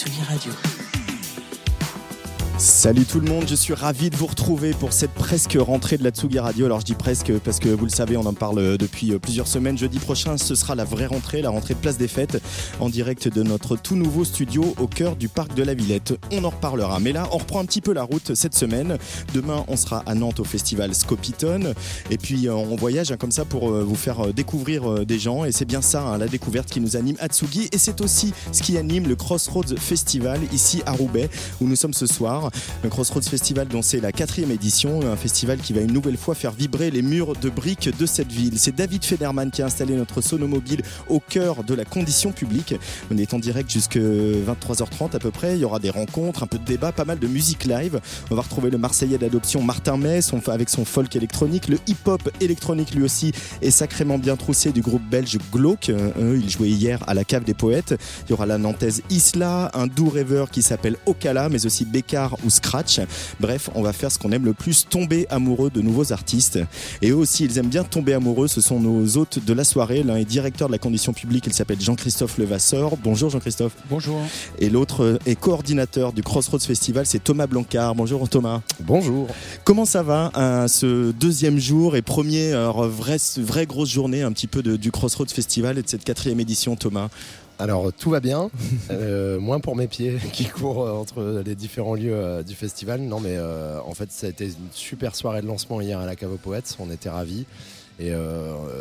Tsugi Radio. Salut tout le monde, je suis ravi de vous retrouver pour cette presque rentrée de la Tsugi Radio. Alors je dis presque parce que vous le savez, on en parle depuis plusieurs semaines. Jeudi prochain, ce sera la vraie rentrée, la rentrée de Place des Fêtes, en direct de notre tout nouveau studio au cœur du parc de la Villette. On en reparlera, mais là, on reprend un petit peu la route cette semaine. Demain, on sera à Nantes au festival Scopiton. Et puis, euh, on voyage hein, comme ça pour euh, vous faire euh, découvrir des gens. Et c'est bien ça, hein, la découverte qui nous anime à Tsugi. Et c'est aussi ce qui anime le Crossroads Festival ici à Roubaix, où nous sommes ce soir. Le Crossroads Festival dont c'est la quatrième édition, un festival qui va une nouvelle fois faire vibrer les murs de briques de cette ville. C'est David Federman qui a installé notre sonomobile au cœur de la condition publique. On est en direct jusqu'à 23h30 à peu près. Il y aura des rencontres, un peu de débat, pas mal de musique live. On va retrouver le Marseillais d'adoption Martin May avec son folk électronique. Le hip-hop électronique lui aussi est sacrément bien troussé du groupe belge Glauque. Euh, eux, ils jouaient hier à la cave des poètes. Il y aura la nantaise Isla, un doux rêveur qui s'appelle Okala, mais aussi Bécard ou Scratch. Bref, on va faire ce qu'on aime le plus, tomber amoureux de nouveaux artistes. Et eux aussi, ils aiment bien tomber amoureux. Ce sont nos hôtes de la soirée. L'un est directeur de la condition publique, il s'appelle Jean-Christophe Levasseur. Bonjour Jean-Christophe. Bonjour. Et l'autre euh, est coordinateur du Crossroads Festival, c'est Thomas Blancard. Bonjour Thomas. Bonjour. Comment ça va hein, ce deuxième jour et premier alors, vraie, vraie grosse journée un petit peu de- du Crossroads Festival et de cette quatrième édition Thomas? Alors tout va bien, euh, moins pour mes pieds qui courent euh, entre les différents lieux euh, du festival. Non mais en fait ça a été une super soirée de lancement hier à la Cave aux Poètes, on était ravis. Et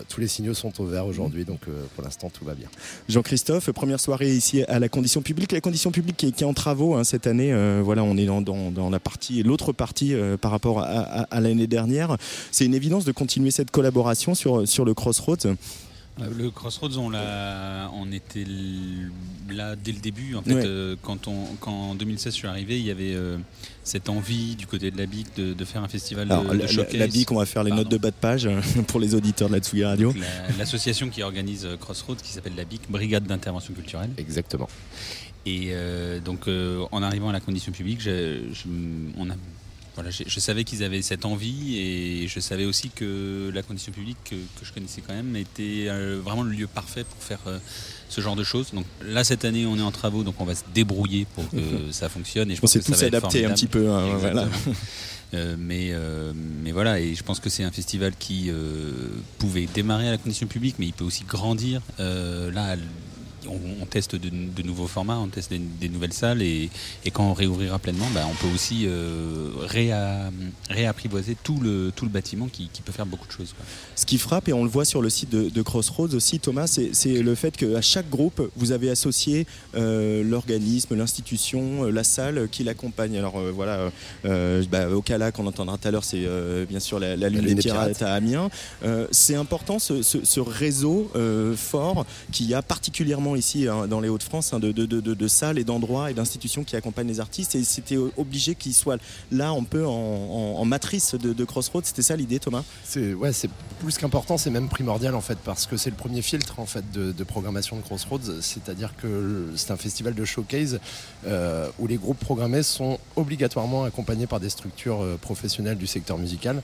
tous les signaux sont au vert aujourd'hui, donc pour l'instant tout va bien. Jean-Christophe, première soirée ici à la condition publique. La condition publique qui est, en travaux hein, cette année. voilà, on est dans, la partie, l'autre partie par rapport à l'année dernière. C'est une évidence de continuer cette collaboration sur, sur le Crossroads. Euh, Le Crossroads, on, l'a- on était là dès le début. En fait, Ouais. euh, quand, on, quand en 2016 je suis arrivé, il y avait euh, cette envie du côté de la BIC de, de faire un festival Alors, de, de la, la, showcase. la BIC, on va faire les Pardon. notes de bas de page pour les auditeurs de la Tsugi Radio. Donc, la- L'association qui organise Crossroads, qui s'appelle la BIC, Brigade d'intervention culturelle. Exactement. Et euh, donc, en arrivant à la condition publique, je, je- on a, voilà, je savais qu'ils avaient cette envie et je savais aussi que la condition publique, que, que je connaissais quand même, était euh, vraiment le lieu parfait pour faire euh, ce genre de choses. Donc là, cette année, on est en travaux, donc on va se débrouiller pour que ça fonctionne. Et je On pense ça tous va adaptés un petit peu. hein, voilà. Euh, mais, euh, mais voilà, et je pense que c'est un festival qui euh, pouvait démarrer à la condition publique, mais il peut aussi grandir. Là, on, on teste de, de nouveaux formats, on teste des, des nouvelles salles, et, et quand on réouvrira pleinement, bah, on peut aussi euh, réa- réapprivoiser tout le, tout le bâtiment qui, qui peut faire beaucoup de choses. quoi. Ce qui frappe, et on le voit sur le site de, de Crossroads aussi, Thomas, c'est le fait qu'à chaque groupe, vous avez associé euh, l'organisme, l'institution, euh, la salle qui l'accompagne. Alors euh, voilà, euh, bah, au Cala qu'on entendra tout à l'heure, c'est euh, bien sûr la, la Lune des Pirates à Amiens. Euh, c'est important ce, ce- ce réseau euh, fort qu'il y a particulièrement ici hein, dans les Hauts-de-France hein, de, salles et d'endroits et d'institutions qui accompagnent les artistes. Et c'était obligé qu'ils soient là un peu en, matrice de, Crossroads. C'était ça l'idée, Thomas? C'est ouais, c'est plus qu'important, c'est même primordial en fait, parce que c'est le premier filtre en fait de, programmation de Crossroads, c'est-à-dire que c'est un festival de showcase euh, où les groupes programmés sont obligatoirement accompagnés par des structures euh, professionnelles du secteur musical.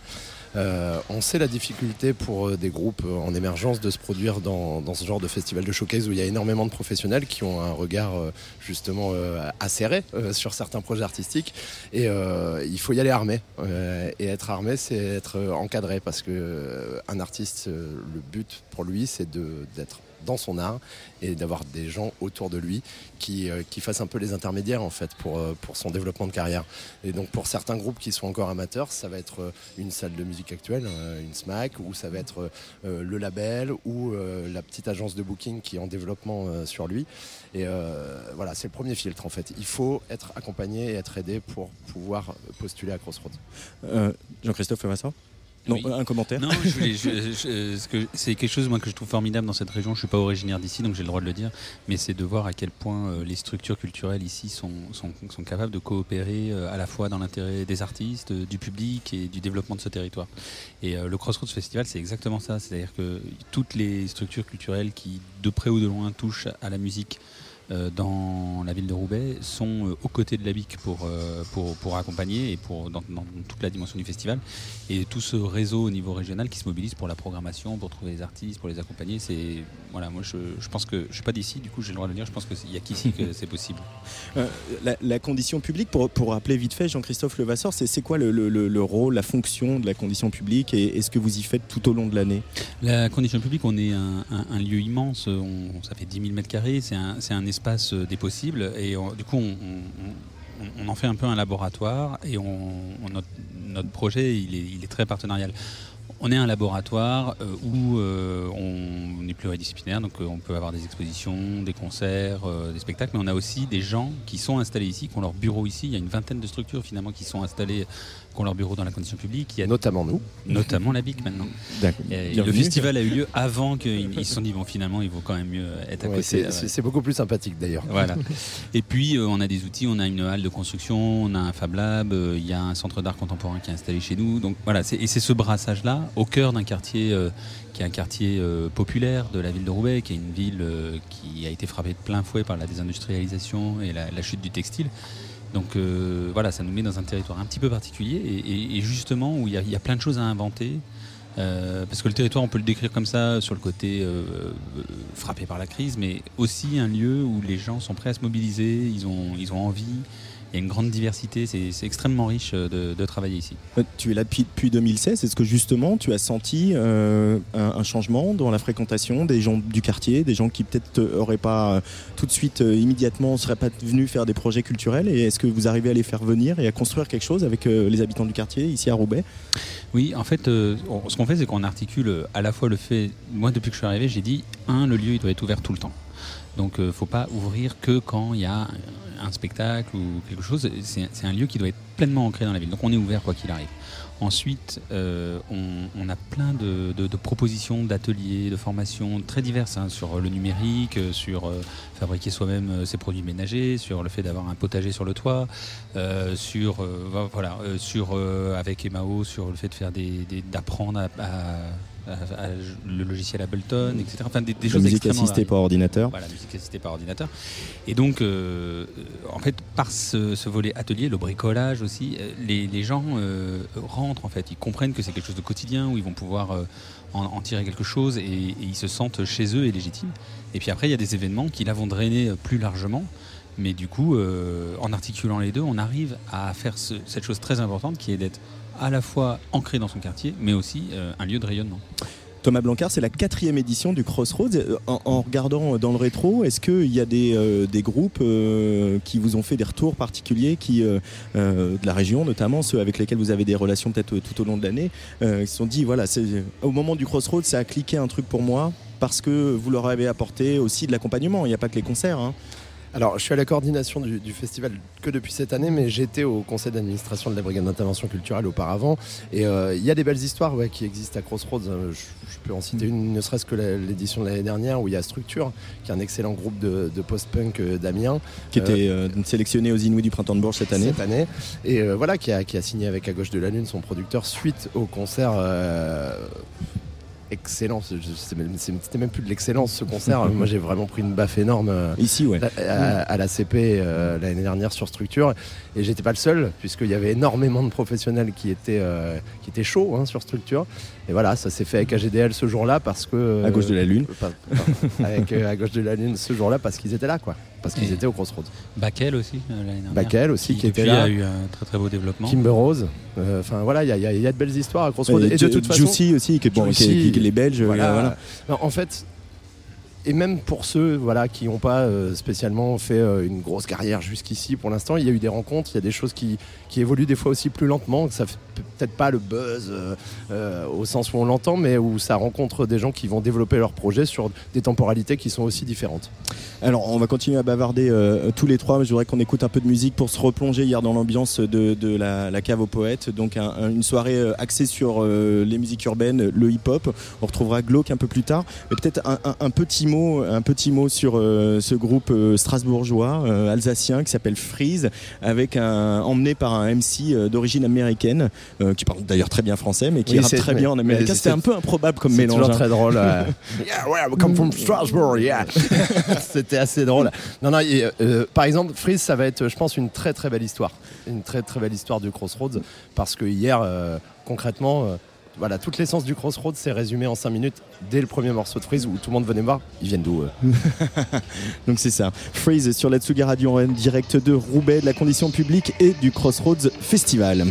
Euh, on sait la difficulté pour euh, des groupes euh, en émergence de se produire dans, ce genre de festival de showcase où il y a énormément de professionnels qui ont un regard justement acéré sur certains projets artistiques. Et il faut y aller armé. Et être armé, c'est être encadré parce que un artiste, le but pour lui, c'est d'être dans son art et d'avoir des gens autour de lui qui, euh, qui fassent un peu les intermédiaires en fait pour, euh, pour son développement de carrière. Et donc pour certains groupes qui sont encore amateurs, ça va être euh, une salle de musique actuelle, une SMAC, ou ça va être le label ou la petite agence de booking qui est en développement sur lui. Et voilà, c'est le premier filtre en fait. Il faut être accompagné et être aidé pour pouvoir postuler à Crossroads. Jean-Christophe Levasseur Non, Oui. un commentaire Non, je voulais- je- je- ce que- c'est quelque chose moi, que je trouve formidable dans cette région. Je suis pas originaire d'ici, donc j'ai le droit de le dire. Mais c'est de voir à quel point euh, les structures culturelles ici sont, sont, sont capables de coopérer euh, à la fois dans l'intérêt des artistes, euh, du public et du développement de ce territoire. Et euh, le Crossroads Festival, c'est exactement ça. C'est-à-dire que toutes les structures culturelles qui, de près ou de loin, touchent à la musique dans la ville de Roubaix sont euh, aux côtés de la BIC pour, euh, pour, pour accompagner et pour, dans, dans toute la dimension du festival. Et tout ce réseau au niveau régional qui se mobilise pour la programmation, pour trouver les artistes, pour les accompagner, c'est. Voilà, moi je, je pense que. Je suis pas d'ici, du coup j'ai le droit de le dire, je pense qu'il y a qu'ici que c'est possible. Euh, la, la condition publique, pour, pour rappeler vite fait, Jean-Christophe Levasseur, c'est c'est quoi le, le- le- le rôle, la fonction de la condition publique et est-ce que vous y faites tout au long de l'année? La condition publique, on est un, un- un lieu immense, on, ça fait 10 000 mètres carrés, c'est un, c'est un espace euh, des possibles et du coup on, en fait un peu un laboratoire et notre, notre projet il est, très partenarial. On est un laboratoire euh, où euh, on est pluridisciplinaire, donc on peut avoir des expositions, des concerts, des spectacles, mais on a aussi des gens qui sont installés ici, qui ont leur bureau ici. Il y a une vingtaine de structures finalement qui sont installées, qui ont leur bureau dans la condition publique. Il y a Notamment nous. notamment la BIC maintenant. Et le festival a eu lieu avant qu'ils ils se sont dit bon finalement il vaut quand même mieux être à Ouais, côté. c'est- beaucoup plus sympathique d'ailleurs. Voilà. Et puis euh, on a des outils, on a une halle de construction, on a un Fab Lab, euh, il y a un centre d'art contemporain qui est installé chez nous. Donc voilà, et c'est ce brassage-là au cœur d'un quartier euh, qui est un quartier populaire de la ville de Roubaix, qui est une ville qui a été frappée de plein fouet par la désindustrialisation et la, la chute du textile. Donc euh, voilà, ça nous met dans un territoire un petit peu particulier et, justement où il y, a, plein de choses à inventer. Euh, parce que le territoire, on peut le décrire comme ça, sur le côté euh, frappé par la crise, mais aussi un lieu où les gens sont prêts à se mobiliser, ils ont envie, il y a une grande diversité, c'est extrêmement riche euh, de, de travailler ici. Euh, Tu es là depuis, depuis 2016. Est-ce que justement tu as senti euh, un, un changement dans la fréquentation des gens du quartier, des gens qui peut-être n'auraient pas tout de suite, immédiatement, ne seraient pas venus faire des projets culturels Et est-ce que vous arrivez à les faire venir et à construire quelque chose avec euh, les habitants du quartier ici à Roubaix? Oui, en fait, euh, ce qu'on fait, c'est qu'on articule à la fois le fait. Moi, depuis que je suis arrivé, j'ai dit un, le lieu, il doit être ouvert tout le temps. Donc, il ne faut pas ouvrir que quand il y a un- spectacle ou quelque chose. C'est un lieu qui doit être pleinement ancré dans la ville. Donc, on est ouvert quoi qu'il arrive. Ensuite, euh, on, a plein de, propositions, d'ateliers, de formations très diverses hein, sur le numérique, euh, sur euh, fabriquer soi-même ses produits ménagers, sur le fait d'avoir un potager sur le toit, sur vo- voilà, avec Emao, sur le fait de faire des, d'apprendre à- le logiciel Ableton, etc. Enfin, des, des La choses musique assistée variées. par ordinateur Voilà, musique assistée par ordinateur. Et donc, euh, euh, en fait, par ce, ce volet atelier, le bricolage aussi, euh, les, les gens euh, rentrent, en fait. Ils comprennent que c'est quelque chose de quotidien, où ils vont pouvoir euh, en, en tirer quelque chose, et, et ils se sentent chez eux et légitimes. Et puis après, il y a des événements qui, là, vont drainer euh, plus largement. Mais du coup, euh, en articulant les deux, on arrive à faire ce- cette chose très importante qui est d'être à la fois ancré dans son quartier, mais aussi euh, un lieu de rayonnement. Thomas Blancard, c'est la quatrième édition du Crossroads. Euh, En, regardant dans le rétro, est-ce qu'il y a des, euh, groupes euh, qui vous ont fait des retours particuliers, qui, euh, euh, de la région notamment, ceux avec lesquels vous avez des relations peut-être tout au long de l'année, euh, qui se sont dit, voilà, au moment du Crossroads, ça a cliqué un truc pour moi parce que vous leur avez apporté aussi de l'accompagnement. Il n'y a pas que les concerts. hein. Alors, je suis à la coordination du, du festival que depuis cette année, mais j'étais au conseil d'administration de la brigade d'intervention culturelle auparavant. Et euh, il y a des belles histoires ouais, qui existent à Crossroads. Euh, Je, je peux en citer une, ne serait-ce que l'édition de l'année dernière, où il y a Structure, qui est un excellent groupe de, de post-punk euh, d'Amiens. qui était euh, sélectionné aux Inouïs du Printemps de Bourges cette année. Cette année. Et euh, voilà, qui a, qui a signé avec À gauche de la Lune, son producteur, suite au concert. Excellent, c'était même plus de l'excellence ce concert. Moi j'ai vraiment pris une baffe énorme. euh, Ici, ouais. à, à la CP euh, l'année dernière sur Structure et j'étais pas le seul puisqu'il y avait énormément de professionnels qui étaient, euh, qui étaient chauds hein, sur Structure et voilà ça s'est fait avec AGDL ce jour-là parce que À gauche de la Lune. euh, pas- pas- avec euh, à gauche de la lune ce jour-là parce qu'ils étaient là quoi parce qu'ils étaient au Crossroads Bakel aussi, euh, l'année dernière. Bakel aussi qui, était là a eu un très très beau développement. Kimber Rose euh, enfin voilà il y, a- y y de belles histoires à Crossroads Et et de toute façon Juicy aussi, qui est bon, qui est- Juicy, qui est les Belges. euh, voilà. voilà. Non, en fait, et même pour ceux voilà, qui n'ont pas euh, spécialement fait euh, une grosse carrière jusqu'ici pour l'instant, il y a eu des rencontres, il y a des choses qui, évoluent des fois aussi plus lentement, ça fait peut-être pas le buzz euh, au sens où on l'entend, mais où ça rencontre des gens qui vont développer leur projet sur des temporalités qui sont aussi différentes. Alors, on va continuer à bavarder tous les trois. Je voudrais qu'on écoute un peu de musique pour se replonger hier dans l'ambiance de, la, cave aux poètes. Donc, une soirée axée sur les musiques urbaines, le hip-hop. On retrouvera Glauque un peu plus tard. Mais peut-être un, petit mot, un petit mot sur euh, ce groupe euh, strasbourgeois, euh, alsacien, qui s'appelle Freeze, avec un, emmené par un MC d'origine américaine, qui parle d'ailleurs très bien français, mais qui rappe très bien en américain. C'était un peu improbable comme mélange. C'était hein. très drôle. yeah, we come from Strasbourg, yeah. C'était assez drôle. Non, non, par exemple, Freeze, ça va être, je pense, une très très belle histoire. Une très très belle histoire du Crossroads, parce que hier, concrètement, voilà, toute l'essence du Crossroads s'est résumée en 5 minutes dès le premier morceau de Freeze où tout le monde venait voir. Ils viennent d'où Donc c'est ça. Freeze sur la Tsuga Radio en direct de Roubaix, de la condition publique et du Crossroads Festival.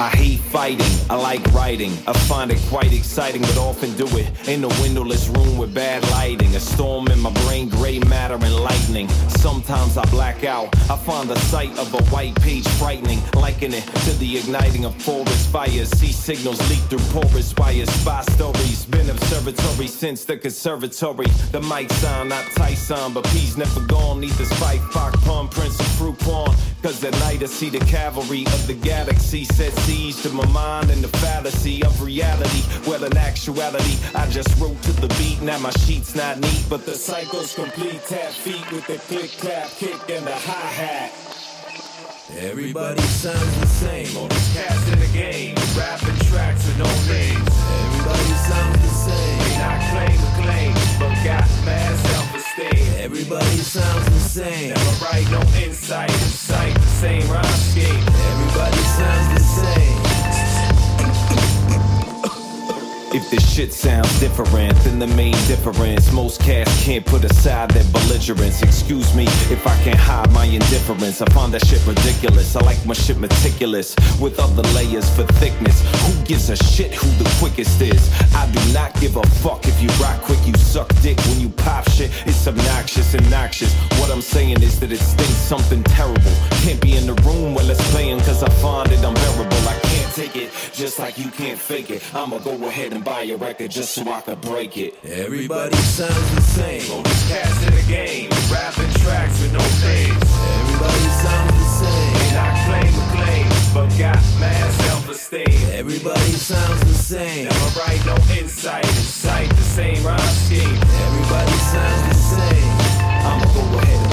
I hate fighting, I like writing. I find it quite exciting, but often do it in a windowless room with bad lighting. A storm in my brain, gray matter and lightning. Sometimes I black out. I find the sight of a white page frightening, liken it to the igniting of forest fires. See signals leak through porous wires. Spy stories, been observatory since the conservatory. The mic sound, not Tyson, but peace never gone. Need the spike, Fox, palm, prince of fruit pawn. Cause at night I see the cavalry of the galaxy set siege to my mind and the fallacy of reality. Well, in actuality, I just wrote to the beat. Now my sheet's not neat, but the cycle's complete. Tap feet with the click, clap, kick, and the hi hat. Everybody sounds the same. All these cats in the game, rapping tracks with no names. Everybody sounds the same. May not claim but got self-esteem. Everybody sounds the same. Never write no insight, sight the same rhyme scheme. Everybody sounds the same. If this shit sounds different than the main difference, most cats can't put aside their belligerence. Excuse me if I can't hide my indifference. I find that shit ridiculous. I like my shit meticulous with other layers for thickness. Who gives a shit who the quickest is? I do not give a fuck if you rock quick, you suck dick when you pop shit. It's obnoxious and noxious. What I'm saying is that it stinks something terrible. Can't be in the room while it's playing cause I find it unbearable. I can't take it just like you can't fake it. I'ma go ahead and buy a record just so I can break it. Everybody sounds the same. All these cats in the game, rapping tracks with no names. Everybody sounds the same. And I claim to claim, but got mad self-esteem. Everybody sounds the same. Never write no insight, sight the same rhyme scheme. Everybody sounds the same. I'ma go ahead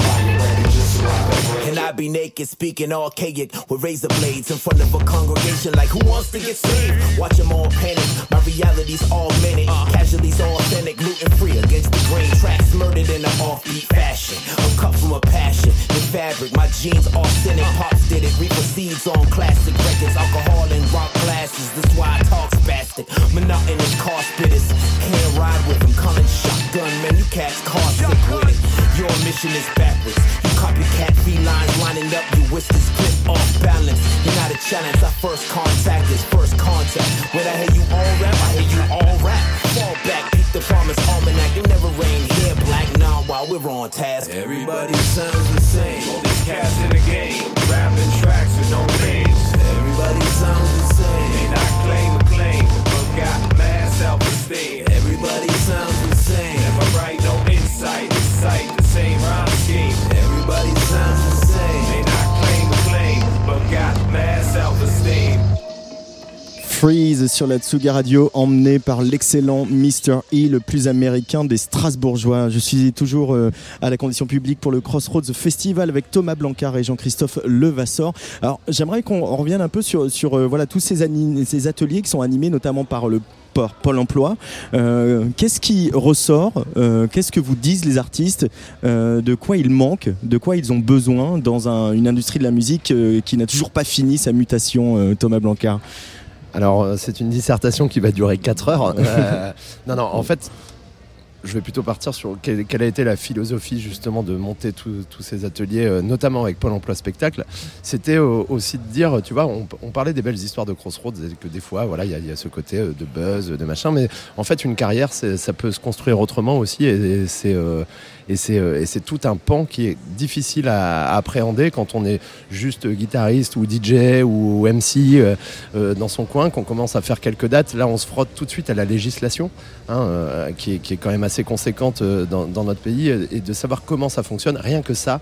and I be naked, speaking archaic with razor blades in front of a congregation like who wants to get saved? Watch them all panic. My reality's all minute. Uh. Casualties all authentic, gluten free against the grain. Tracks murdered in an offbeat fashion. I'm cut from a passion. The fabric, my jeans authentic. Uh. Pops did it. Reaper seeds on classic records. Alcohol and rock glasses. That's why I talk spastic. Monotonous car spitters. Can't ride with them. Calling shotgun, man. You cats car sick with it. Your mission is backwards. You copycat felines lining up. You wish to split off balance. You're not a challenge. Our first contact is first contact. When I hear you all rap, I hear you all rap. Fall back, peep the farmer's almanac. It never rain here, black now while we're on task. Everybody sounds the same. All these cats in the game, rapping tracks with no names. Everybody sounds the same. May not claim to claim, but got Freeze sur la Tsuga Radio, emmené par l'excellent Mr. E, le plus américain des Strasbourgeois. Je suis toujours euh, à la condition publique pour le Crossroads Festival avec Thomas Blancard et Jean-Christophe Levasseur. Alors, j'aimerais qu'on revienne un peu sur, sur euh, voilà, tous ces, ateliers qui sont animés notamment par le Pôle emploi. Euh, qu'est-ce qui ressort Qu'est-ce que vous disent les artistes De quoi ils manquent De quoi ils ont besoin dans un, une industrie de la musique qui n'a toujours pas fini sa mutation, Thomas Blancard? Alors, euh, c'est une dissertation qui va durer 4 heures. Euh, non, non, en fait, je vais plutôt partir sur quelle, quelle a été la philosophie justement de monter tous ces ateliers, euh, notamment avec Pôle Emploi Spectacle. C'était euh, aussi de dire, tu vois, on, on parlait des belles histoires de Crossroads et que des fois, voilà, il y, a- il y a ce côté euh, de buzz, de machin, mais en fait, une carrière, ça peut se construire autrement aussi et, et c'est et c'est euh, et c'est tout un pan qui est difficile à, appréhender quand on est juste guitariste ou DJ ou MC euh, euh, dans son coin, qu'on commence à faire quelques dates. Là, on se frotte tout de suite à la législation, hein, qui, est, quand même assez conséquente dans, dans notre pays, et de savoir comment ça fonctionne. Rien que ça,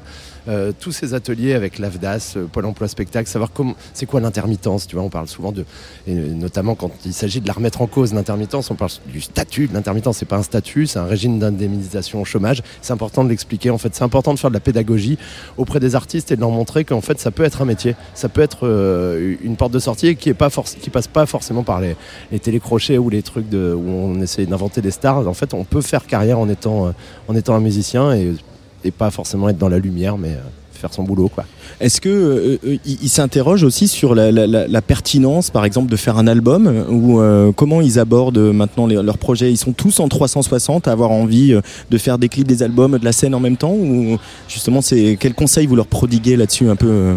euh, tous ces ateliers avec l'AFDAS, euh, Pôle Emploi Spectacle, savoir comment, c'est quoi l'intermittence. Tu vois, on parle souvent de, et notamment quand il s'agit de la remettre en cause l'intermittence, on parle du statut de l'intermittence. C'est pas un statut, c'est un régime d'indemnisation au chômage. C'est important de l'expliquer. En fait, c'est important de faire de la pédagogie auprès des artistes et de leur montrer qu'en fait, ça peut être un métier, ça peut être euh, une porte de sortie qui est pas qui passe pas forcément par les, les télécrochets ou les trucs de, où on essaie d'inventer des stars. En fait, on peut faire carrière en étant, euh, en étant un musicien et, et pas forcément être dans la lumière, mais euh, faire son boulot, quoi. Est-ce que euh, euh, il il s'interroge aussi sur la, pertinence, par exemple, de faire un album ou euh, comment ils abordent maintenant leurs projets? Ils sont tous en 360 à avoir envie euh, de faire des clips, des albums, de la scène en même temps ou justement c'est quel conseil vous leur prodiguez là-dessus un peu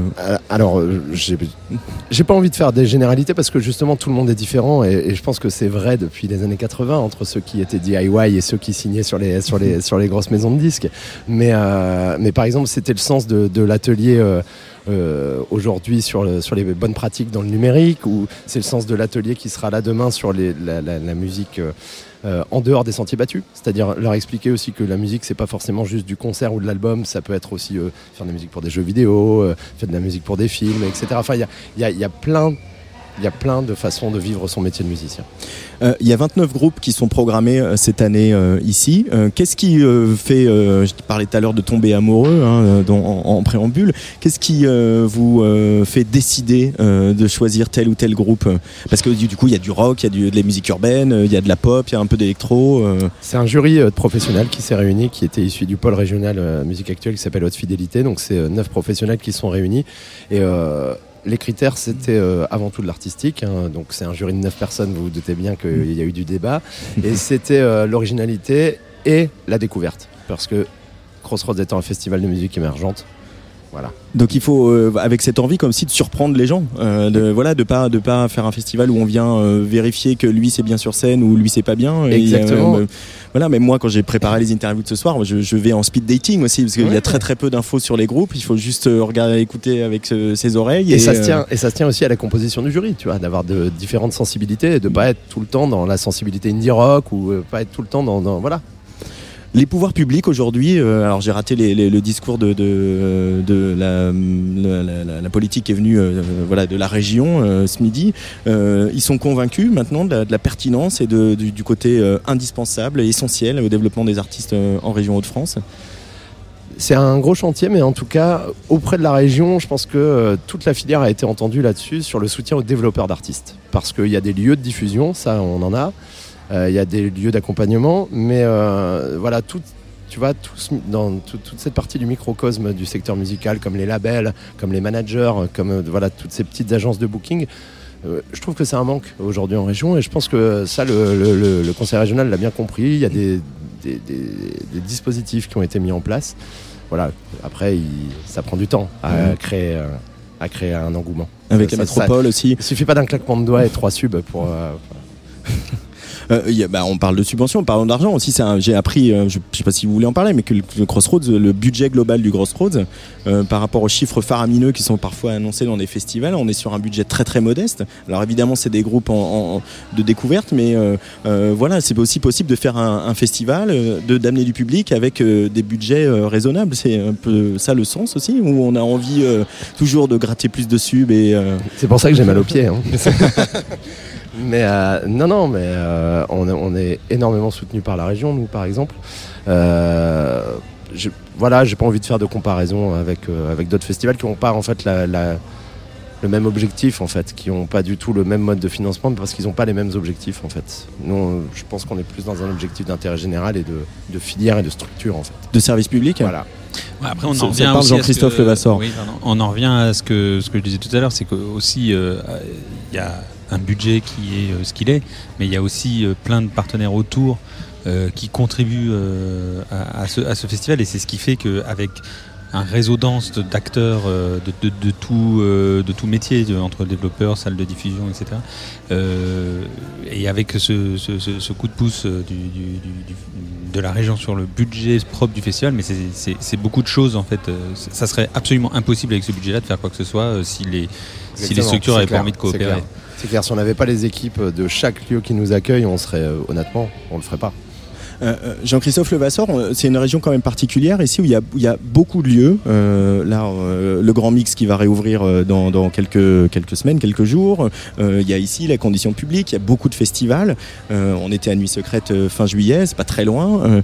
Alors, j'ai pas envie de faire des généralités parce que justement tout le monde est différent et, je pense que c'est vrai depuis les années 80 entre ceux qui étaient DIY et ceux qui signaient sur les, sur les, sur les grosses maisons de disques. Mais, mais par exemple, c'était le sens de, de l'atelier. euh, euh, aujourd'hui sur, le- sur les bonnes pratiques dans le numérique ou c'est le sens de l'atelier qui sera là demain sur la, musique euh, en dehors des sentiers battus? C'est-à-dire leur expliquer aussi que la musique c'est pas forcément juste du concert ou de l'album ça peut être aussi faire de la musique pour des jeux vidéo faire de la musique pour des films etc enfin il y a, y a- y a plein il y a plein de façons de vivre son métier de musicien. Euh, Il y a 29 groupes qui sont programmés euh, cette année euh, ici. Qu'est-ce qui fait, je parlais tout à l'heure de tomber amoureux hein, dans- en, en préambule, qu'est-ce qui vous fait décider de choisir tel ou tel groupe? Parce que du, du coup, il y a du rock, il y a du- de la musique urbaine, il y a de la pop, il y a un peu d'électro. C'est un jury de professionnels qui s'est réuni, qui était issu du pôle régional musique actuelle qui s'appelle Haute Fidélité. Donc c'est neuf professionnels qui sont réunis. Et les critères, c'était euh, avant tout de l'artistique. hein. Donc c'est un jury de neuf personnes, vous vous doutez bien qu'il y a eu du débat. Et c'était euh, l'originalité et la découverte. Parce que Crossroads étant un festival de musique émergente, voilà. Donc il faut, euh, avec cette envie comme si de surprendre les gens, euh, de voilà, de pas de pas faire un festival où on vient euh, vérifier que lui c'est bien sur scène ou lui c'est pas bien. Exactement. voilà, même moi quand j'ai préparé les interviews de ce soir, je, je vais en speed dating aussi parce qu'il y a très très peu d'infos sur les groupes. Il faut juste regarder, écouter avec ses oreilles. Et, ça se tient, et ça se tient aussi à la composition du jury, tu vois, d'avoir de différentes sensibilités et de pas être tout le temps dans la sensibilité indie rock ou pas être tout le temps dans, dans- voilà. Les pouvoirs publics aujourd'hui, euh, alors j'ai raté les- le discours de, de la, politique qui est venue euh, voilà, de la région euh, ce midi. Euh, ils sont convaincus maintenant de la, pertinence et du, côté euh, indispensable et essentiel au développement des artistes euh, en région Hauts-de-France. C'est un gros chantier, mais en tout cas, auprès de la région, je pense que euh, toute la filière a été entendue là-dessus sur le soutien aux développeurs d'artistes. Parce qu'il y a des lieux de diffusion, ça on en a. Euh, Il y a des lieux d'accompagnement, mais euh, voilà, tout, tu vois, tout ce- dans tout- toute cette partie du microcosme du secteur musical, comme les labels, comme les managers, comme euh, voilà, toutes ces petites agences de booking, euh, je trouve que c'est un manque aujourd'hui en région et je pense que ça, le, le- le- le conseil régional l'a bien compris. Il y a des, des- des- des dispositifs qui ont été mis en place. Voilà. Après, il- ça prend du temps à, Mhm. créer, euh, à créer un engouement. Avec Ça- la ça- métropole aussi. Il suffit pas d'un claquement de doigts et trois subs pour. Euh, il y a- bah, on parle de subventions, parlons d'argent aussi. J'ai appris, euh, je ne sais pas si vous voulez en parler, mais que le, le Crossroads, le budget global du Crossroads, euh, par rapport aux chiffres faramineux qui sont parfois annoncés dans des festivals, on est sur un budget très très modeste. Alors évidemment, c'est des groupes en, en- de découverte, mais voilà, c'est aussi possible de faire un, un festival, de d'amener du public avec des budgets raisonnables. C'est un peu ça le sens aussi, où on a envie toujours de gratter plus de subs et C'est pour ça que j'ai mal aux pieds. hein. mais euh, non, non, mais euh, on, est- on est énormément soutenu par la région, nous, par exemple. Euh, je- voilà, j'ai pas envie de faire de comparaison avec, euh, avec d'autres festivals qui n'ont pas en fait la, la- le même objectif en fait, qui n'ont pas du tout le même mode de financement parce qu'ils n'ont pas les mêmes objectifs en fait. Nous, on- je pense qu'on est plus dans un objectif d'intérêt général et de, de filière et de structure en fait. de service public. Voilà. Ouais, après, on en revient aussi Jean-Christophe que- Levasseur. oui, on en revient à ce que, ce que je disais tout à l'heure, c'est que aussi euh, il y a un budget qui est euh, ce qu'il est, mais il y a aussi euh, plein de partenaires autour euh, qui contribuent à, à ce, à ce festival et c'est ce qui fait qu'avec un réseau dense de- d'acteurs de, de, de tout, de tout métier, entre développeurs, salles de diffusion, etc. Euh, et avec ce, ce, ce- ce coup de pouce du, du- du- du- de la région sur le budget propre du festival, mais c'est- beaucoup de choses en fait. Ça serait absolument impossible avec ce budget-là de faire quoi que ce soit si les, si les Exactement, structures pas clair, envie de coopérer. C'est si on n'avait pas les équipes de chaque lieu qui nous accueille, on serait euh, honnêtement, on le ferait pas. Euh, euh, Jean-Christophe Levasseur, c'est une région quand même particulière ici où il y a, où il y a beaucoup de lieux. Euh, là, euh, le Grand Mix qui va réouvrir dans, dans quelques, quelques semaines, quelques jours. Il y a ici la condition publique, il y a beaucoup de festivals. On était à Nuit Secrète fin juillet, c'est pas très loin.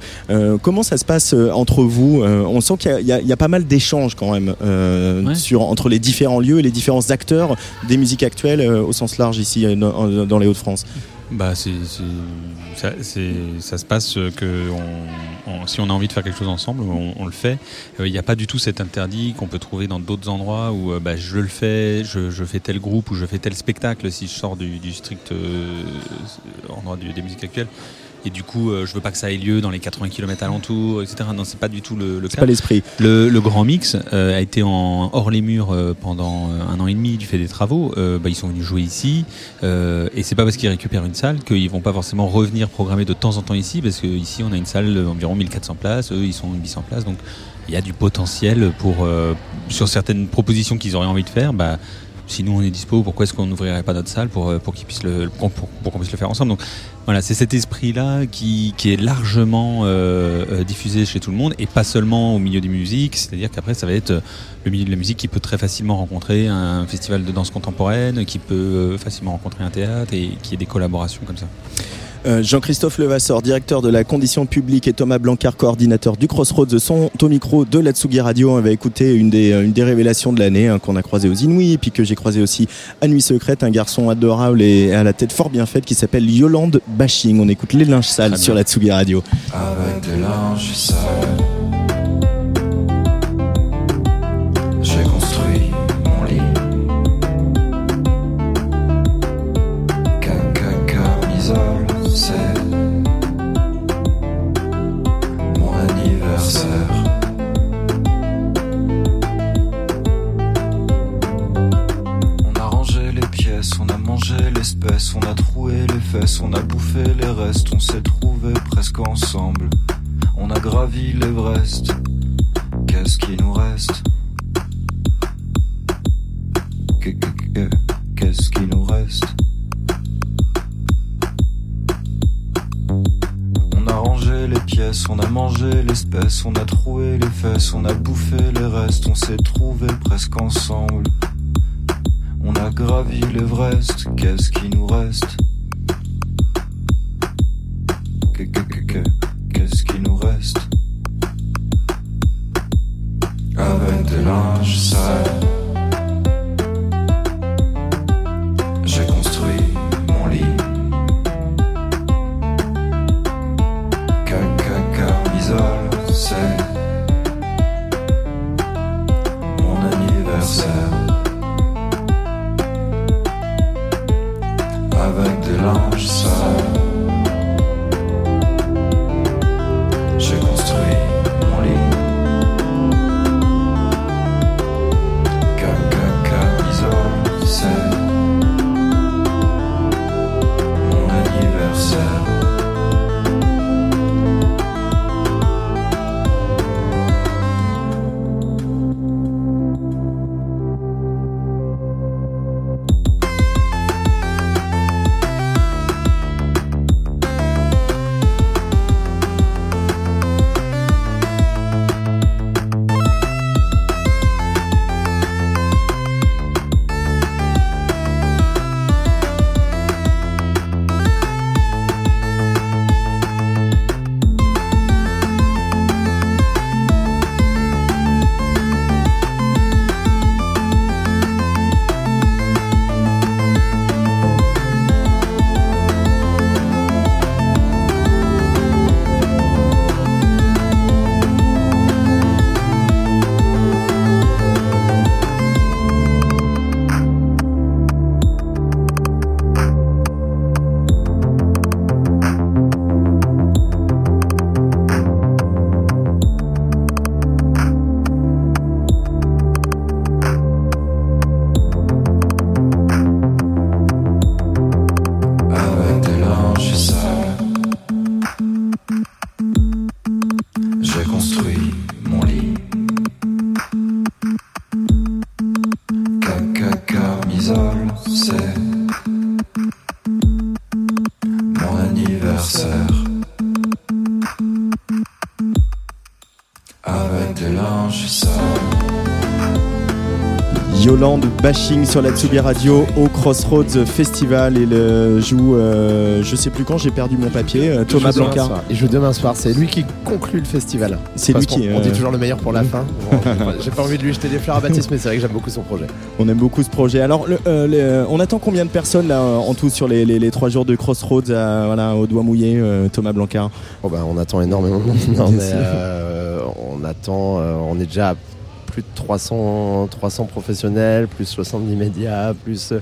Comment ça se passe entre vous On sent qu'il y a- y, y pas mal d'échanges quand même Ouais. sur, entre les différents lieux et les différents acteurs des musiques actuelles au sens large ici dans, dans les Hauts-de-France. Bah, c'est, ça, ça se passe que on- si on a envie de faire quelque chose ensemble, on, le fait. Euh, Il n'y a pas du tout cet interdit qu'on peut trouver dans d'autres endroits où euh, bah, je le fais, je, fais tel groupe ou je fais tel spectacle si je sors du, strict euh, endroit du- des musiques actuelles. Et du coup, euh, je veux pas que ça ait lieu dans les 80 km alentours, etc. Non, c'est pas du tout le, le C'est pas l'esprit. Le, le Grand Mix euh, a été en, hors les murs euh, pendant euh, un an et demi du fait des travaux. Bah, ils sont venus jouer ici et c'est pas parce qu'ils récupèrent une salle qu'ils vont pas forcément revenir programmer de temps en temps ici parce que ici on a une salle d'environ 1400 places, eux ils sont 800 places donc il y a du potentiel pour sur certaines propositions qu'ils auraient envie de faire. Bah, si nous on est dispo, pourquoi est-ce qu'on n'ouvrirait pas notre salle pour, euh, pour qu'ils puissent pour, qu'on puisse le faire ensemble? Donc voilà, c'est cet esprit-là qui, qui est largement euh, euh, diffusé chez tout le monde et pas seulement au milieu des musiques. C'est-à-dire qu'après, ça va être le milieu de la musique qui peut très facilement rencontrer un festival de danse contemporaine, qui peut facilement rencontrer un théâtre et qui ait des collaborations comme ça. Euh, Jean-Christophe Levasseur, directeur de la condition publique, et Thomas Blancard, coordinateur du Crossroads, sont au micro de la Tsugi Radio. On va écouter une des, une des révélations de l'année hein, qu'on a croisé aux Inouïs, et puis que j'ai croisé aussi à Nuit Secrète, un garçon adorable et à la tête fort bien faite qui s'appelle Yolande Bashing. On écoute les linges sales sur la Tsugi Radio. Avec des linges sales on a bouffé les restes, on s'est trouvé presque ensemble. On a gravi l'Everest. Qu'est-ce qui nous reste? Que- Qu'est-ce qui nous reste? On a rangé les pièces, on a mangé l'espèce, on a troué les fesses, on a bouffé les restes, on s'est trouvé presque ensemble. On a gravi l'Everest, qu'est-ce qui nous reste? Qu'est-ce qui nous reste? Avec des linges sales Bashing sur la Tsubi Radio au Crossroads Festival et le joue, euh, je sais plus quand, j'ai perdu mon papier, euh, Thomas Blancard. Il joue demain soir, c'est lui qui conclut le festival. C'est lui qui. On, dit toujours le meilleur pour la fin. j'ai pas envie de lui jeter des fleurs à Baptiste, mais c'est vrai que j'aime beaucoup son projet. On aime beaucoup ce projet. Alors, on attend combien de personnes là en tout sur les, trois jours de Crossroads voilà, au doigt mouillé, Thomas Blancard? Oh bah, On attend énormément. non, mais, on attend, on est déjà plus de 300, 300 professionnels, plus 70 médias, plus,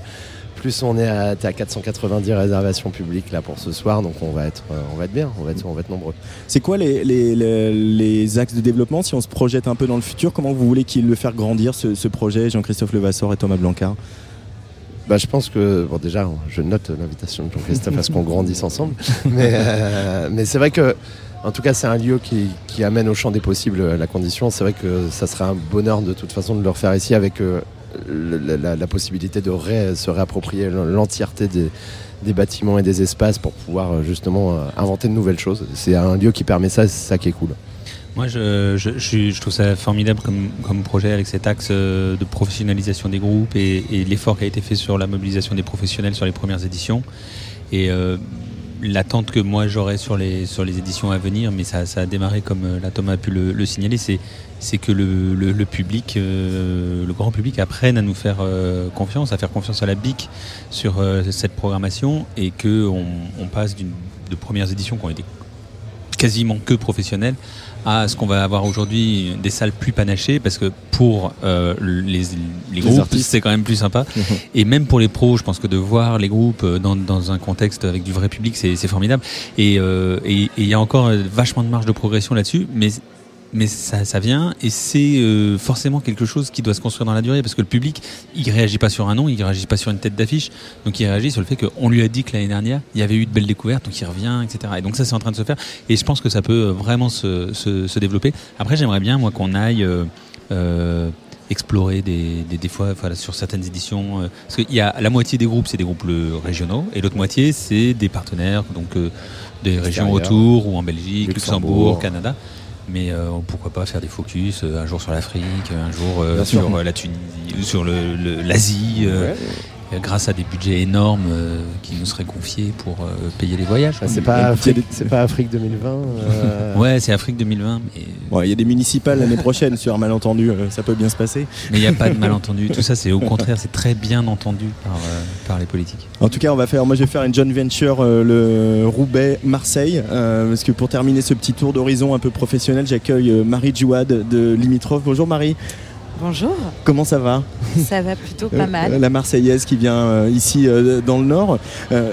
plus on est à, 490 réservations publiques là pour ce soir, donc on va être, on va être bien, on va être, on va être nombreux. C'est quoi les, les, axes de développement si on se projette un peu dans le futur? Comment vous voulez qu'il le faire grandir ce, projet, Jean-Christophe Levasseur et Thomas Blancard bah, je pense que, bon, déjà, je note l'invitation de Jean-Christophe à ce qu'on grandisse ensemble. Mais, euh, mais c'est vrai que en tout cas, c'est un lieu qui, amène au champ des possibles euh, la condition. C'est vrai que ça serait un bonheur de toute façon de le refaire ici avec euh, la, possibilité de se réapproprier l'entièreté des, bâtiments et des espaces pour pouvoir euh, justement inventer de nouvelles choses. C'est un lieu qui permet ça, c'est ça qui est cool. Moi, je, trouve ça formidable comme, projet avec cet axe de professionnalisation des groupes et, l'effort qui a été fait sur la mobilisation des professionnels sur les premières éditions. Et l'attente que moi j'aurais sur les, sur les éditions à venir, mais ça, a démarré comme euh, la Thomas a pu le, signaler, c'est, c'est que le, public, euh, le grand public apprenne à nous faire euh, confiance, à faire confiance à la BIC sur cette programmation et qu'on on passe de premières éditions qui ont été quasiment que professionnelles à ce qu'on va avoir aujourd'hui des salles plus panachées parce que pour euh, les, les, groupes c'est quand même plus sympa. Et même pour les pros je pense que de voir les groupes euh, dans, dans un contexte avec du vrai public c'est formidable. Euh, et il y a encore vachement de marge de progression là-dessus mais mais ça, ça, vient et c'est euh, forcément quelque chose qui doit se construire dans la durée parce que le public il réagit pas sur un nom, il réagit pas sur une tête d'affiche, donc il réagit sur le fait qu'on lui a dit que l'année dernière il y avait eu de belles découvertes, donc il revient, etc. Et donc ça c'est en train de se faire et je pense que ça peut vraiment se, se, se développer. Après j'aimerais bien moi qu'on aille euh, euh explorer des, des, des fois voilà, sur certaines éditions euh, parce qu'il y a la moitié des groupes c'est des groupes régionaux et l'autre moitié c'est des partenaires donc des régions autour ou en Belgique, Luxembourg Canada mais euh, pourquoi pas faire des focus euh, un jour sur l'Afrique, un jour euh, sur la Tunisie, sur l'Asie grâce à des budgets énormes euh, qui nous seraient confiés pour euh, payer les voyages. Ah, c'est pas, Afrique, pas Afrique 2020 euh. Ouais, c'est Afrique 2020. Il y a des municipales l'année prochaine sur un malentendu, ça peut bien se passer. Mais il n'y a pas de malentendu. Tout ça, c'est au contraire, c'est très bien entendu par, par les politiques. En tout cas, on va faire, moi je vais faire une joint venture, le Roubaix-Marseille, parce que pour terminer ce petit tour d'horizon un peu professionnel, j'accueille Marie Djouad de Limitrof. Bonjour Marie. Bonjour. Comment ça va? Ça va plutôt pas mal. Euh, la Marseillaise qui vient euh, ici euh, dans le Nord.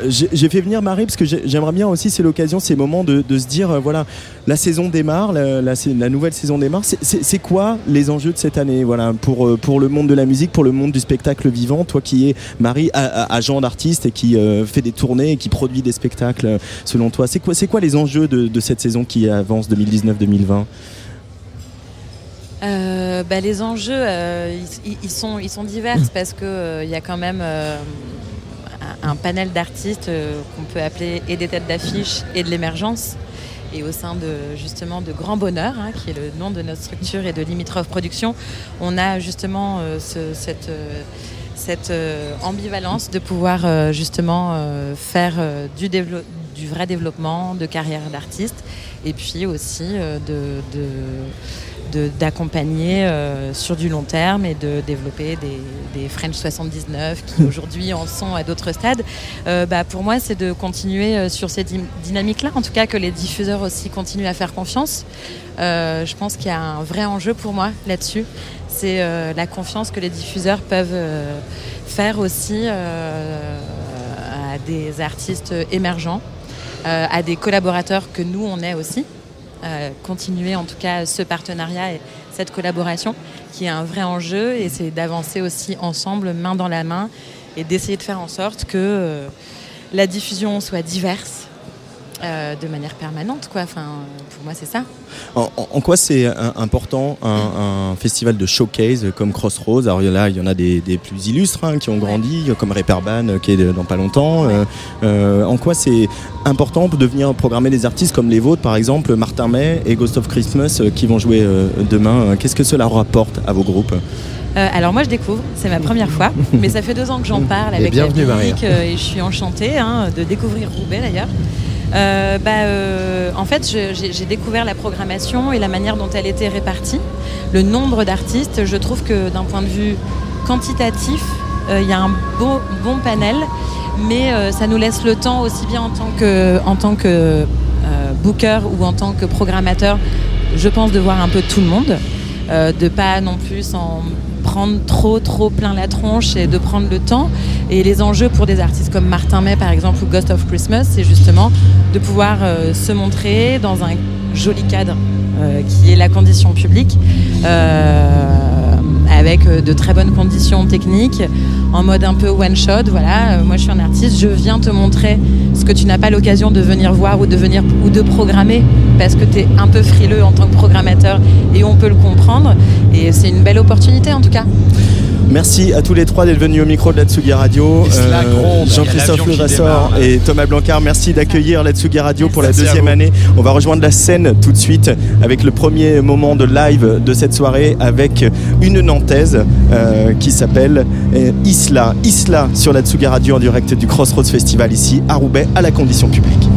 J'ai fait venir Marie parce que j'aimerais bien aussi, c'est l'occasion, ces moments de, se dire, voilà, la saison démarre, la, la, nouvelle saison démarre. C'est quoi les enjeux de cette année? Voilà, pour, pour le monde de la musique, pour le monde du spectacle vivant Toi qui es, Marie, agent d'artiste et qui fait des tournées et qui produit des spectacles, selon toi, c'est quoi, quoi les enjeux de, de cette saison qui avance 2019-2020 euh, bah, les enjeux, euh, ils, sont, ils sont divers parce qu'il euh, y a quand même un, panel d'artistes qu'on peut appeler et des têtes d'affiche et de l'émergence. Et au sein de justement de Grand Bonheur, hein, qui est le nom de notre structure et de Limitrof Production, on a justement cette, cette ambivalence de pouvoir justement faire du, du vrai développement de carrière d'artiste et puis aussi de d'accompagner euh, sur du long terme et de développer des, French 79 qui aujourd'hui en sont à d'autres stades. Euh, bah, pour moi, c'est de continuer euh, sur cette dynamique-là, en tout cas que les diffuseurs aussi continuent à faire confiance. je pense qu'il y a un vrai enjeu pour moi là-dessus. C'est la confiance que les diffuseurs peuvent faire aussi à des artistes émergents, à des collaborateurs que nous, on est aussi continuer en tout cas ce partenariat et cette collaboration qui est un vrai enjeu et c'est d'avancer aussi ensemble, main dans la main et d'essayer de faire en sorte que euh, la diffusion soit diverse euh, de manière permanente. Quoi. Enfin, pour moi, c'est ça. En, quoi c'est important un, festival de showcase comme Crossroads? Alors là, il y en a des, plus illustres hein, qui ont grandi, comme Reperban euh, qui est dans pas longtemps. Euh, en quoi c'est important de venir programmer des artistes comme les vôtres, par exemple Martin May et Ghost of Christmas qui vont jouer demain? Qu'est-ce que cela rapporte à vos groupes? Euh, alors moi je découvre, c'est ma première fois, mais ça fait deux ans que j'en parle Et avec bienvenue, la musique, euh, et je suis enchantée hein, de découvrir Roubaix d'ailleurs. Euh, bah, euh, en fait, j'ai découvert la programmation et la manière dont elle était répartie, le nombre d'artistes. Je trouve que d'un point de vue quantitatif, euh, il y a un bon, panel, mais ça nous laisse le temps aussi bien en tant que, en tant que booker ou en tant que programmateur, je pense, de voir un peu tout le monde, de pas non plus s'en trop trop plein la tronche et de prendre le temps. Et les enjeux pour des artistes comme Martin May par exemple ou Ghost of Christmas, c'est justement de pouvoir euh, se montrer dans un joli cadre euh, qui est la condition publique, euh, avec euh, de très bonnes conditions techniques, en mode un peu one shot. Voilà, Euh, moi je suis un artiste, je viens te montrer ce que tu n'as pas l'occasion de venir voir ou de venir ou de programmer parce que tu es un peu frileux en tant que programmateur et on peut le comprendre. Et c'est une belle opportunité en tout cas. Merci à tous les trois d'être venus au micro de la Tsugi Radio. Y a Jean-Christophe démarre. et Thomas Blancard, merci d'accueillir la Tsugi Radio pour la Merci deuxième année. On va rejoindre la scène tout de suite avec le premier moment de live de cette soirée avec une Nantaise euh, qui s'appelle euh, Isla. Isla sur la Tsugi Radio en direct du Crossroads Festival ici à Roubaix à la condition publique.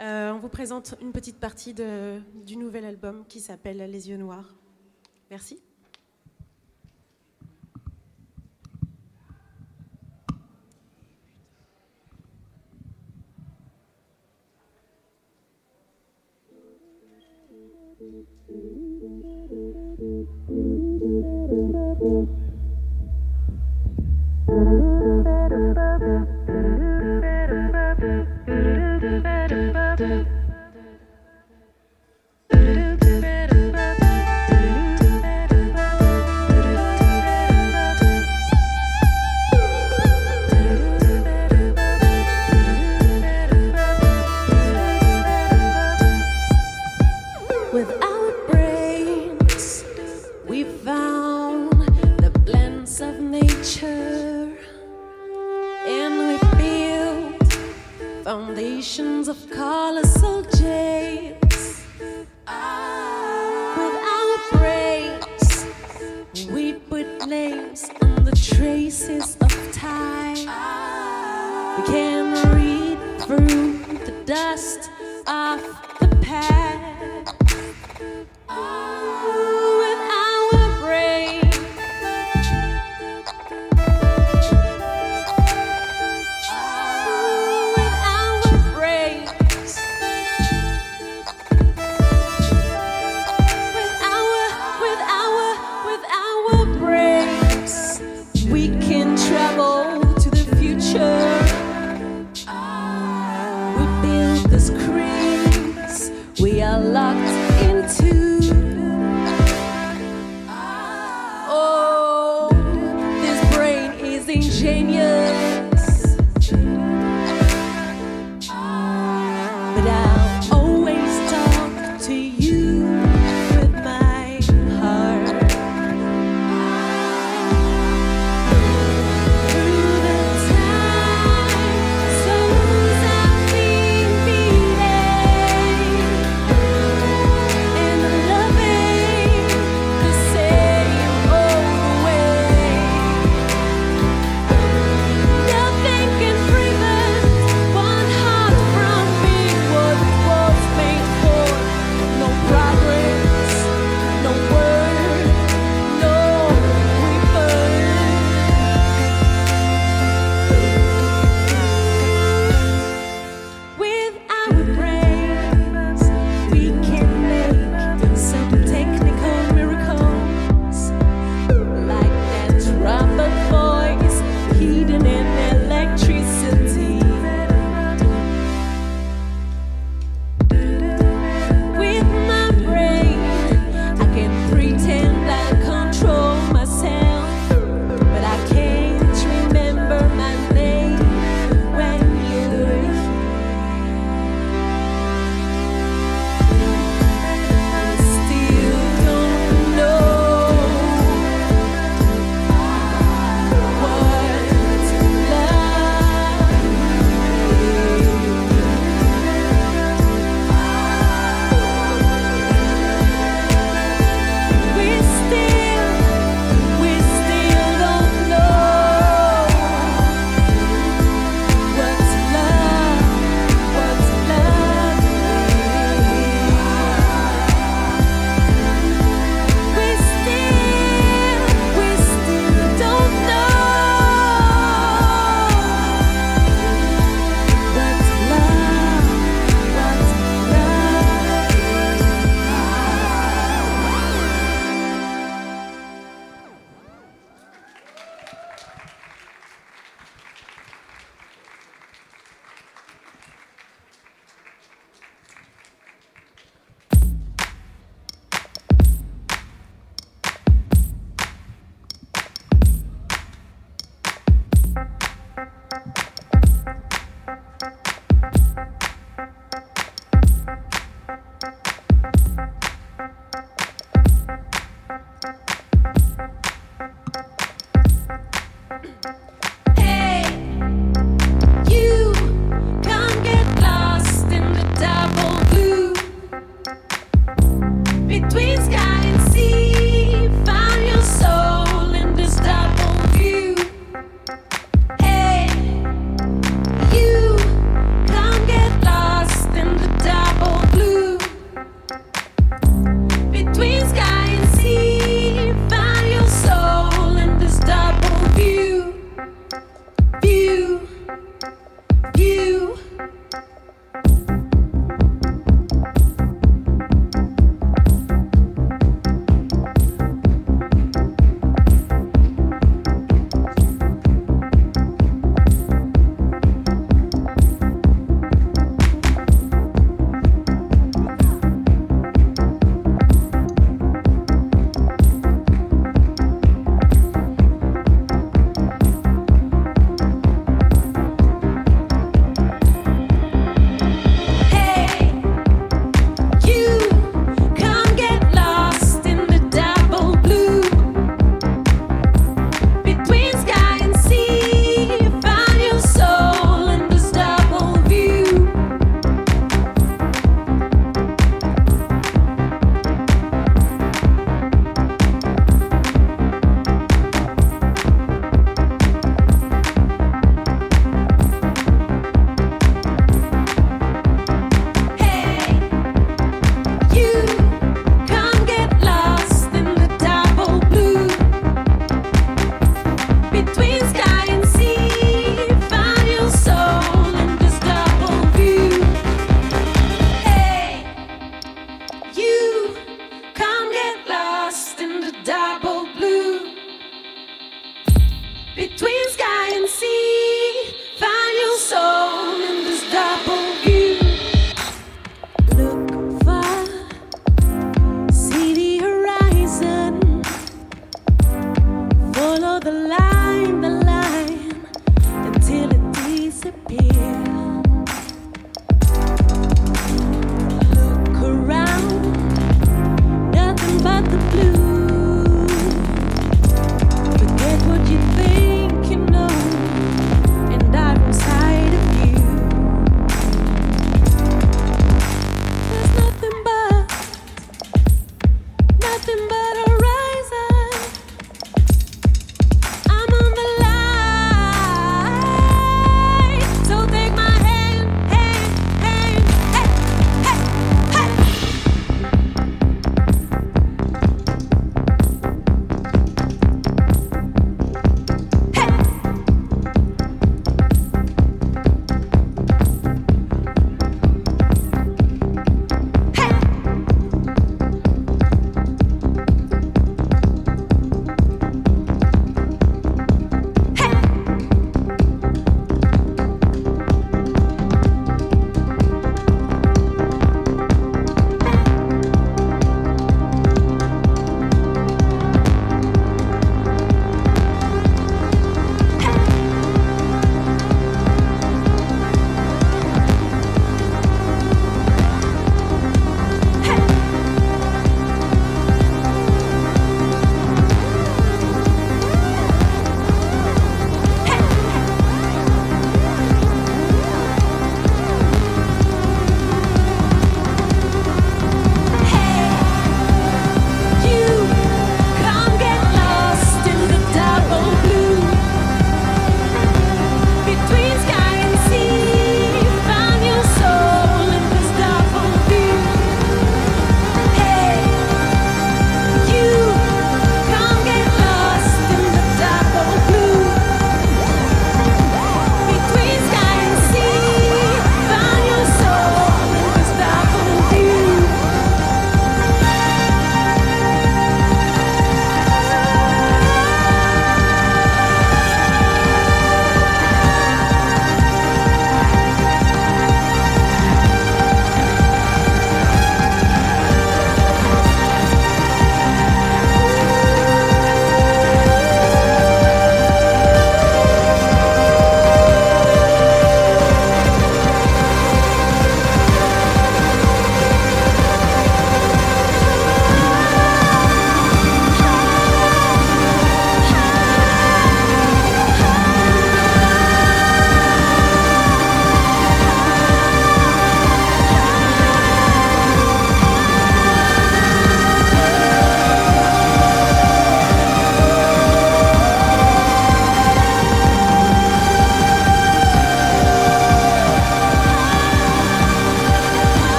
Euh, on vous présente une petite partie du nouvel album qui s'appelle Les yeux noirs. Merci.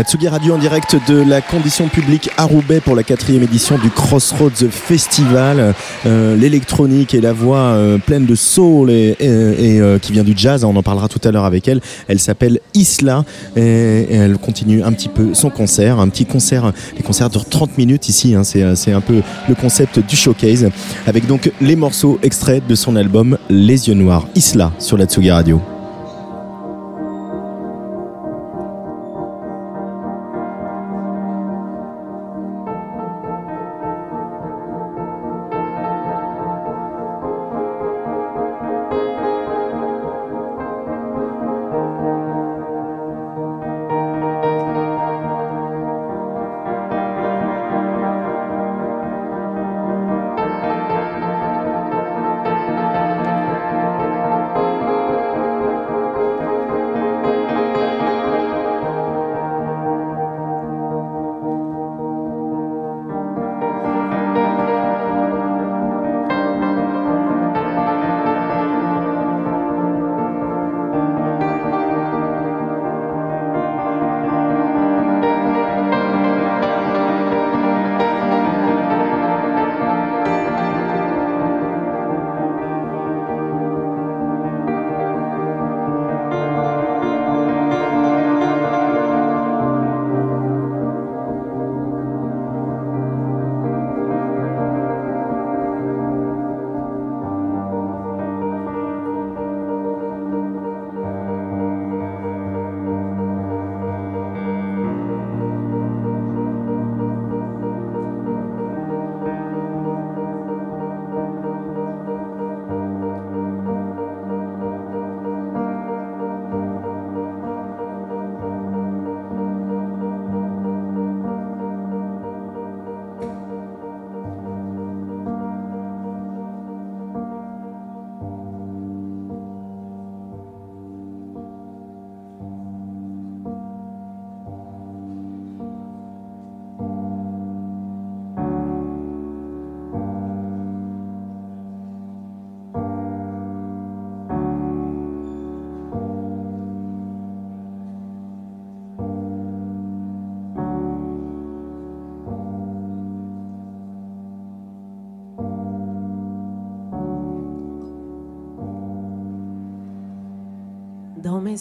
La Tsugi Radio en direct de la condition publique à Roubaix pour la quatrième édition du Crossroads Festival. Euh, L'électronique et la voix euh, pleine de soul et, euh, qui vient du jazz, on en parlera tout à l'heure avec elle. Elle s'appelle Isla et, elle continue un petit peu son concert, un petit concert. Les concerts durent 30 minutes ici, hein, c'est c'est un peu le concept du showcase avec donc les morceaux extraits de son album Les Yeux Noirs. Isla sur la Radio.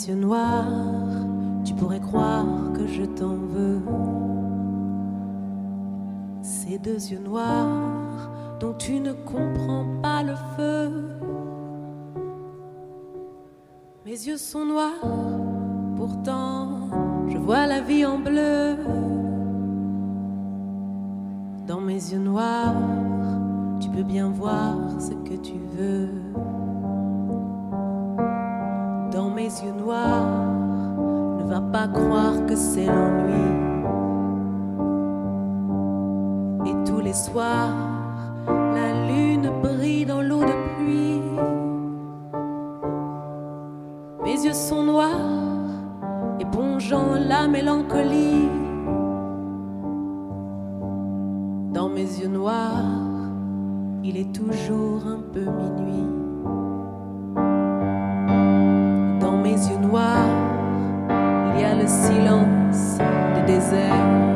Yeux noirs, tu pourrais croire que je t'en veux. Ces deux yeux noirs dont tu ne comprends pas le feu. Mes yeux sont noirs, pourtant je vois la vie en bleu. Dans mes yeux noirs, tu peux bien voir ce que tu veux. Yeux noirs, ne va pas croire que c'est l'ennui. Et tous les soirs, la lune brille dans l'eau de pluie. Mes yeux sont noirs, épongeant la mélancolie. Dans mes yeux noirs, il est toujours un peu minuit. Désert.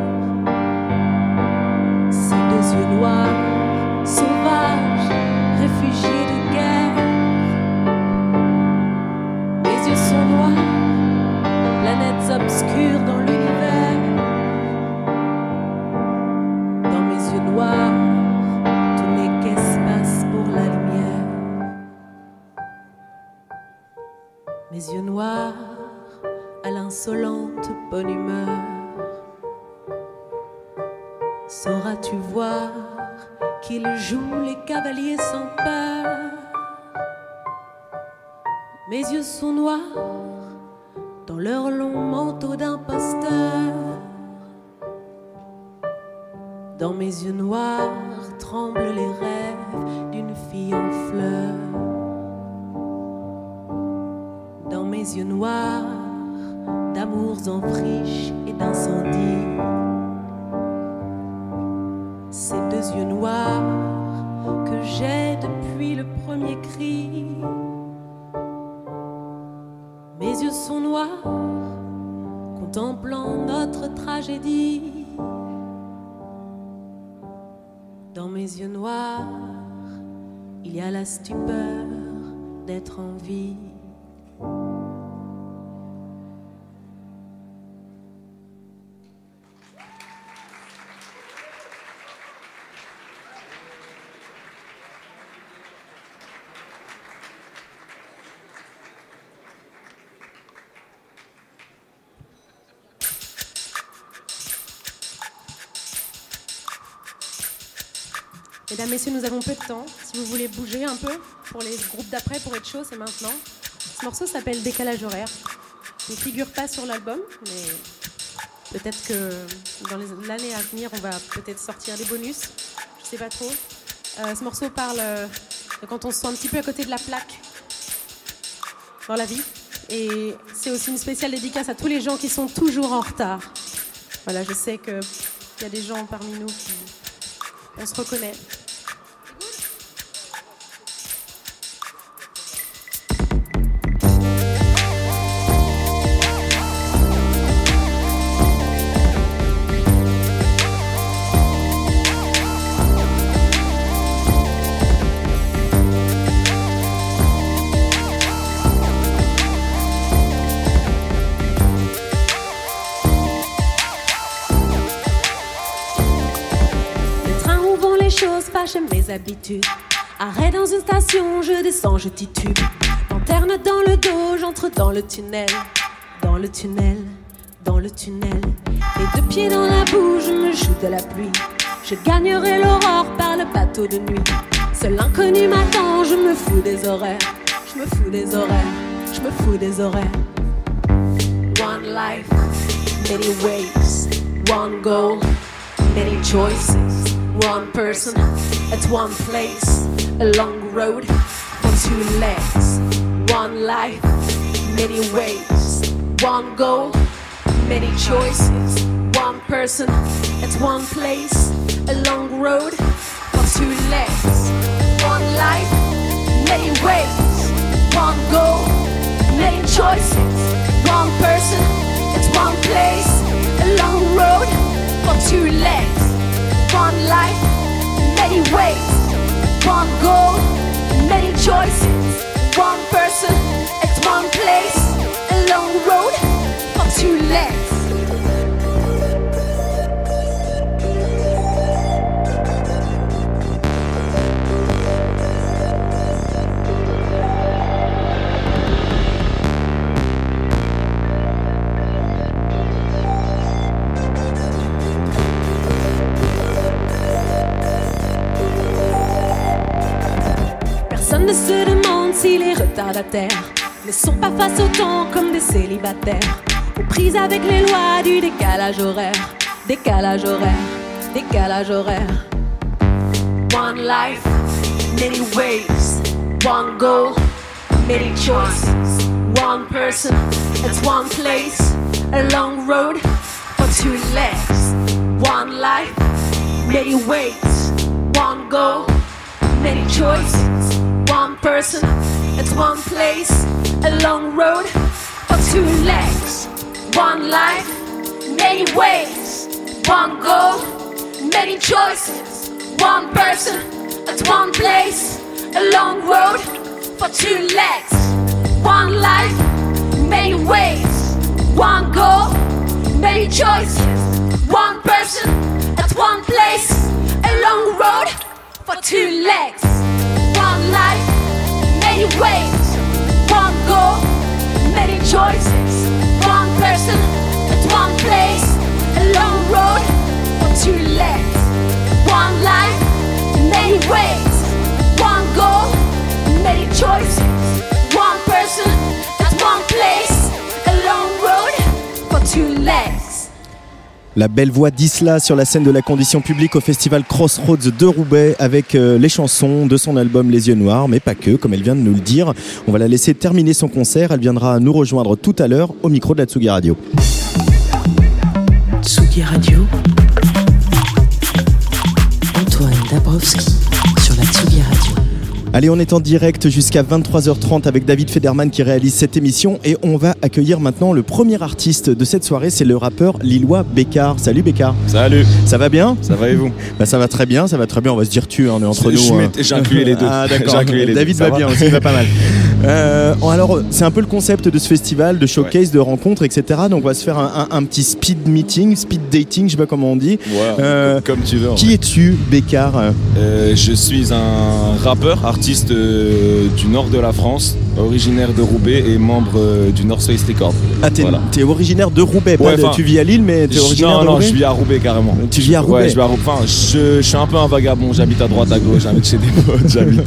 Mesdames, Messieurs, nous avons peu de temps. Si vous voulez bouger un peu pour les groupes d'après, pour être chaud, c'est maintenant. Ce morceau s'appelle Décalage horaire. Il ne figure pas sur l'album, mais peut-être que dans l'année à venir, on va peut-être sortir des bonus. Je sais pas trop. Euh, ce morceau parle euh, de quand on se sent un petit peu à côté de la plaque dans la vie. Et c'est aussi une spéciale dédicace à tous les gens qui sont toujours en retard. Voilà, je sais qu'il y a des gens parmi nous qui. On se reconnaît. Descends, je titube. Lanterne dans le dos, j'entre dans le tunnel. Dans le tunnel, dans le tunnel. Les deux pieds dans la boue, je me joue de la pluie. Je gagnerai l'aurore par le bateau de nuit. Seul inconnu m'attend, je me fous des horaires. Je me fous des horaires, je me fous des horaires. One life, many ways, one goal, many choices, one person at one place, a long road two legs, one life, many ways, one goal, many choices, one person at one place, a long road on two legs, one life, many ways, one goal, many choices, one person at one place, a long road for two legs, one life, many ways, one goal, many choices, one person at one place, a long road for two legs. Ne se demande si les retardataires ne sont pas face au temps comme des célibataires, aux prises avec les lois du décalage horaire, décalage horaire, décalage horaire. One life, many ways, one goal, many choices, one person, at one place, a long road for two legs. One life, many ways, one goal, many choices, one person, at one place, a long road for two legs. One life, many ways, one goal, many choices, one person, at one place, a long road for two legs. One life, many ways, one goal, many choices, one person, at one place, a long road for two legs. One life, many ways, one goal, many choices, one person, at one place, a long road for two legs. One life, many ways, one goal, many choices, one person, at one place, a long road for two legs. La belle voix d'Isla sur la scène de la condition publique au festival Crossroads de Roubaix avec euh, les chansons de son album Les Yeux Noirs, mais pas que, comme elle vient de nous le dire. On va la laisser terminer son concert. Elle viendra nous rejoindre tout à l'heure au micro de la Tsugi Radio. Tsugi Radio. Antoine Dabrowski Allez, on est en direct jusqu'à 23h30 avec David Federman qui réalise cette émission et on va accueillir maintenant le premier artiste de cette soirée, c'est le rappeur lillois Bécard. Salut Bécard. Salut. Ça va bien? Ça va et vous? Bah, Ça va très bien, ça va très bien. On va se dire tu, hein, on est entre nous. hein. j'ai inclus les deux. Ah d'accord. Les deux. David va, va bien aussi, il va pas mal. Euh, alors, c'est un peu le concept de ce festival, de showcase, de rencontres, etc. Donc, on va se faire un, un- un petit speed meeting, speed dating, je sais pas comment on dit. Ouais, Euh, comme, comme tu veux. Qui es-tu, Bécard? Euh, Je suis un rappeur, artiste du nord de la France, originaire de Roubaix et membre du North Face Records. Ah, t'es Voilà. originaire de Roubaix, pas Ouais, de- tu vis à Lille, mais t'es originaire non, de non, Roubaix je vis à Roubaix carrément. Tu vis à Ouais, Roubaix je vis à Roubaix. Enfin, je, je suis un peu un vagabond. J'habite à droite, à gauche. J'habite chez des potes. J'habite.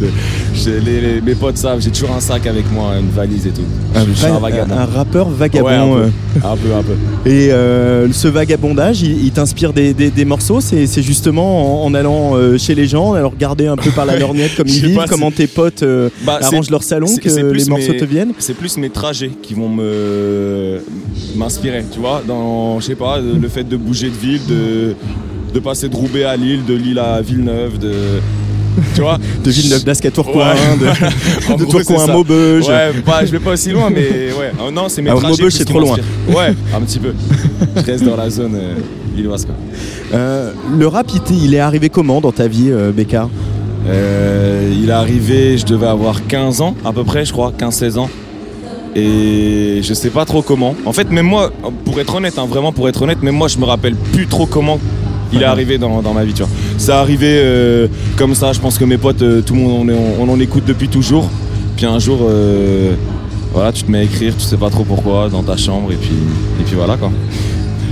chez les, les- mes potes savent. J'ai toujours un sac avec moi, une valise et tout. Je, je suis un vagabond. un rappeur vagabond. Ouais, un peu. euh. Un peu, un peu. Et euh, ce vagabondage, il, il t'inspire des, des- des morceaux? C'est justement en, en allant euh, chez les gens, en allant regarder un peu par la lorgnette comme ils vivent, comment tes potes euh, Bah, arrangent leur salon, que les morceaux mes- te viennent? C'est plus mes trajets qui vont me m'inspirer, tu vois, dans je sais pas, le fait de bouger de ville, de de passer de Roubaix à Lille, de Lille à Villeneuve, de tu vois, De Villeneuve d'Ascq à Tourcoing, Ouais. de, En de gros, Tourcoing à. Maubeuge. Ouais, bah, je vais pas aussi loin, mais ouais. Oh, non, c'est mes trajets. Maubeuge, c'est trop loin. Ouais, un petit peu. Je reste dans la zone euh, lilloise, quoi. Euh, le rap, il, est arrivé comment dans ta vie, euh, Bécard Euh, il est arrivé, je devais avoir 15 ans à peu près, je crois, 15-16 ans. Et je sais pas trop comment. En fait, même moi, pour être honnête, hein, vraiment pour être honnête, même moi, je me rappelle plus trop comment il est arrivé dans, dans ma vie. Tu vois. Ça arrivé euh, comme ça. Je pense que mes potes, euh, tout le monde, on, est- on en écoute depuis toujours. Puis un jour, euh, voilà, tu te mets à écrire, tu sais pas trop pourquoi, dans ta chambre, et puis, et puis voilà quoi.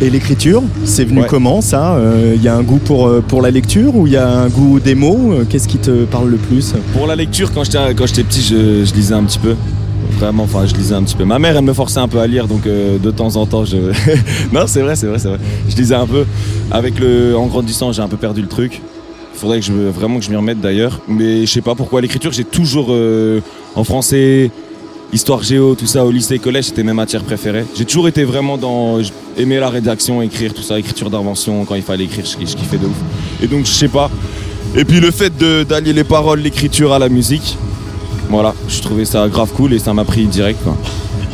Et l'écriture, c'est venu Ouais. comment ça Il y a un goût pour, pour la lecture ou il y a un goût des mots Qu'est-ce qui te parle le plus? Pour la lecture, quand j'étais quand j'étais petit, je, je lisais un petit peu. Vraiment, enfin, je lisais un petit peu. Ma mère, elle me forçait un peu à lire, donc euh, de temps en temps, je. non, c'est vrai, c'est vrai, c'est vrai. Je lisais un peu. Avec le, en grandissant, j'ai un peu perdu le truc. Faudrait que je me- vraiment que je m'y remette d'ailleurs. Mais je sais pas pourquoi l'écriture, j'ai toujours euh, en français, histoire géo, tout ça au lycée, collège, c'était mes matières préférées. J'ai toujours été vraiment dans aimer la rédaction, écrire tout ça, écriture d'invention. Quand il fallait écrire, je, je kiffais de ouf. Et donc, je sais pas. Et puis le fait d'allier les paroles, l'écriture à la musique, voilà, je trouvais ça grave cool et ça m'a pris direct. Quoi.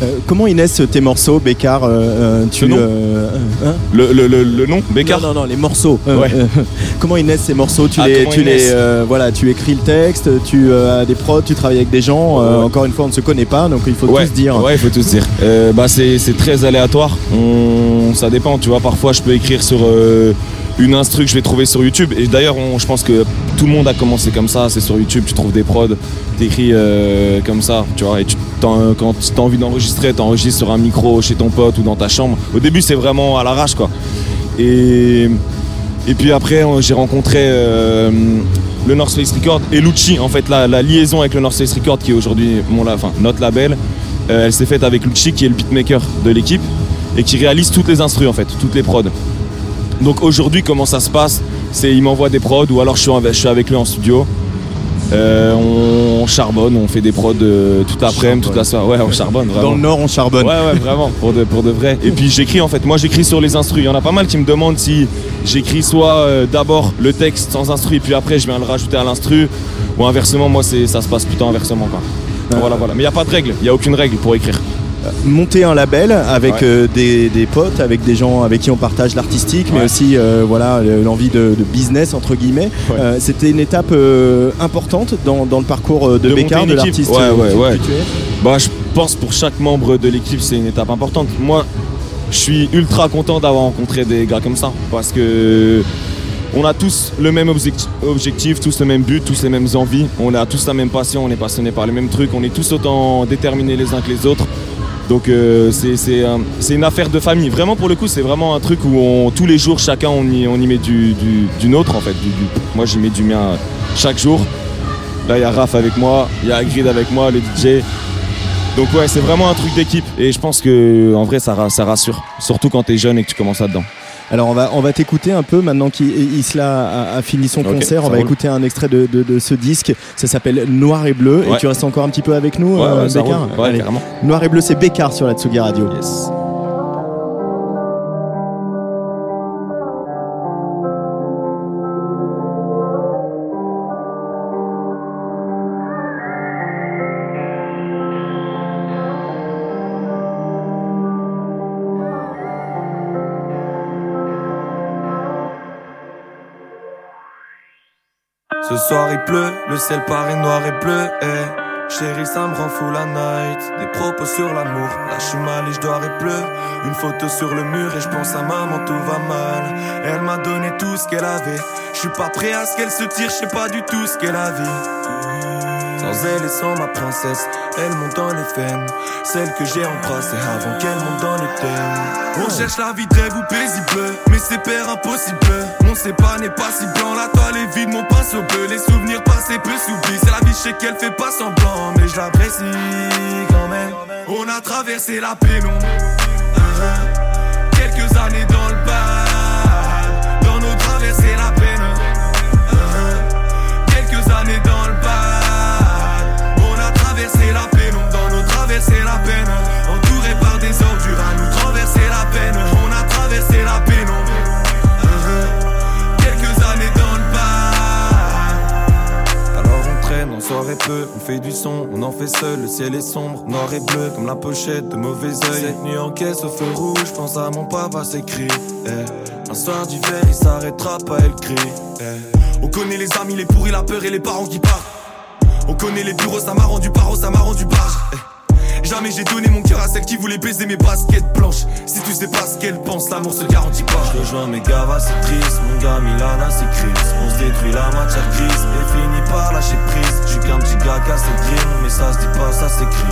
Euh, Comment ils naissent tes morceaux, Bécard euh, euh, tu, Le nom euh, hein Le, le- le- le nom, Bécard Non, non, non, les morceaux. Ouais. comment ils naissent ces morceaux Tu Ah, les, tu les, voilà, tu écris le texte, tu as des prods, tu travailles avec des gens. Ouais. Encore une fois, on ne se connaît pas, donc il faut ouais, tous dire. Ouais, il faut tous dire. Bah, c'est c'est très aléatoire. On, ça dépend, tu vois. Parfois, je peux écrire sur une instru que je vais trouver sur YouTube. Et d'ailleurs, je pense que tout le monde a commencé comme ça. C'est sur YouTube, tu trouves des prods, t'écris euh, comme ça, tu vois. Et tu, quand tu as envie d'enregistrer, t'enregistres sur un micro chez ton pote ou dans ta chambre. Au début, c'est vraiment à l'arrache, quoi. Et, puis après, j'ai rencontré euh, le North Face Record et Lucci. En fait, la, liaison avec le North Face Record, qui est aujourd'hui mon, enfin, notre label, euh, elle s'est faite avec Lucci, qui est le beatmaker de l'équipe et qui réalise toutes les instrus, en fait, toutes les prods. Donc aujourd'hui, comment ça se passe? C'est il m'envoie des prods ou alors je suis, en- je suis avec lui en studio. Euh, on charbonne, on fait des prods euh, toute l'après-midi, toute la soirée. Ouais, on charbonne vraiment. Dans le Nord, on charbonne. Ouais, ouais, vraiment, pour de, pour de vrai. Et puis j'écris en fait, moi j'écris sur les instrus. Il y en a pas mal qui me demandent si j'écris soit euh, d'abord le texte sans instru et puis après je viens le rajouter à l'instru ou inversement. Moi c'est ça se passe plutôt inversement quoi. Voilà, voilà. Mais il n'y a pas de règle, il n'y a aucune règle pour écrire. Monter un label avec Ouais. euh, des, des potes, avec des gens avec qui on partage l'artistique, mais aussi euh, voilà le- l'envie de, de business entre guillemets. Ouais. Euh, C'était une étape euh, importante dans, dans le parcours euh, de, De Bécard, de l'artiste euh. Bah, je pense pour chaque membre de l'équipe, c'est une étape importante. Moi, je suis ultra content d'avoir rencontré des gars comme ça parce que on a tous le même objectif, objectif, tous le même but, tous les mêmes envies. On a tous la même passion, on est passionné par les mêmes trucs, on est tous autant déterminés les uns que les autres. Donc euh, c'est c'est un- c'est une affaire de famille. Vraiment pour le coup, c'est vraiment un truc où tous les jours, chacun on y, met du, nôtre en fait. Moi j'y mets du mien chaque jour. Là il y a Raph avec moi, il y a Agrid avec moi, le DJ. Donc ouais, c'est vraiment un truc d'équipe et je pense que en vrai ça, ça rassure, surtout quand t'es jeune et que tu commences là-dedans. Alors on va, on va t'écouter un peu maintenant qu'Isla a, a fini son concert. On va roule. écouter un extrait de, de- de ce disque. Ça s'appelle Noir et Bleu. Et tu restes encore un petit peu avec nous, Ouais, euh, Bécard. Ouais. Noir et Bleu, c'est Bécard sur la Tsugi Radio. Yes. Soir il pleut, le ciel paraît noir et bleu. Eh. Chérie, ça me rend fou la night. Des propos sur l'amour. Là, je suis mal et je dois pleu. Une photo sur le mur et je pense à maman, tout va mal. Elle m'a donné tout ce qu'elle avait. Je suis pas prêt à ce qu'elle se tire, je sais pas du tout ce qu'elle a vu. Sans elle et sans ma princesse, elle monte dans les veines. Celle que j'ai embrassée avant qu'elle monte dans les thèmes. On cherche la vie rêve ou paisible, mais c'est père impossible. Mon pas n'est pas si blanc, la toile est vide, mon pinceau bleu. Les souvenirs passés peu s'oublient. C'est la vie, je sais qu'elle fait pas semblant, mais je l'apprécie quand même. On a traversé la pénombre, uh-huh. quelques années dans traversées, la peine. Entouré par des ordures, à nous traverser la peine. On a traversé la pénombre. uh-huh. Quelques années dans le bas. Alors on traîne, on soirée peu, on fait du son, on en fait seul, le ciel est sombre, noir et bleu comme la pochette de mauvais oeil. Cette nuit en caisse au feu rouge, pense à mon papa s'écrit. Eh. Un soir d'hiver, il s'arrêtera pas, elle crie. Eh. On connaît les amis, les pourris, la peur et les parents qui partent. On connaît les bureaux, ça m'a rendu paro, ça m'a rendu barge. Eh. Jamais j'ai donné mon cœur à celle qui voulait baiser mes baskets blanches. Si tu sais pas ce qu'elle pense, l'amour se garantit pas. Je rejoins mes gars, c'est triste. Mon gars Milana, c'est Chris. On se détruit la matière grise et finit par lâcher prise. Je suis qu'un petit gars cassé dream, mais ça se dit pas, ça s'écrit.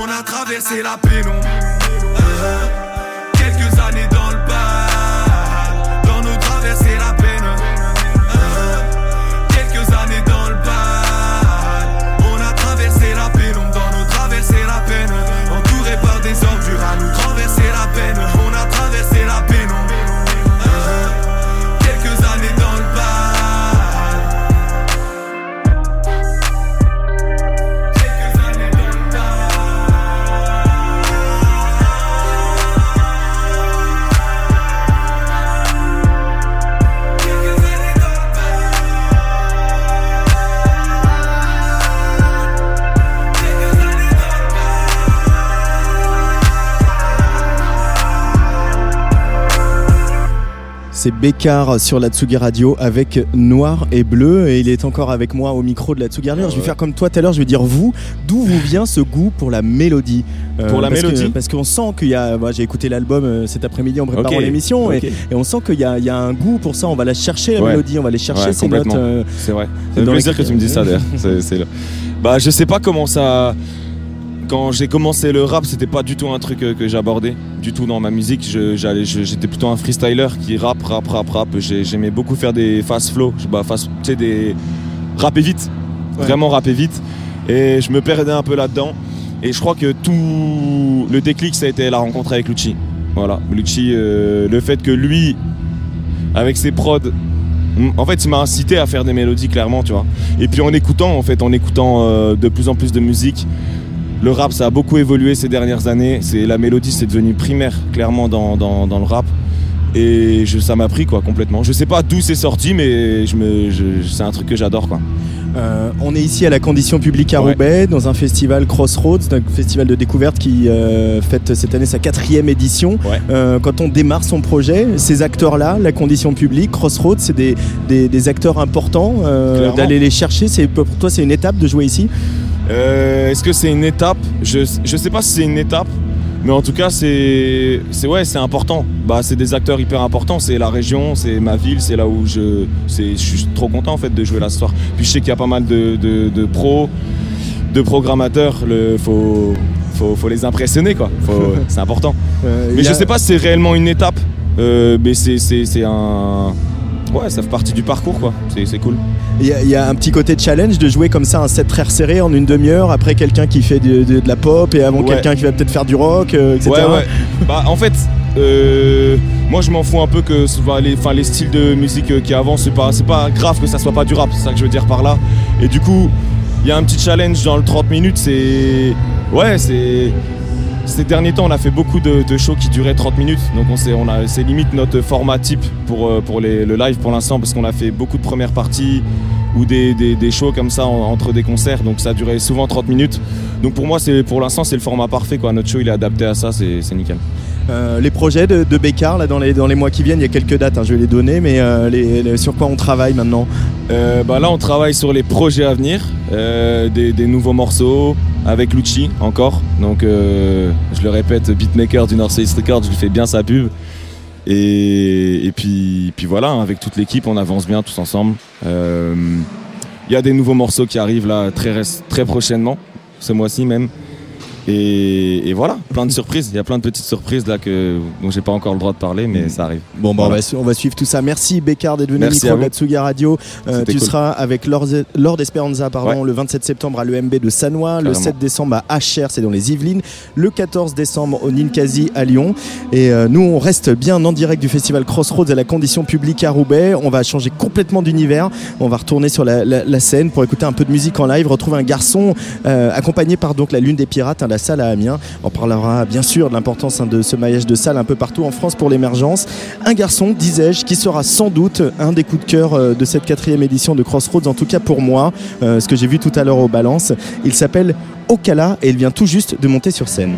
On a traversé la pénombre. C'est Bécard sur la Tsugi Radio avec Noir et Bleu et il est encore avec moi au micro de la Tsugi Radio. Je vais faire comme toi tout à l'heure, je vais dire vous, d'où vous vient ce goût pour la mélodie Euh, Pour la parce que- mélodie Parce qu'on sent qu'il y a, moi, j'ai écouté l'album euh, cet après-midi en préparant l'émission et, et on sent qu'il y, a- il y a un goût pour ça, on va la chercher la Ouais. mélodie, on va aller chercher Ouais, ces notes. euh, C'est vrai. Ça fait dans plaisir les- que tu me dises ça d'ailleurs. C'est- c'est le- Bah, je sais pas comment ça. Quand j'ai commencé le rap, c'était pas du tout un truc euh, que j'abordais, du tout dans ma musique. J'étais plutôt un freestyler qui rap, rap, rap, rap. J'ai- J'aimais beaucoup faire des fast flow, bah, fast, tu sais, des rapper vite, Ouais. vraiment rapper vite. Et je me perdais un peu là-dedans. Et je crois que tout le déclic, ça a été la rencontre avec Lucci. Voilà, Lucci, euh, le fait que lui, avec ses prods, en fait, il m'a incité à faire des mélodies clairement, tu vois. Et puis en écoutant, en fait, en écoutant euh, de plus en plus de musique, le rap, ça a beaucoup évolué ces dernières années. La mélodie, c'est devenu primaire, clairement dans le rap. Et je, ça m'a pris quoi complètement. Je sais pas d'où c'est sorti, mais je me, je- c'est un truc que j'adore quoi. Euh, on est ici à la Condition Publique à Ouais. Roubaix, dans un festival Crossroads, un festival de découverte qui euh, fête cette année sa quatrième édition. Ouais. Euh, quand on démarre son projet, ces acteurs-là, la Condition Publique, Crossroads, c'est des, des- des acteurs importants. D'aller les chercher, c'est pour toi c'est une étape de jouer ici? Est-ce que c'est une étape? Je, je sais pas si c'est une étape, mais en tout cas c'est ouais c'est important. Bah c'est des acteurs hyper importants. C'est la région, c'est ma ville, c'est là où je c'est je suis trop content en fait de jouer là ce soir. Puis je sais qu'il y a pas mal de, de, de pros, de programmateurs. Le faut faut, faut les impressionner quoi. C'est important. Euh, Mais y je a- sais pas si c'est réellement une étape. Euh, mais c'est c'est c'est un ouais ça fait partie du parcours quoi. C'est c'est cool. Il y, a- il y a un petit côté challenge de jouer comme ça un set très resserré en une demi-heure, après quelqu'un qui fait de, de- de la pop et avant Ouais. quelqu'un qui va peut-être faire du rock, euh, etc. Ouais, ouais. Bah, en fait, euh, moi je m'en fous un peu que les, les styles de musique euh, qui avancent, c'est pas, c'est pas grave que ça soit pas du rap, c'est ça que je veux dire par là. Et du coup, il y a un petit challenge dans le 30 minutes, c'est. Ouais, c'est. Ces derniers temps, on a fait beaucoup de, de shows qui duraient 30 minutes, donc on s'est- on a, c'est limite notre format type pour, euh, pour les- le live pour l'instant, parce qu'on a fait beaucoup de premières parties, ou des, des, des shows comme ça en- entre des concerts. Donc ça durait souvent 30 minutes. Donc pour moi, c'est pour l'instant, c'est le format parfait. Quoi. Notre show, il est adapté à ça, c'est c'est nickel. Euh, les projets de, de Bécard là, dans, les, dans les mois qui viennent, il y a quelques dates, hein, je vais les donner, mais euh, les- les- sur quoi on travaille maintenant? Euh, bah là, on travaille sur les projets à venir, des, des nouveaux morceaux avec Lucci encore. Donc, euh, je le répète, beatmaker du North East Records, je lui fais bien sa pub. Et, puis, voilà, hein, avec toute l'équipe, on avance bien tous ensemble. Euh, Il y a des nouveaux morceaux qui arrivent là très prochainement, ce mois-ci même. Et, et voilà, plein de surprises. Il y a plein de petites surprises là que, dont j'ai pas encore le droit de parler, mais ça arrive. Bon, bah, Voilà. on, va, su- on va suivre tout ça. Merci Bécard d'être venu Merci micro à de la Radio. Euh, tu cool. seras avec Lord, Lord Esperanza pardon, Ouais. le 27 septembre à l'EMB de Sanois, le Carrément. 7 décembre à HR, c'est dans les Yvelines, le 14 décembre au Ninkasi à Lyon. Et euh, nous, on reste bien en direct du festival Crossroads à la condition publique à Roubaix. On va changer complètement d'univers. On va retourner sur la, la- la scène pour écouter un peu de musique en live, retrouver un garçon euh, accompagné par donc la Lune des Pirates, hein, la salle à Amiens. On parlera bien sûr de l'importance hein, de ce maillage de salles un peu partout en France pour l'émergence. Un garçon, disais-je, qui sera sans doute un des coups de cœur euh, de cette quatrième édition de Crossroads, en tout cas pour moi, euh, ce que j'ai vu tout à l'heure au Balance. Il s'appelle Okala et il vient tout juste de monter sur scène.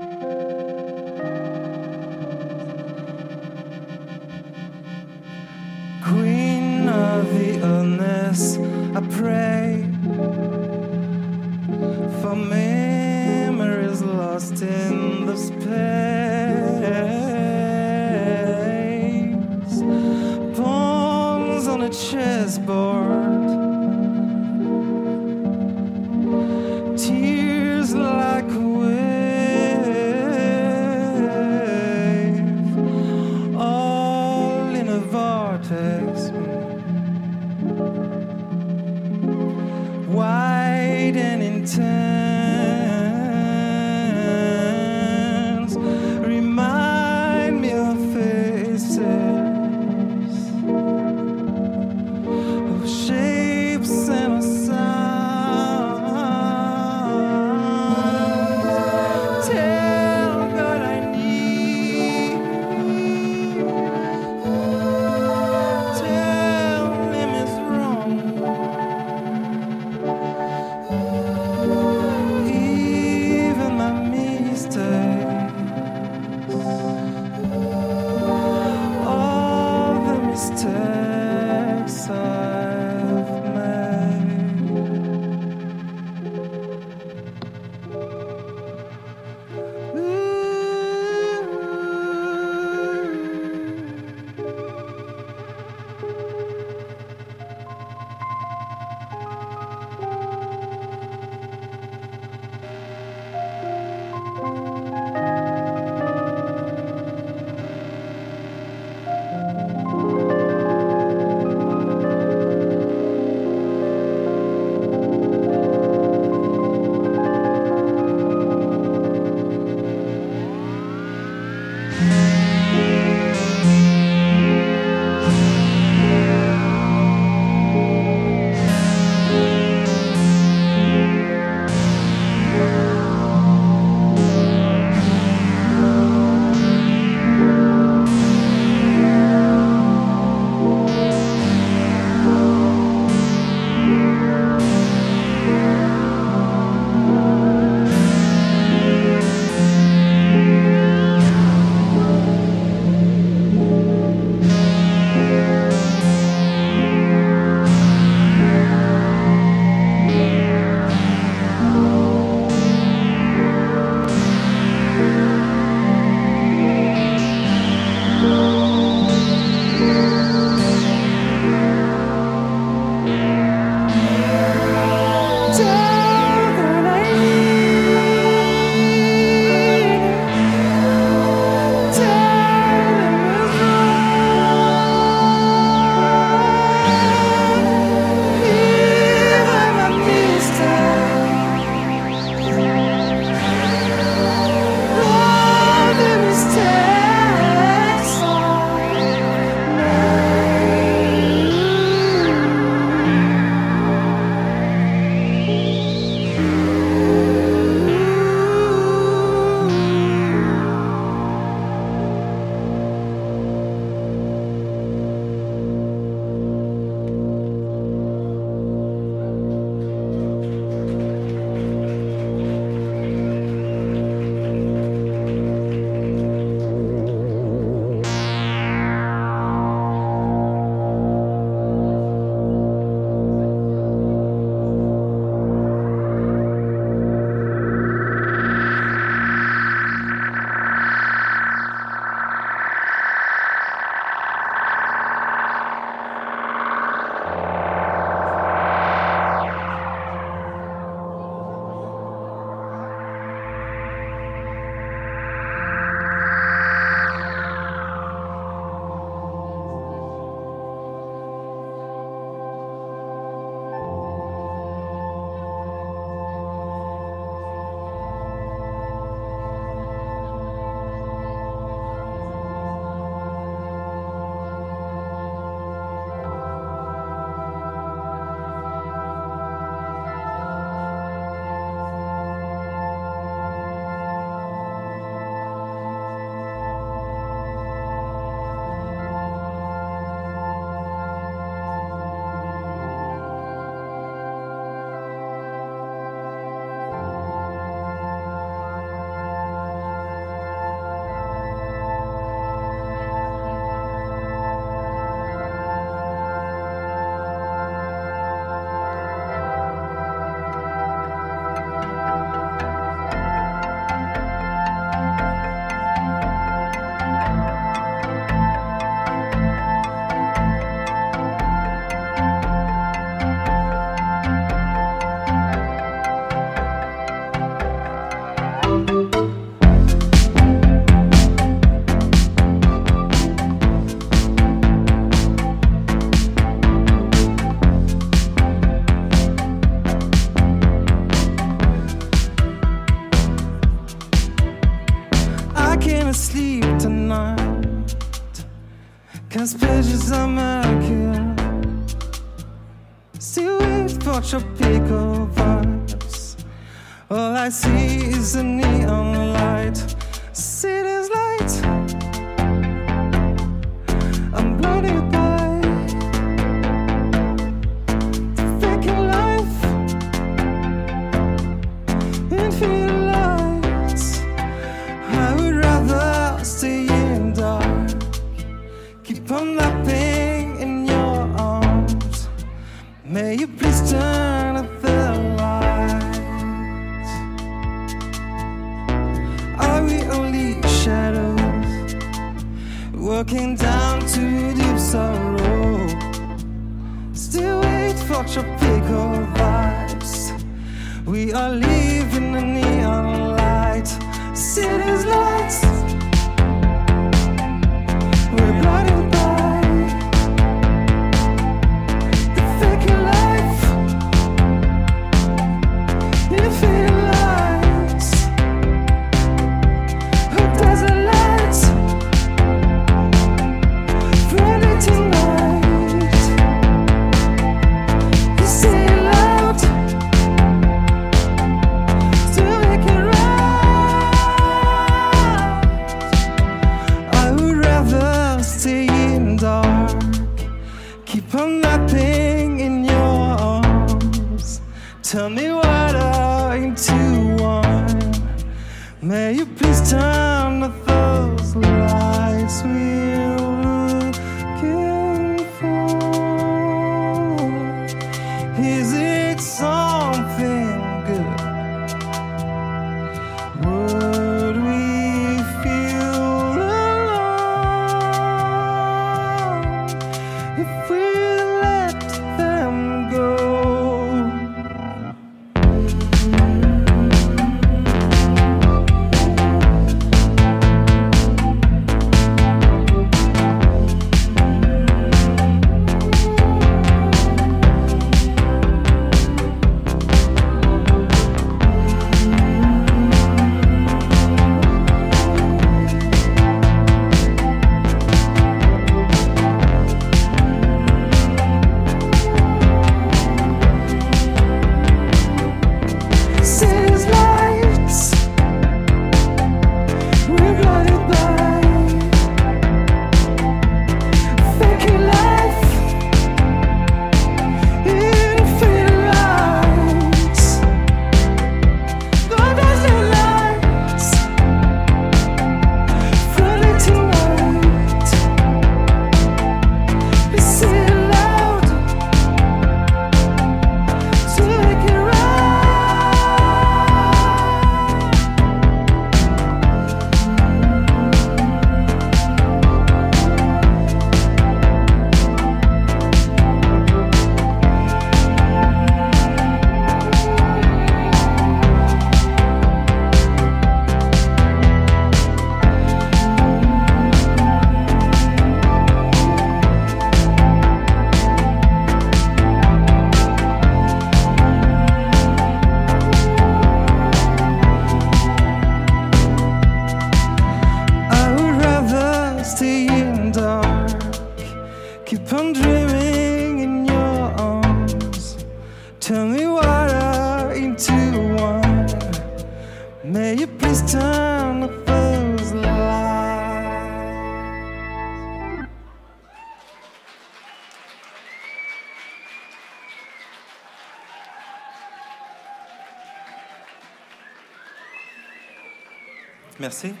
Merci.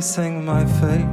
Facing my fate.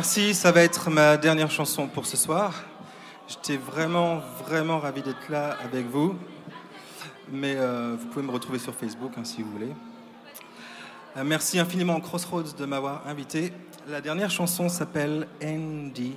Merci, ça va être ma dernière chanson pour ce soir. J'étais vraiment, vraiment ravi d'être là avec vous. Mais euh, vous pouvez me retrouver sur Facebook hein, si vous voulez. Euh, merci infiniment Crossroads de m'avoir invité. La dernière chanson s'appelle NDE.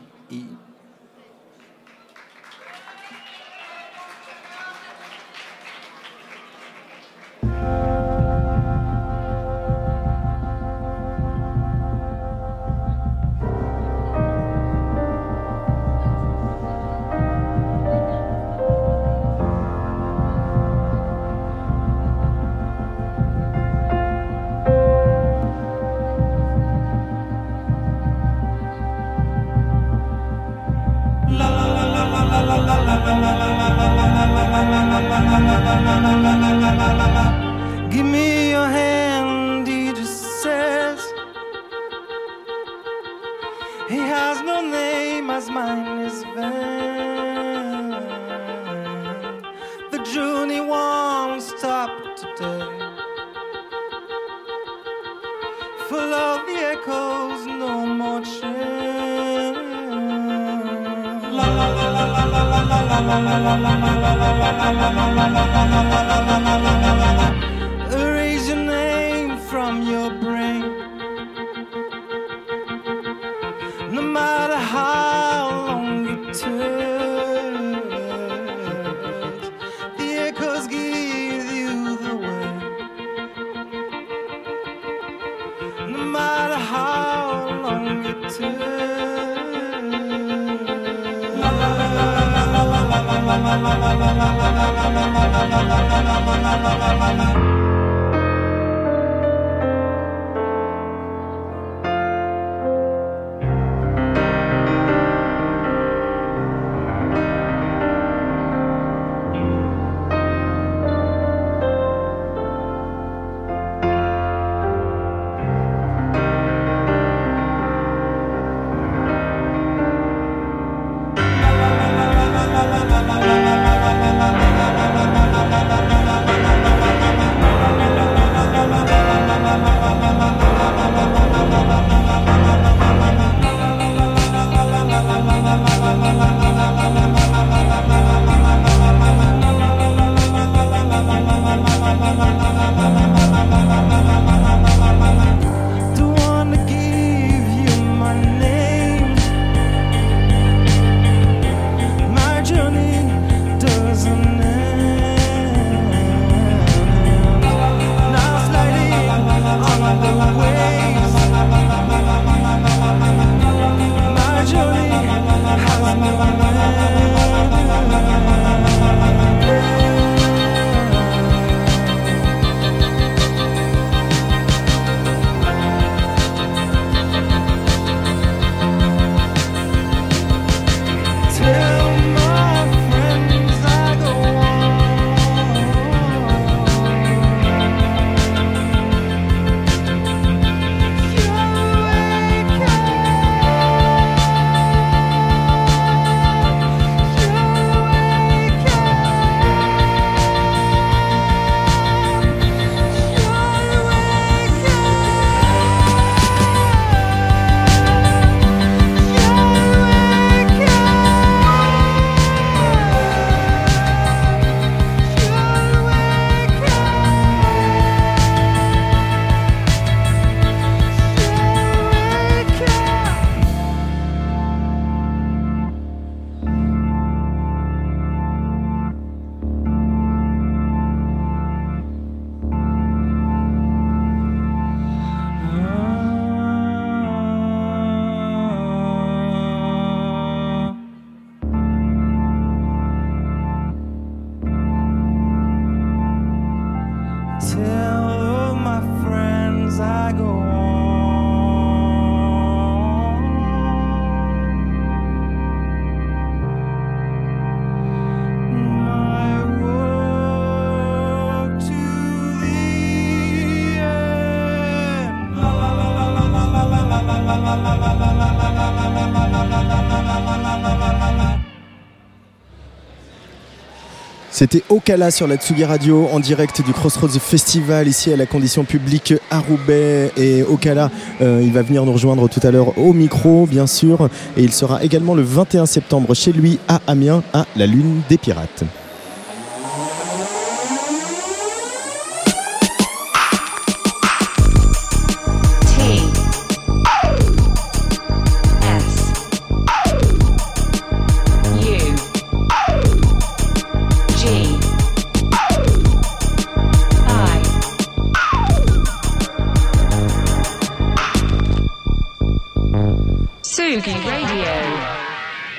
C'était Okala sur la Tsugi Radio en direct du Crossroads Festival ici à la condition publique à Roubaix et Okala euh, il va venir nous rejoindre tout à l'heure au micro bien sûr et il sera également le 21 septembre chez lui à Amiens à la Lune des Pirates.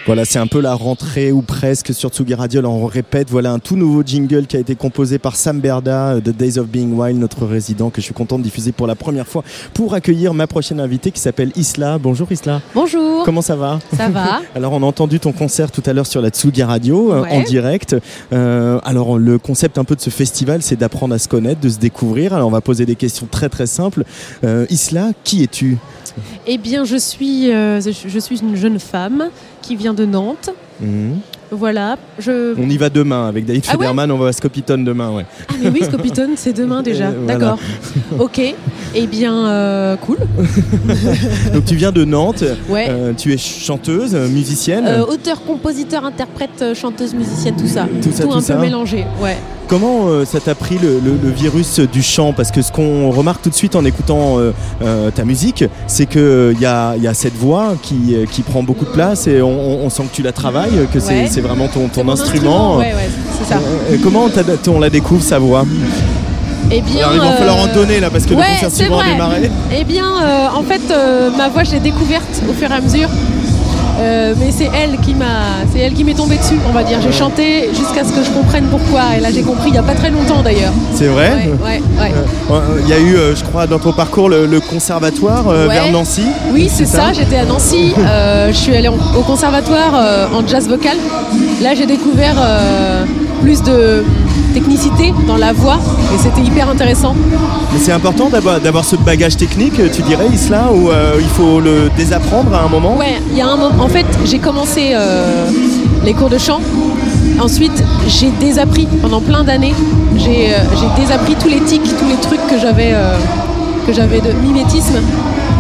Voilà, c'est un peu la rentrée ou presque sur Tsugi Radio. Alors on répète, voilà un tout nouveau jingle qui a été composé par Sam Berda, euh, The Days of Being Wild, notre résident que je suis content de diffuser pour la première fois pour accueillir ma prochaine invitée qui s'appelle Isla. Bonjour Isla. Bonjour. Comment ça va? Ça va. Alors on a entendu ton concert tout à l'heure sur la Tsugi Radio euh, Ouais. en direct. Euh, alors le concept un peu de ce festival, c'est d'apprendre à se connaître, de se découvrir. Alors on va poser des questions très très simples. Euh, Isla, qui es-tu? Eh bien, je suis, euh, je, suis une jeune femme qui vient de Nantes. Mhm. Voilà. Je... On y va demain avec David Ah ouais Federman, on va à Scopiton demain, ouais. Ah, mais oui, Scopitone, c'est demain déjà. Voilà. D'accord. Ok. Eh bien, euh, cool. Donc tu viens de Nantes, Ouais. euh, tu es chanteuse, musicienne. Euh, auteur, compositeur, interprète, chanteuse, musicienne, tout ça. Tout ça, tout un ça. peu mélangé. Ouais. Comment euh, ça t'a pris le, le- le virus du chant? Parce que ce qu'on remarque tout de suite en écoutant euh, euh, ta musique, c'est qu'il y a, y a cette voix qui, euh, qui prend beaucoup de place et on, on- on sent que tu la travailles, que c'est Ouais. c'est vraiment ton, instrument. Ouais, ouais, c'est ça. Euh, comment on la découvre sa voix? Eh bien, Alors, il va euh, falloir en donner là parce que ouais, le concert c'est suivant a démarré. Eh bien, euh, en fait, euh, ma voix, je l'ai découverte au fur et à mesure. Euh, mais c'est elle qui m'a, c'est elle qui m'est tombée dessus, on va dire. J'ai chanté jusqu'à ce que je comprenne pourquoi. Et là, j'ai compris il n'y a pas très longtemps d'ailleurs. C'est vrai Ouais, ouais, ouais. Euh, Il y a eu, euh, je crois, dans ton parcours le, le conservatoire Ouais. vers Nancy. Oui, c'est ça. J'étais à Nancy. euh, je suis allée en- au conservatoire en jazz vocal. Là, j'ai découvert plus de technicité dans la voix et c'était hyper intéressant. Mais c'est important d'avoir ce bagage technique, tu dirais, Isla, ou euh, il faut le désapprendre à un moment? Ouais, il y a un moment. En fait, j'ai commencé euh, les cours de chant. Ensuite, j'ai désappris pendant plein d'années. J'ai euh, désappris tous les tics, tous les trucs que j'avais que j'avais de mimétisme.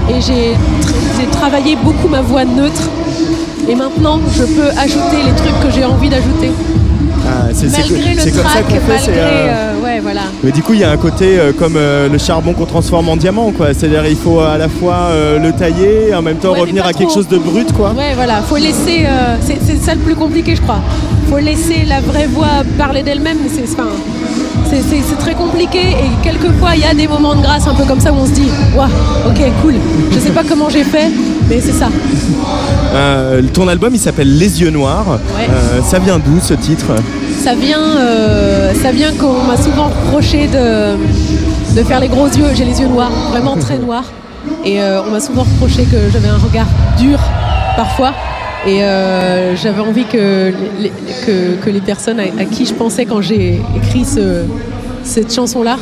Et j'ai travaillé beaucoup ma voix neutre. Et maintenant, je peux ajouter les trucs que j'ai envie d'ajouter. Ah, c'est comme ça qu'on fait. euh, euh, ouais, voilà. Mais du coup, il y a un côté euh, comme le charbon qu'on transforme en diamant, quoi. C'est-à-dire, il faut à la fois le tailler, et en même temps Ouais, revenir à quelque chose de brut, quoi. Ouais, voilà, faut laisser. c'est ça le plus compliqué, je crois. Faut laisser la vraie voix parler d'elle-même. C'est enfin, c'est- très compliqué et quelquefois il y a des moments de grâce un peu comme ça où on se dit Waouh, ok, cool. Je sais pas comment j'ai fait, mais c'est ça. Euh, ton album, il s'appelle Les Yeux Noirs. Ouais. Euh, ça vient d'où ce titre? Ça vient, euh, ça vient qu'on m'a souvent reproché de, de faire les gros yeux. J'ai les yeux noirs, vraiment très noirs. Et on m'a souvent reproché que j'avais un regard dur parfois. Et euh, j'avais envie que les, personnes à, qui je pensais quand j'ai écrit ce- cette chanson-là,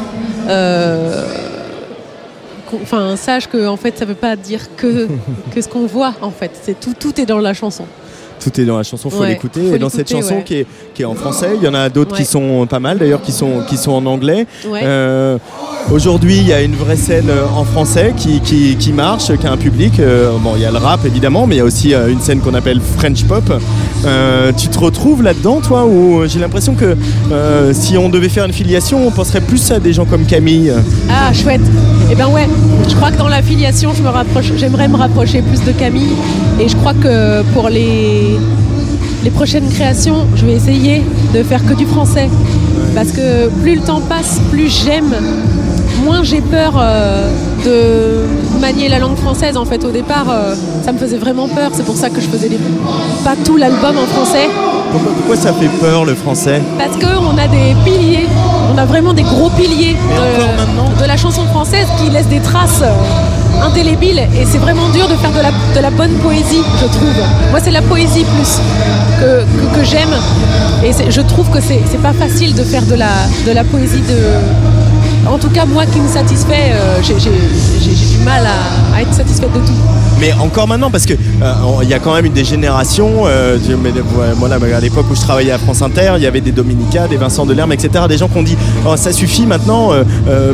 euh, enfin, sachent que en fait, ça veut pas dire que, que ce qu'on voit. En fait, c'est tout, tout est dans la chanson. Tout est dans la chanson, faut Ouais, l'écouter. Et dans cette chanson ouais. qui, est, qui est en français, il y en a d'autres qui sont pas mal d'ailleurs, qui sont, qui sont en anglais. Euh, Aujourd'hui, il y a une vraie scène euh, en français qui, qui, qui marche, qui a un public. Euh, bon, il y a le rap évidemment, mais il y a aussi une scène qu'on appelle French Pop. Euh, tu te retrouves là-dedans, toi, ou j'ai l'impression que si on devait faire une filiation, on penserait plus à des gens comme Camille. Ah, chouette. Eh ben ouais, je crois que dans la filiation, je me rapproche, j'aimerais me rapprocher plus de Camille. Et je crois que pour les, les prochaines créations, je vais essayer de faire que du français. Parce que plus le temps passe, plus j'aime, moins j'ai peur euh, de manier la langue française. En fait, au départ, euh, ça me faisait vraiment peur. C'est pour ça que je faisais pas tout l'album en français. Pourquoi, pourquoi ça fait peur le français? Parce qu'on a des piliers, on a vraiment des gros piliers de, de la chanson française qui laissent des traces euh, indélébiles et c'est vraiment dur de faire de la, bonne poésie, je trouve. Moi, c'est la poésie plus que, j'aime et je trouve que c'est pas facile de faire de la poésie de. En tout cas, moi qui me satisfait, euh, j'ai du mal à, à être satisfaite de tout. Mais encore maintenant, parce que euh, il y a quand même une des générations. euh, mais, à l'époque où je travaillais à France Inter, il y avait des Dominica, des Vincent Delerme, etc. Des gens qui ont dit oh, ça suffit maintenant.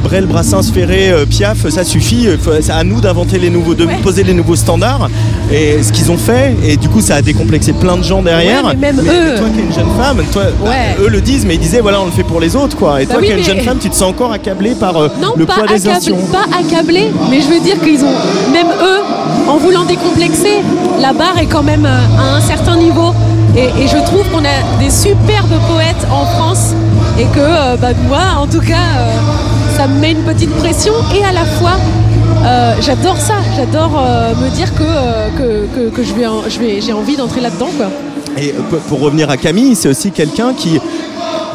Brel, Brassens, Ferré, Piaf, ça suffit. C'est à nous d'inventer les nouveaux, de poser les nouveaux standards. Et ce qu'ils ont fait, et du coup, ça a décomplexé plein de gens derrière. Ouais, mais même eux. Toi qui es une jeune femme, toi, bah, eux le disent, mais ils disaient voilà, on le fait pour les autres, quoi. Et Bah toi oui, qui es une mais- jeune femme, tu te sens encore par euh, Non, le pas poids des accablé, instruments. pas accablé, mais je veux dire qu'ils ont, même eux, en voulant décomplexer, la barre est quand même euh, à un certain niveau. Et, et je trouve qu'on a des superbes poètes en France et que euh, bah, moi, en tout cas, euh, ça me met une petite pression et à la fois, euh, j'adore ça. J'adore euh, me dire que, euh, que, que- que je vais, en- je vais, j'ai envie d'entrer là-dedans. quoi. Et pour revenir à Camille, c'est aussi quelqu'un qui,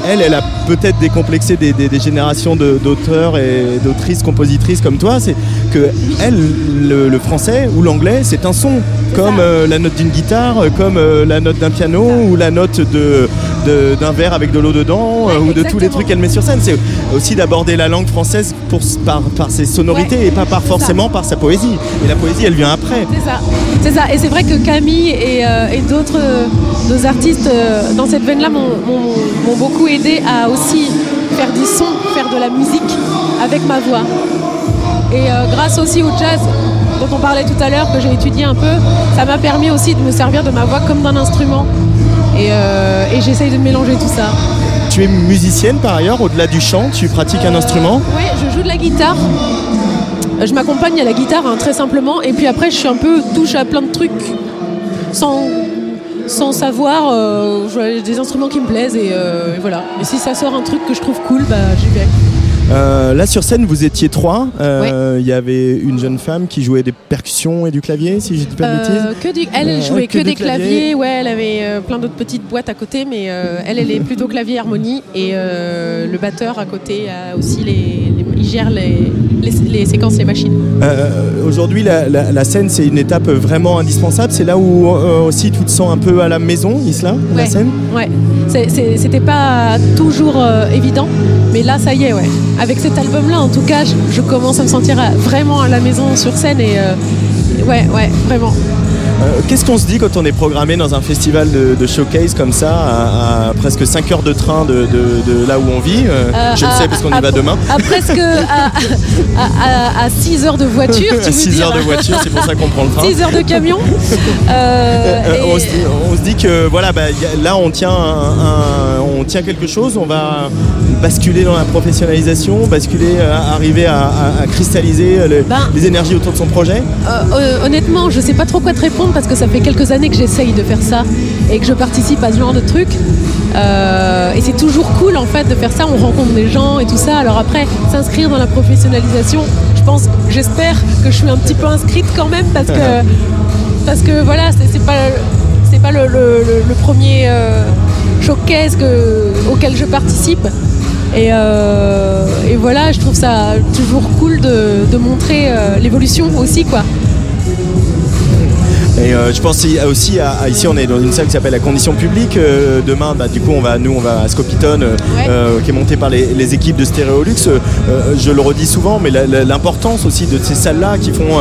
elle, elle a peut-être décomplexé des, générations d'auteurs et d'autrices, compositrices comme toi. C'est que elle, le, le français ou l'anglais, c'est un son, comme euh, la note d'une guitare, euh, comme euh, la note d'un piano ou la note de de- d'un verre avec de l'eau dedans ou de tous les trucs qu'elle met sur scène. C'est aussi d'aborder la langue française pour, par, par ses sonorités et pas par forcément par sa poésie. Et la poésie, elle vient après. C'est ça, c'est ça. Et c'est vrai que Camille et, euh, et d'autres artistes dans cette veine-là m'ont m'ont- beaucoup aidé à aussi faire du son, faire de la musique avec ma voix. Et grâce aussi au jazz dont on parlait tout à l'heure, que j'ai étudié un peu, ça m'a permis aussi de me servir de ma voix comme d'un instrument. Et, euh, et j'essaye de mélanger tout ça. Tu es musicienne par ailleurs, au-delà du chant, tu pratiques un instrument Oui, je joue de la guitare. Euh, Je m'accompagne à la guitare hein, très simplement. Et puis après, je suis un peu touche à plein de trucs sans, sans savoir. euh, des instruments qui me plaisent et, euh, et voilà. Et si ça sort un truc que je trouve cool, bah j'y vais. Euh, là sur scène, vous étiez trois. Euh, Il y avait une jeune femme qui jouait des percussions et du clavier, si je dis pas de bêtises. Euh, que du- elle, jouait que, que des du clavier. claviers. Ouais, elle avait plein d'autres petites boîtes à côté, mais elle, elle est plutôt clavier harmonie. Et le batteur à côté a aussi les, gère les, les, les séquences, les machines. Euh, Aujourd'hui, la, la- la scène, c'est une étape vraiment indispensable. C'est là où euh, aussi tu te sens un peu à la maison, Isla, la scène? ouais. C'était pas toujours euh, évident, mais là, ça y est, ouais. Avec cet album-là, en tout cas, je, je commence à me sentir vraiment à la maison sur scène et euh, ouais, ouais, vraiment. Euh, Qu'est-ce qu'on se dit quand on est programmé dans un festival de, de showcase comme ça, à, à presque 5 heures de train de, de- de là où on vit Euh, Euh, Je le sais parce qu'on y va demain. À presque à, à, 6 heures de voiture, tu veux 6 dire heures de voiture, c'est pour ça qu'on prend le train. 6 heures de camion. Euh, et- on, se, on se dit que voilà, bah, a- là on tient, un- un- on tient quelque chose, on va basculer dans la professionnalisation, basculer, arriver à, cristalliser le- Ben. les énergies autour de son projet. Honnêtement, je sais pas trop quoi te répondre parce que ça fait quelques années que j'essaye de faire ça et que je participe à ce genre de truc. Euh, et c'est toujours cool en fait de faire ça. On rencontre des gens et tout ça. Alors après, s'inscrire dans la professionnalisation, je pense, j'espère que je suis un petit peu inscrite quand même parce que parce que voilà, c'est pas c'est pas le, le- le- le premier euh, showcase que- auquel je participe. Et, euh, et voilà, je trouve ça toujours cool de, de montrer euh, l'évolution aussi, quoi. Et euh, je pense aussi à, à- ici on est dans une salle qui s'appelle la condition publique. Euh, demain, bah, du coup, on va nous on va à Scopitone, euh, euh, qui est montée par les, les équipes de Stéréolux. Je le redis souvent, mais l'importance aussi de ces salles-là qui font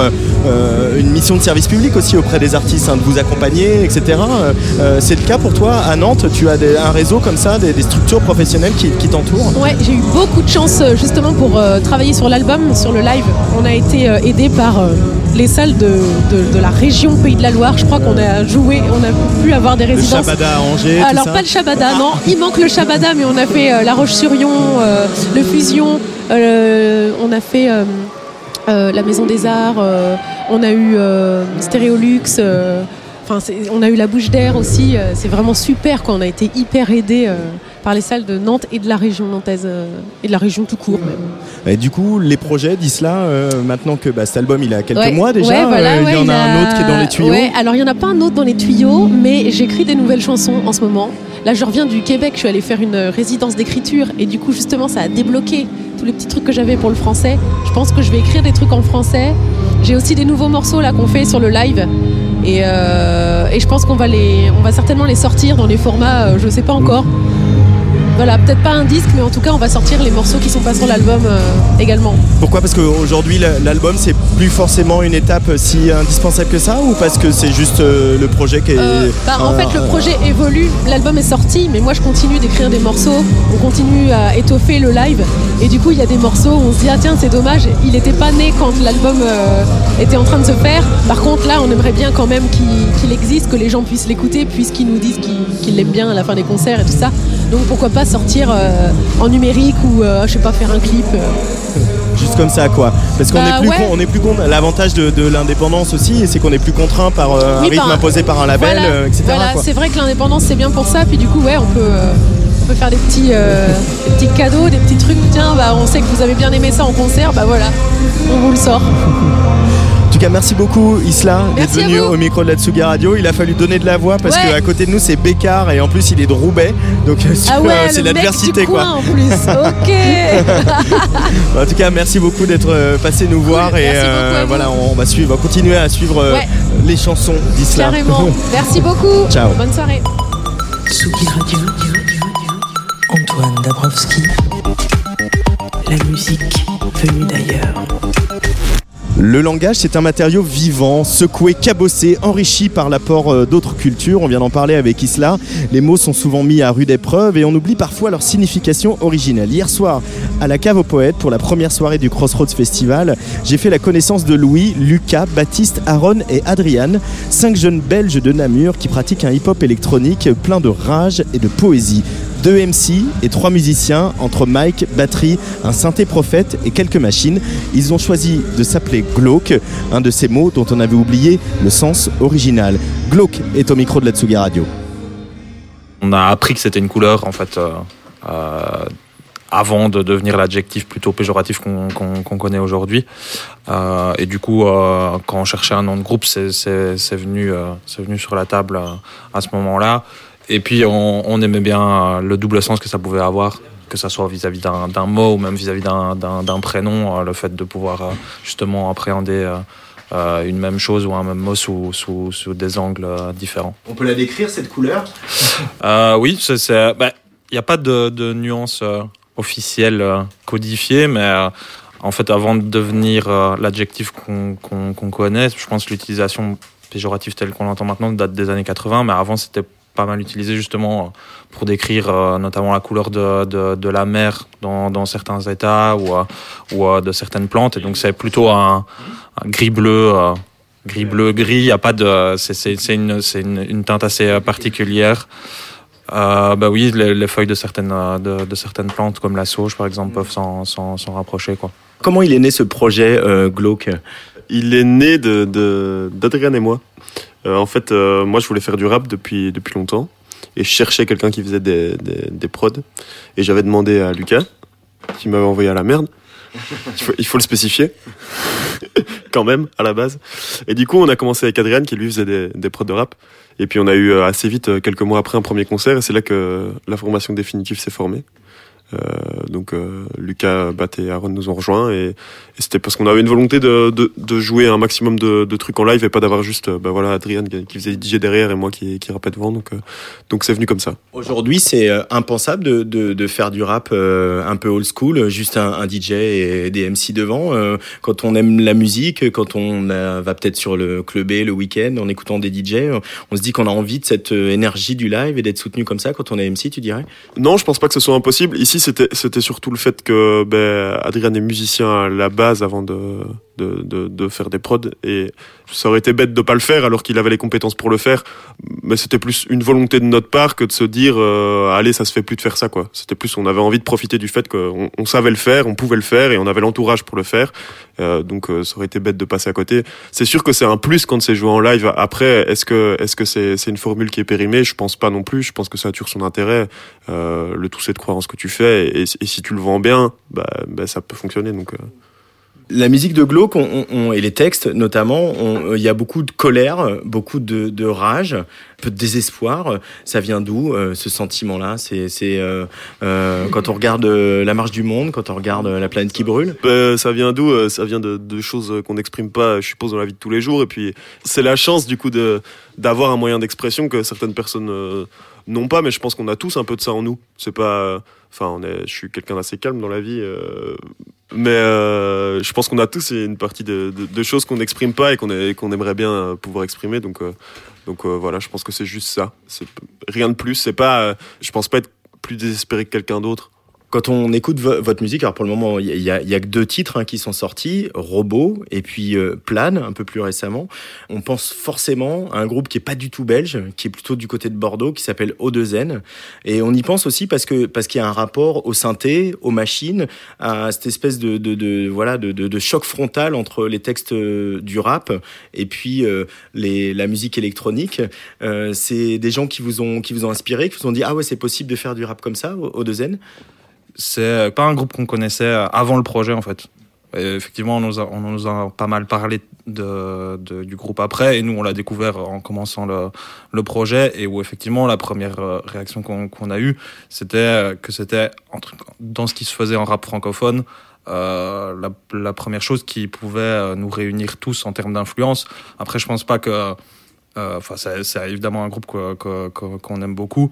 une mission de service public aussi auprès des artistes, hein, de vous accompagner, etc. C'est le cas pour toi à Nantes. Tu as des- un réseau comme ça, des, des structures professionnelles qui, qui t'entourent? Ouais, j'ai eu beaucoup de chance justement pour travailler sur l'album, sur le live. On a été aidé par les salles de, de- de la région Pays de la Loire. Je crois qu'on a joué, on a pu avoir des Le résidences. Shabada à Angers. Alors pas le Shabada, non. Il manque le Shabada, mais on a fait euh, La Roche-sur-Yon, euh, le Fusion. euh, on a fait la Maison des Arts. on a eu Stéréolux. Enfin, on a eu la bouche d'air aussi. c'est vraiment super. Quoi. On a été hyper aidés par les salles de Nantes et de la région nantaise euh, et de la région tout court. même. Et du coup, les projets d'Isla, euh, maintenant que bah, cet album il a quelques Ouais, mois déjà, ouais, voilà, euh, il y en a un autre qui est dans les tuyaux. Alors il n'y en a pas un autre dans les tuyaux, mais j'écris des nouvelles chansons en ce moment. Là, je reviens du Québec, je suis allée faire une résidence d'écriture et du coup, justement, ça a débloqué tous les petits trucs que j'avais pour le français. Je pense que je vais écrire des trucs en français. J'ai aussi des nouveaux morceaux là qu'on fait sur le live. Et, euh, et je pense qu'on va les, on va certainement les sortir dans les formats, euh, je sais pas encore. Voilà, peut-être pas un disque, mais en tout cas, on va sortir les morceaux qui sont pas sur l'album euh, également. Pourquoi? Parce qu'aujourd'hui, la- l'album, c'est plus forcément une étape si indispensable que ça Ou parce que c'est juste euh, le projet qui est. Euh, bah, en euh, fait, le euh, projet évolue. L'album est sorti, mais moi, je continue d'écrire des morceaux. On continue à étoffer le live. Et du coup, il y a des morceaux où on se dit, ah tiens, c'est dommage, il n'était pas né quand l'album euh, était en train de se faire. Par contre, là, on aimerait bien quand même qu'il existe, que les gens puissent l'écouter, puisqu'ils nous disent qu'ils qu'ils l'aiment bien à la fin des concerts et tout ça. Donc, pourquoi pas sortir euh, en numérique ou, euh, je sais pas, faire un clip. euh. Juste comme ça, quoi. Parce qu'on Bah, est plus, ouais. con- on est plus con. L'avantage de, de l'indépendance aussi, c'est qu'on est plus contraint par euh, un Oui, rythme ben, imposé par un label, voilà, etc. Voilà, c'est vrai que l'indépendance c'est bien pour ça. Puis du coup, ouais, on peut, on peut faire des petits, euh, des petits cadeaux, des petits trucs. Tiens, bah, on sait que vous avez bien aimé ça en concert, bah voilà, on vous le sort. En tout cas, merci beaucoup Isla d'être venu au micro de la Tsugi Radio. Il a fallu donner de la voix parce Ouais. qu'à côté de nous c'est Bécard et en plus il est de Roubaix. Donc euh, Ah ouais, c'est mec l'adversité quoi. coin en plus. Ok. En tout cas, merci beaucoup d'être euh, passé nous voir et Merci euh, voilà, on va suivre, on va continuer à suivre euh, Ouais. les chansons d'Isla. Carrément. Merci beaucoup. Ciao. Bonne soirée. Tsugi Radio. Antoine Dabrowski. La musique venue d'ailleurs. Le langage, c'est un matériau vivant, secoué, cabossé, enrichi par l'apport euh, d'autres cultures. On vient d'en parler avec Isla. Les mots sont souvent mis à rude épreuve et on oublie parfois leur signification originelle. Hier soir, à la cave aux poètes, pour la première soirée du Crossroads Festival, j'ai fait la connaissance de Louis, Lucas, Baptiste, Aaron et Adriane, cinq jeunes Belges de Namur qui pratiquent un hip-hop électronique plein de rage et de poésie. Deux MC et trois musiciens, entre mic, batterie, un synthé prophète et quelques machines. Ils ont choisi de s'appeler Glauque, un de ces mots dont on avait oublié le sens original. Glauque est au micro de la Tsuga Radio. On a appris que c'était une couleur en fait euh, euh, avant de devenir l'adjectif plutôt péjoratif qu'on connaît aujourd'hui. Euh, et du coup, quand on cherchait un nom de groupe, c'est venu, venu sur la table à ce moment-là. Et puis, on, on aimait bien le double sens que ça pouvait avoir, que ça soit vis-à-vis d'un d'un mot ou même vis-à-vis d'un- d'un d'un prénom, euh, le fait de pouvoir euh, justement appréhender euh, une même chose ou un même mot sous, sous, sous des angles différents. On peut la décrire cette couleur? Oui, bah, il n'y a pas de, de nuance officielle codifiée, mais en fait, avant de devenir l'adjectif qu'on qu'on- qu'on connaît, je pense que l'utilisation péjorative telle qu'on l'entend maintenant date des années 80, mais avant, c'était pas mal utilisé justement pour décrire euh, notamment la couleur de, de, de la mer dans, dans certains états ou, euh, ou euh, de certaines plantes. Et donc, c'est plutôt un, un gris-bleu. euh, gris bleu gris il y a pas de c'est c'est c'est une c'est une, une teinte assez particulière euh, bah oui les, les feuilles de certaines de, de certaines plantes comme la sauge par exemple peuvent s'en s'en s'en rapprocher quoi Comment il est né ce projet euh, glauque? Il est né de, de- d'Adrien et moi. Euh, en fait, euh, moi, je voulais faire du rap depuis, depuis longtemps. Et je cherchais quelqu'un qui faisait des, des, des prods. Et j'avais demandé à Lucas, qui m'avait envoyé à la merde. Il faut, il faut le spécifier. Quand même, à la base. Et du coup, on a commencé avec Adrien, qui lui faisait des, des prods de rap. Et puis, on a eu euh, assez vite, quelques mois après, un premier concert. Et c'est là que la formation définitive s'est formée. Euh, donc euh, Lucas, Bat et Aaron nous ont rejoints et, et c'était parce qu'on avait une volonté de, de, de jouer un maximum de, de trucs en live et pas d'avoir juste euh, bah voilà Adrien qui, faisait DJ derrière et moi qui, qui rappait devant donc donc c'est venu comme ça. Aujourd'hui, c'est impensable de, faire du rap un peu old school, juste un, un DJ et des MC devant. quand on aime la musique, quand on va peut-être sur le clubé le week-end en écoutant des DJ, on se dit qu'on a envie de cette énergie du live et d'être soutenu comme ça quand on est MC, tu dirais? Non, je pense pas que ce soit impossible. Ici, c'était c'était surtout le fait que ben, Adrien est musicien à la base avant de, de, de, de faire des prods et ça aurait été bête de pas le faire alors qu'il avait les compétences pour le faire. Mais c'était plus une volonté de notre part que de se dire euh, allez, ça se fait plus de faire ça quoi. C'était plus on avait envie de profiter du fait qu'on on savait le faire, on pouvait le faire et on avait l'entourage pour le faire. Euh, donc euh, ça aurait été bête de passer à côté. C'est sûr que c'est un plus quand c'est joué en live. Après, est-ce que est-ce que c'est c'est une formule qui est périmée? Je pense pas non plus. Je pense que ça a toujours son intérêt. Euh, le tout c'est de croire en ce que tu fais et, et si tu le vends bien, bah, bah, ça peut fonctionner. Donc euh. La musique de Glauque on- on- et les textes notamment, on- il y a beaucoup de colère, beaucoup de, de rage, un peu de désespoir. Ça vient d'où euh, ce sentiment-là? C'est euh, euh, quand on regarde euh, la marche du monde, quand on regarde euh, la planète qui brûle? Euh, ça vient d'où Euh, Ça vient de, de choses qu'on n'exprime pas, je suppose, dans la vie de tous les jours. Et puis, c'est la chance, du coup, d'avoir un moyen d'expression que certaines personnes euh, n'ont pas. Mais je pense qu'on a tous un peu de ça en nous. C'est pas. Enfin, est. Je suis quelqu'un d'assez calme dans la vie. euh, mais euh, je pense qu'on a tous une partie de, de- de choses qu'on n'exprime pas et qu'on qu'on aimerait bien euh, pouvoir exprimer. Donc, euh, donc euh, voilà, je pense que c'est juste ça. Rien de plus. C'est pas. euh, je pense pas être plus désespéré que quelqu'un d'autre. Quand on écoute vo- votre musique, alors pour le moment, il y y a- que deux titres hein, qui sont sortis, Robot et puis euh, Plane, un peu plus récemment. On pense forcément à un groupe qui est pas du tout belge, qui est plutôt du côté de Bordeaux, qui s'appelle O2N. Et on y pense aussi parce que parce qu'il y a un rapport au synthé, aux machines, à cette espèce de, de, de voilà de, de choc frontal entre les textes euh, du rap et puis euh, les, la musique électronique. Euh, c'est des gens qui vous ont qui vous ont inspiré, qui vous ont dit ah ouais c'est possible de faire du rap comme ça, O2N. C'est pas un groupe qu'on connaissait avant le projet en fait. Et effectivement, on nous, a, pas mal parlé du groupe après, et nous on l'a découvert en commençant le, projet, et où effectivement la première euh, réaction qu'on a eue, c'était euh, que c'était dans ce qui se faisait en rap francophone, euh, la, première chose qui pouvait euh, nous réunir tous en termes d'influence. Après, je pense pas que, euh, enfin, c'est évidemment un groupe qu'on aime beaucoup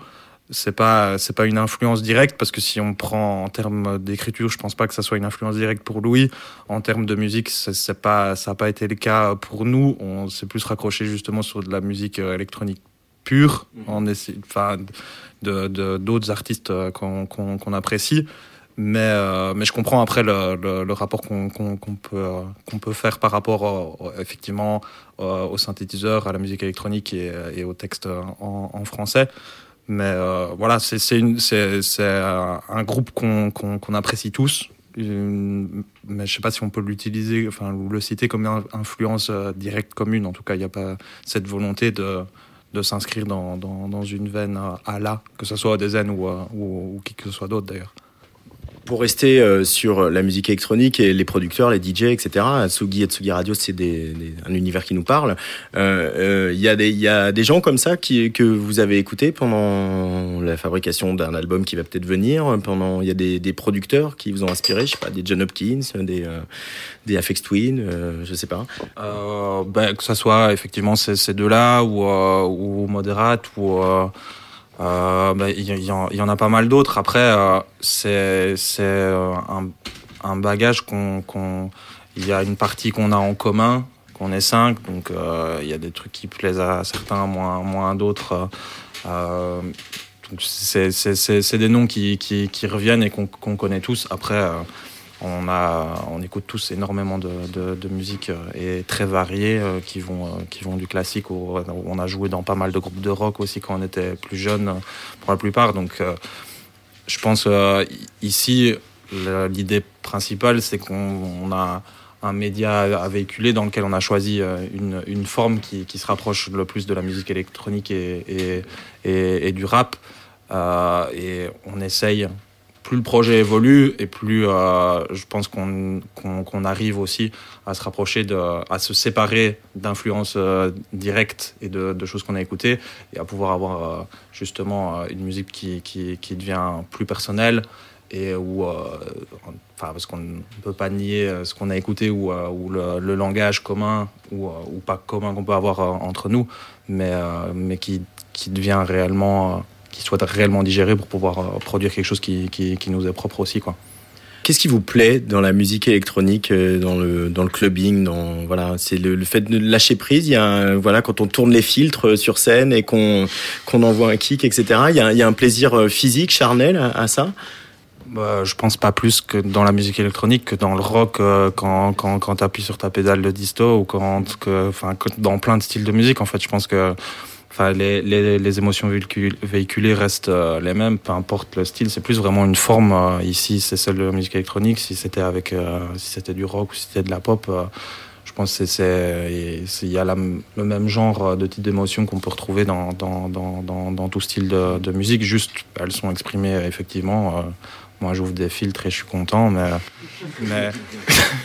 c'est pas c'est pas une influence directe parce que si on prend en termes d'écriture je pense pas que ça soit une influence directe pour Louis. En termes de musique c'est pas ça a pas été le cas pour nous. On s'est plus raccroché justement sur de la musique euh, électronique pure essaie enfin de d'autres artistes euh, qu'on qu'on qu'on apprécie. Mais euh, mais je comprends après le, le, le rapport qu'on qu'on qu'on peut qu'on peut faire par rapport effectivement euh, au synthétiseur à la musique électronique et, et au texte en, en français mais euh, voilà, c'est c'est un groupe qu'on qu'on qu'on apprécie tous. Une- mais je sais pas si on peut l'utiliser, enfin le citer comme influence euh, directe commune. En tout cas, il n'y a pas cette volonté de de s'inscrire dans, dans, dans une veine euh, à la, que ce soit des ou, euh, ou, ou qui que ce soit d'autre d'ailleurs. Pour rester euh, sur la musique électronique et les producteurs, les DJ, etc., Atsugi et Tsugi Radio, c'est un univers qui nous parle. Euh, euh, Il y, a des- gens comme ça que vous avez écoutés pendant la fabrication d'un album qui va peut-être venir. Pendant, Il y a des, producteurs qui vous ont inspiré, je sais pas, des John Hopkins, des, des Afex Twin, je sais pas. Ben, que ce soit effectivement ces, deux-là ou, ou Moderate ou euh, ben, il y, en- a pas mal d'autres. Après, euh, c'est euh, un, un bagage qu'on il y a une partie qu'on a en commun, qu'on est cinq, donc il y a des trucs qui plaisent à certains, moins moins à d'autres. c'est des noms qui, qui, reviennent et qu'on connaît tous. Après, on, a, on écoute tous énormément de, musique euh, et très variée euh, qui, vont, euh, qui vont du classique. Au, on a joué dans pas mal de groupes de rock aussi quand on était plus jeune, pour la plupart. Donc, je pense ici, l'idée principale, c'est qu'on on a un média à véhiculer dans lequel on a choisi une, forme qui, se rapproche le plus de la musique électronique et, du rap. Et on essaye, plus le projet évolue et plus euh, je pense qu'on qu'on arrive aussi à se rapprocher, de, à se séparer d'influences euh, directes et de, de choses qu'on a écoutées et à pouvoir avoir euh, justement une musique qui, qui, qui devient plus personnelle et où, enfin, parce qu'on ne peut pas nier ce qu'on a écouté ou, ou le, le langage commun ou, ou pas commun qu'on peut avoir entre nous, mais, mais qui, qui devient réellement, qui soit réellement digéré pour pouvoir euh, produire quelque chose qui, qui, qui nous est propre aussi, quoi. Qu'est-ce qui vous plaît dans la musique électronique, euh, dans le dans le clubbing, dans voilà, c'est le, le fait de lâcher prise. Il y a un- voilà quand on tourne les filtres euh, sur scène et qu'on qu'on envoie un kick, etc. Il y a, il y a un plaisir physique, charnel à, à ça? Bah, je pense pas plus que dans la musique électronique que dans le rock euh, quand, quand, quand tu appuies sur ta pédale de disto ou quand, que, enfin, dans plein de styles de musique. En fait, je pense que enfin, les, les, les émotions véhicul- véhiculées restent euh, les mêmes, peu importe le style. C'est plus vraiment une forme. euh, ici, c'est celle de la musique électronique. Si c'était avec, euh, si c'était du rock ou si c'était de la pop. je pense que c'est- il y a le même genre de type d'émotion qu'on peut retrouver dans, dans, dans, dans, tout style de, musique. Juste, elles sont exprimées effectivement. Moi, j'ouvre des filtres et je suis content, mais. mais...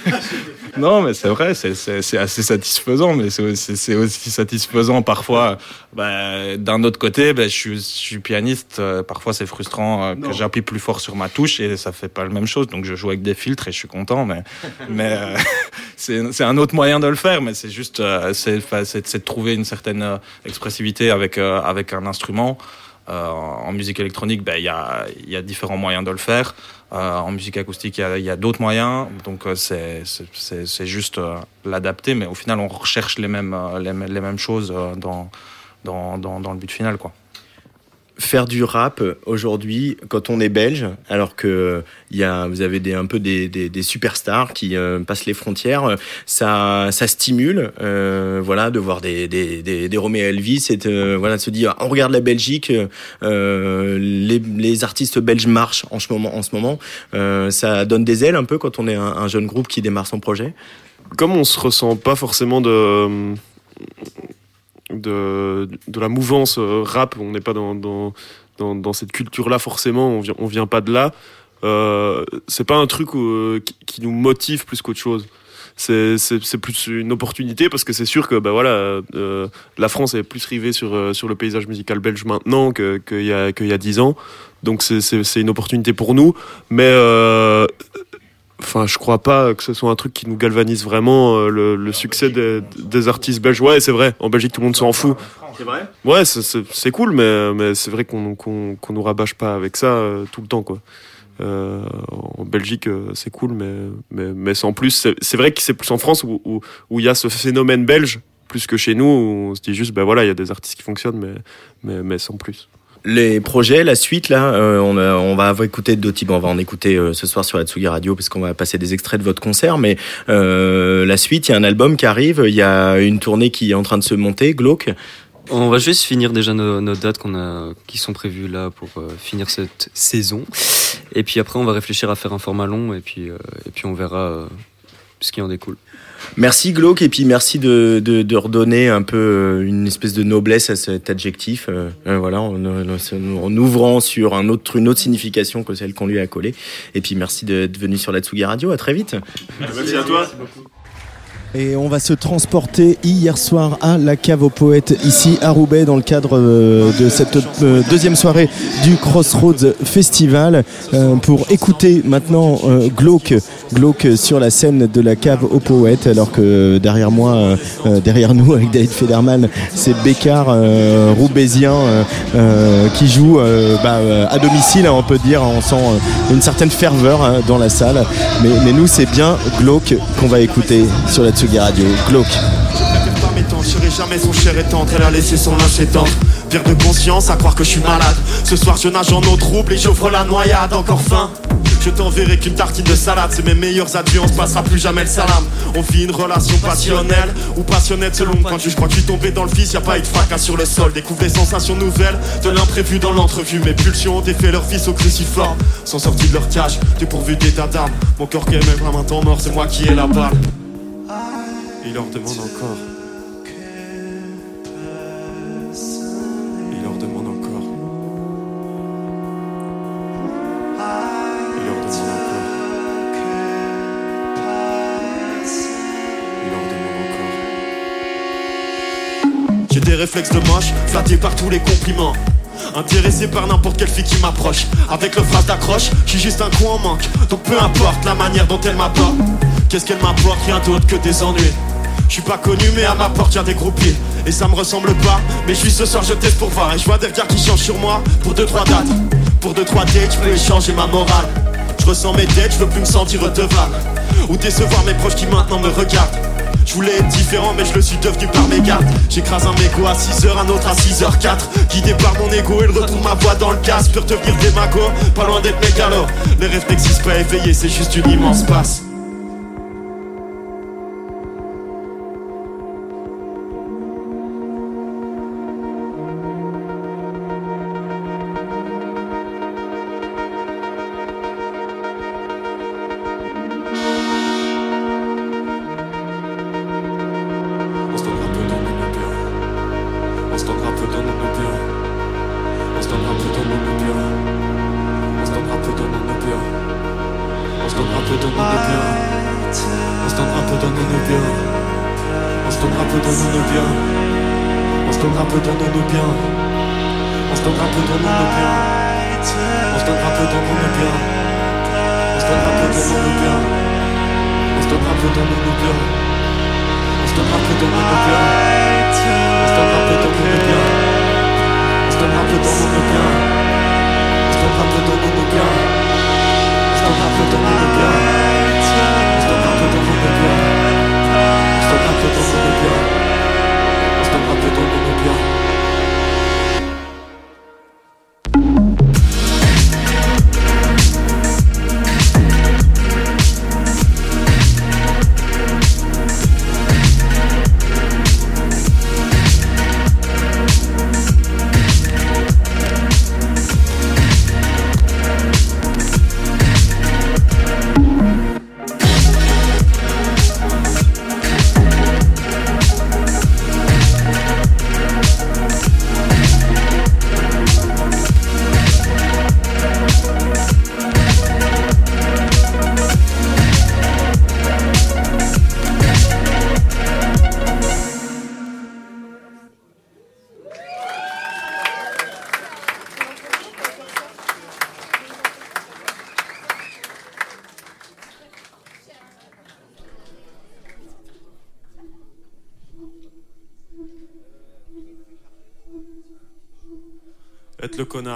non, mais c'est vrai, c'est- assez satisfaisant, mais c'est aussi, satisfaisant parfois. bah, D'un autre côté, bah, je, suis, je suis pianiste, euh, parfois c'est frustrant euh, que j'appuie plus fort sur ma touche et ça fait pas la même chose. Donc je joue avec des filtres et je suis content, mais, mais euh, c'est un autre moyen de le faire, mais c'est juste, c'est de trouver une certaine expressivité avec, avec un instrument. Euh, en musique électronique, ben, il y, a, y a différents moyens de le faire. Euh, en musique acoustique, il y a, a d'autres moyens. Donc, euh, c'est juste l'adapter. Mais au final, on recherche les mêmes, les, les mêmes choses dans, dans, dans, dans le but final. Quoi. Faire du rap aujourd'hui, quand on est belge, alors que il y a, vous avez des, un peu des, des, des superstars qui euh, passent les frontières, ça, ça stimule, euh, voilà, de voir des, des, des, des Roméo Elvis et de, voilà, de se dire, on regarde la Belgique, euh, les, les artistes belges marchent en ce moment, en ce moment, euh, ça donne des ailes un peu quand on est un, un jeune groupe qui démarre son projet. Comme on se ressent pas forcément de de, de la mouvance euh, rap, on n'est pas dans, dans, dans, cette culture-là forcément, on vient, on vient pas de là. Euh, c'est pas un truc euh, qui, nous motive plus qu'autre chose. C'est, c'est, c'est plus une opportunité parce que c'est sûr que bah voilà, euh, la France est plus rivée sur, sur le paysage musical belge maintenant que- qu'il y a qu'il y a dix ans. Donc c'est, c'est, une opportunité pour nous, mais Enfin, je crois pas que ce soit un truc qui nous galvanise vraiment euh, le, le succès des, des artistes belges. Ouais, c'est vrai. En Belgique, tout le monde s'en fout. C'est vrai? Ouais, c'est- cool, mais, mais c'est vrai qu'on qu'on qu'on nous rabâche pas avec ça euh, tout le temps, quoi. Euh, en Belgique, c'est cool, mais, mais, mais sans plus. C'est vrai que c'est plus en France où où- où il y a ce phénomène belge, plus que chez nous, où on se dit juste, ben voilà, il y a des artistes qui fonctionnent, mais, mais, mais sans plus. Les projets, la suite, là, euh, on, on va écouter d'autres types. On va en écouter euh, ce soir sur la Tsugi Radio parce qu'on va passer des extraits de votre concert. Mais euh, la suite, il y a un album qui arrive. Il y a une tournée qui est en train de se monter, glauque. On va juste finir déjà nos, nos dates qu'on a, qui sont prévues là pour euh, finir cette saison. Et puis après, on va réfléchir à faire un format long et puis, euh, et puis on verra euh, ce qui en découle. Merci Glauque et puis merci de, de, de redonner un peu euh, une espèce de noblesse à cet adjectif. euh, euh, voilà, en, en- en ouvrant sur un autre, une autre signification que celle qu'on lui a collée. Et puis merci d'être venu sur la Tsugi Radio. À très vite. Merci à toi. Et on va se transporter hier soir à la cave aux poètes ici à Roubaix dans le cadre euh, de cette deuxième soirée du Crossroads Festival euh, pour écouter maintenant euh, Glauque, Glauque sur la scène de la cave aux poètes alors que derrière moi, euh, euh, derrière nous avec David Federman, c'est Bécard euh, roubaisien euh, qui joue bah, à domicile hein, on peut dire, on sent une certaine ferveur hein, dans la salle mais, nous c'est bien Glauque qu'on va écouter sur la Tsugi Radio. Glauque. Je jamais son cher et tendre, elle a laissé son linge étendre. Pire de conscience à croire que je suis malade. Ce soir, je nage en eau trouble et j'offre la noyade, encore faim. Je t'enverrai qu'une tartine de salade, c'est mes meilleurs adieux, on se passera plus jamais le salam. On vit une relation passionnelle ou passionnette selon de vue. Je crois que je suis tombé dans le vice, y a pas eu de fracas sur le sol. Découvre des sensations nouvelles, de l'imprévu dans l'entrevue. Mes pulsions ont défait leur fils au cruciforme, sont sortis de leur cage, dépourvus d'état d'âme. Mon corps qui est même un temps mort, c'est moi qui ai la balle. Il leur demande encore. J'ai réflexes de moche, flatté par tous les compliments. Intéressé par n'importe quelle fille qui m'approche. Avec le phrase d'accroche, suis juste un coup en manque. Donc peu importe la manière dont elle m'apporte. Qu'est-ce qu'elle m'apporte? Rien d'autre que des ennuis. Je suis pas connu mais à ma porte y'a des groupies Et ça me ressemble pas Mais je suis ce soir je teste pour voir Et je vois des regards qui changent sur moi Pour deux trois dates Pour deux trois dates je peux échanger ma morale Je ressens mes dettes je veux plus me sentir redevable Ou décevoir mes proches qui maintenant me regardent je voulais être différent mais je le suis devenu par mes gardes J'écrase un mégot à 6h, un autre à 6h04 Guidé par mon ego, il retrouve ma voix dans le casque. Pour devenir démago, pas loin d'être mégalo Les rêves n'existent pas éveillés, c'est juste une immense passe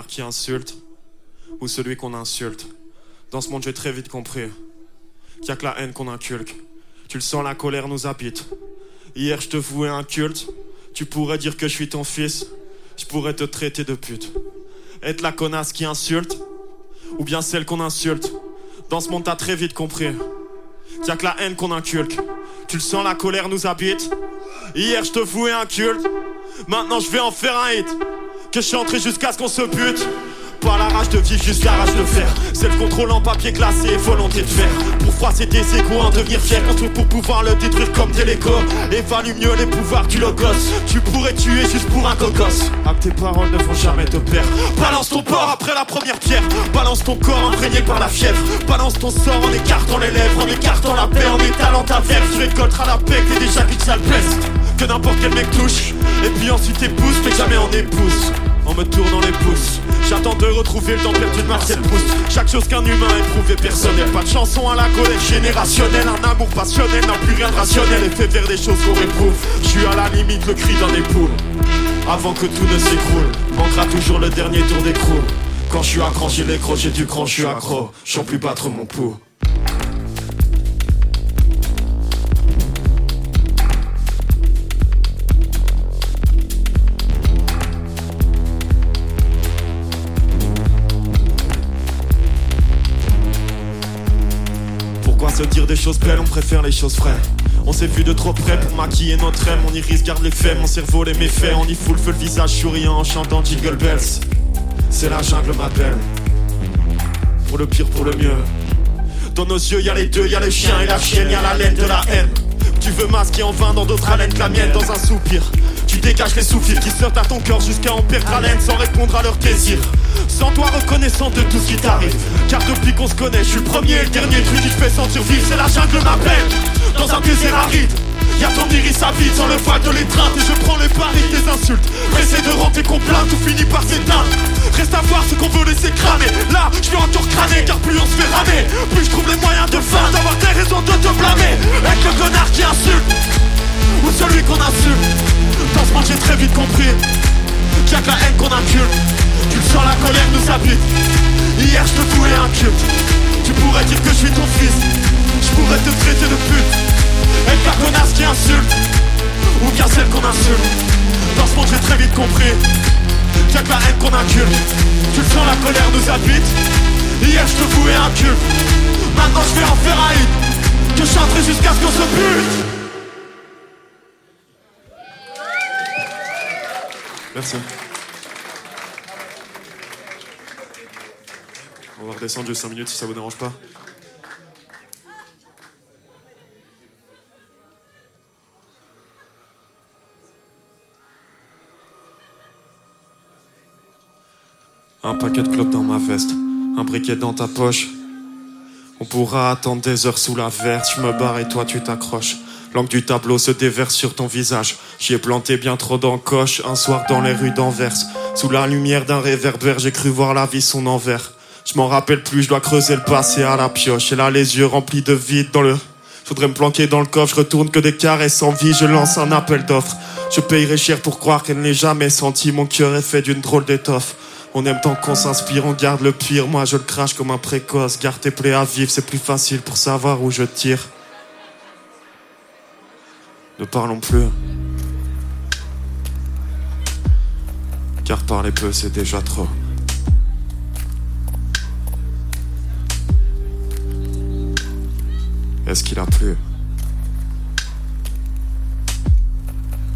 Qui insulte ou celui qu'on insulte. Dans ce monde, j'ai très vite compris qu'il a que la haine qu'on inculque. Tu le sens, la colère nous habite. Hier, je te vouais un culte. Tu pourrais dire que je suis ton fils. Je pourrais te traiter de pute. Être la connasse qui insulte ou bien celle qu'on insulte. Dans ce monde, t'as très vite compris qu'il a que la haine qu'on inculque. Tu le sens, la colère nous habite. Hier, je te vouais un culte. Maintenant, je vais en faire un hit. Que je entré jusqu'à ce qu'on se bute. Pas la rage de vivre, juste la rage de faire. C'est le contrôle en papier glacé et volonté de faire. Pour froisser des égaux, en devenir fier. Construire pour pouvoir le détruire comme Lego. Évalue mieux les pouvoirs du logos. Tu pourrais tuer juste pour un cocos. Ah, tes paroles ne vont jamais te perdre. Balance ton porc après la première pierre. Balance ton corps imprégné par la fièvre. Balance ton sort en écartant les lèvres, en écartant la paix, en étalant ta verve. Tu récolteras la paix, t'es déjà sale peste. Que n'importe quel mec touche. Et puis ensuite épouse, mais jamais en épouse. En me tournant les pouces. J'attends de retrouver le temps perdu de Marcel Proust. Chaque chose qu'un humain éprouve est personnel. Pas de chanson à la colère générationnelle. Un amour passionnel n'a plus rien de rationnel. Et fait vers des choses qu'on réprouve. Je suis à la limite, le cri d'un époux. Avant que tout ne s'écroule, manquera toujours le dernier tour d'écrou. Quand je suis cran, j'ai les crocs, j'ai du cran, je suis accro. J'en plus battre mon pouls. Se dire des choses belles, on préfère les choses vraies. On s'est vu de trop près pour maquiller notre âme Mon iris garde les faits, mon cerveau les méfaits On y fout le feu le visage souriant en chantant Jingle Bells. C'est la jungle m'appelle. Pour le pire, pour le mieux. Dans nos yeux y a les deux, y a le chien et la chienne Y a la laine de la haine. Tu veux masquer en vain dans d'autres haleines que la mienne Dans un soupir. Tu dégages les souffles qui sortent à ton cœur jusqu'à en perdre haleine sans répondre à leurs désirs. Sans toi reconnaissant de tout ce qui t'arrive. Car depuis qu'on se connaît, je suis premier et le dernier truc qui fait sentir vivre. C'est la jungle m'appelle dans un désert aride. Y'a ton iris à vide sans le voile de l'étreinte Et je prends le pari des insultes Pressé de rentrer qu'on plaint, tout finit par s'éteindre. Reste à voir ce qu'on veut laisser cramer. Là, je vais encore crâner car plus on se fait ramer Plus je trouve les moyens de fin D'avoir des raisons de te blâmer. Être le connard qui insulte Ou celui qu'on insulte. Dans ce monde j'ai très vite compris Qu'il y a que la haine qu'on inculte Tu sens la colère nous habite Hier je te fouais un culte Tu pourrais dire que je suis ton fils. Je pourrais te traiter de pute. Être la connasse qui insulte. Ou bien celle qu'on insulte. Dans ce monde j'ai très vite compris. Qu'il la haine qu'on inculte. Tu sens la colère nous habite. Hier je te vouais un culte Maintenant je vais en faire un Que je chanterai jusqu'à ce qu'on se bute Merci. Va redescendre de 5 minutes si ça vous dérange pas. Un paquet de clopes dans ma veste, un briquet dans ta poche. On pourra attendre des heures sous la verse, je me barre et toi tu t'accroches. L'angle du tableau se déverse sur ton visage. J'y ai planté bien trop d'encoches un soir dans les rues d'Anvers. Sous la lumière d'un réverbère, j'ai cru voir la vie son envers. Je m'en rappelle plus, je dois creuser le passé à la pioche. Et là, les yeux remplis de vide dans le. Faudrait me planquer dans le coffre, je retourne que des caresses sans vie, je lance un appel d'offres. Je payerai cher pour croire qu'elle n'ait jamais senti, mon cœur est fait d'une drôle d'étoffe. On aime tant qu'on s'inspire, on garde le pire. Moi je le crache comme un précoce. Garde tes plaies à vivre, c'est plus facile pour savoir où je tire. Ne parlons plus. Car parler peu, c'est déjà trop. Est-ce qu'il a plu?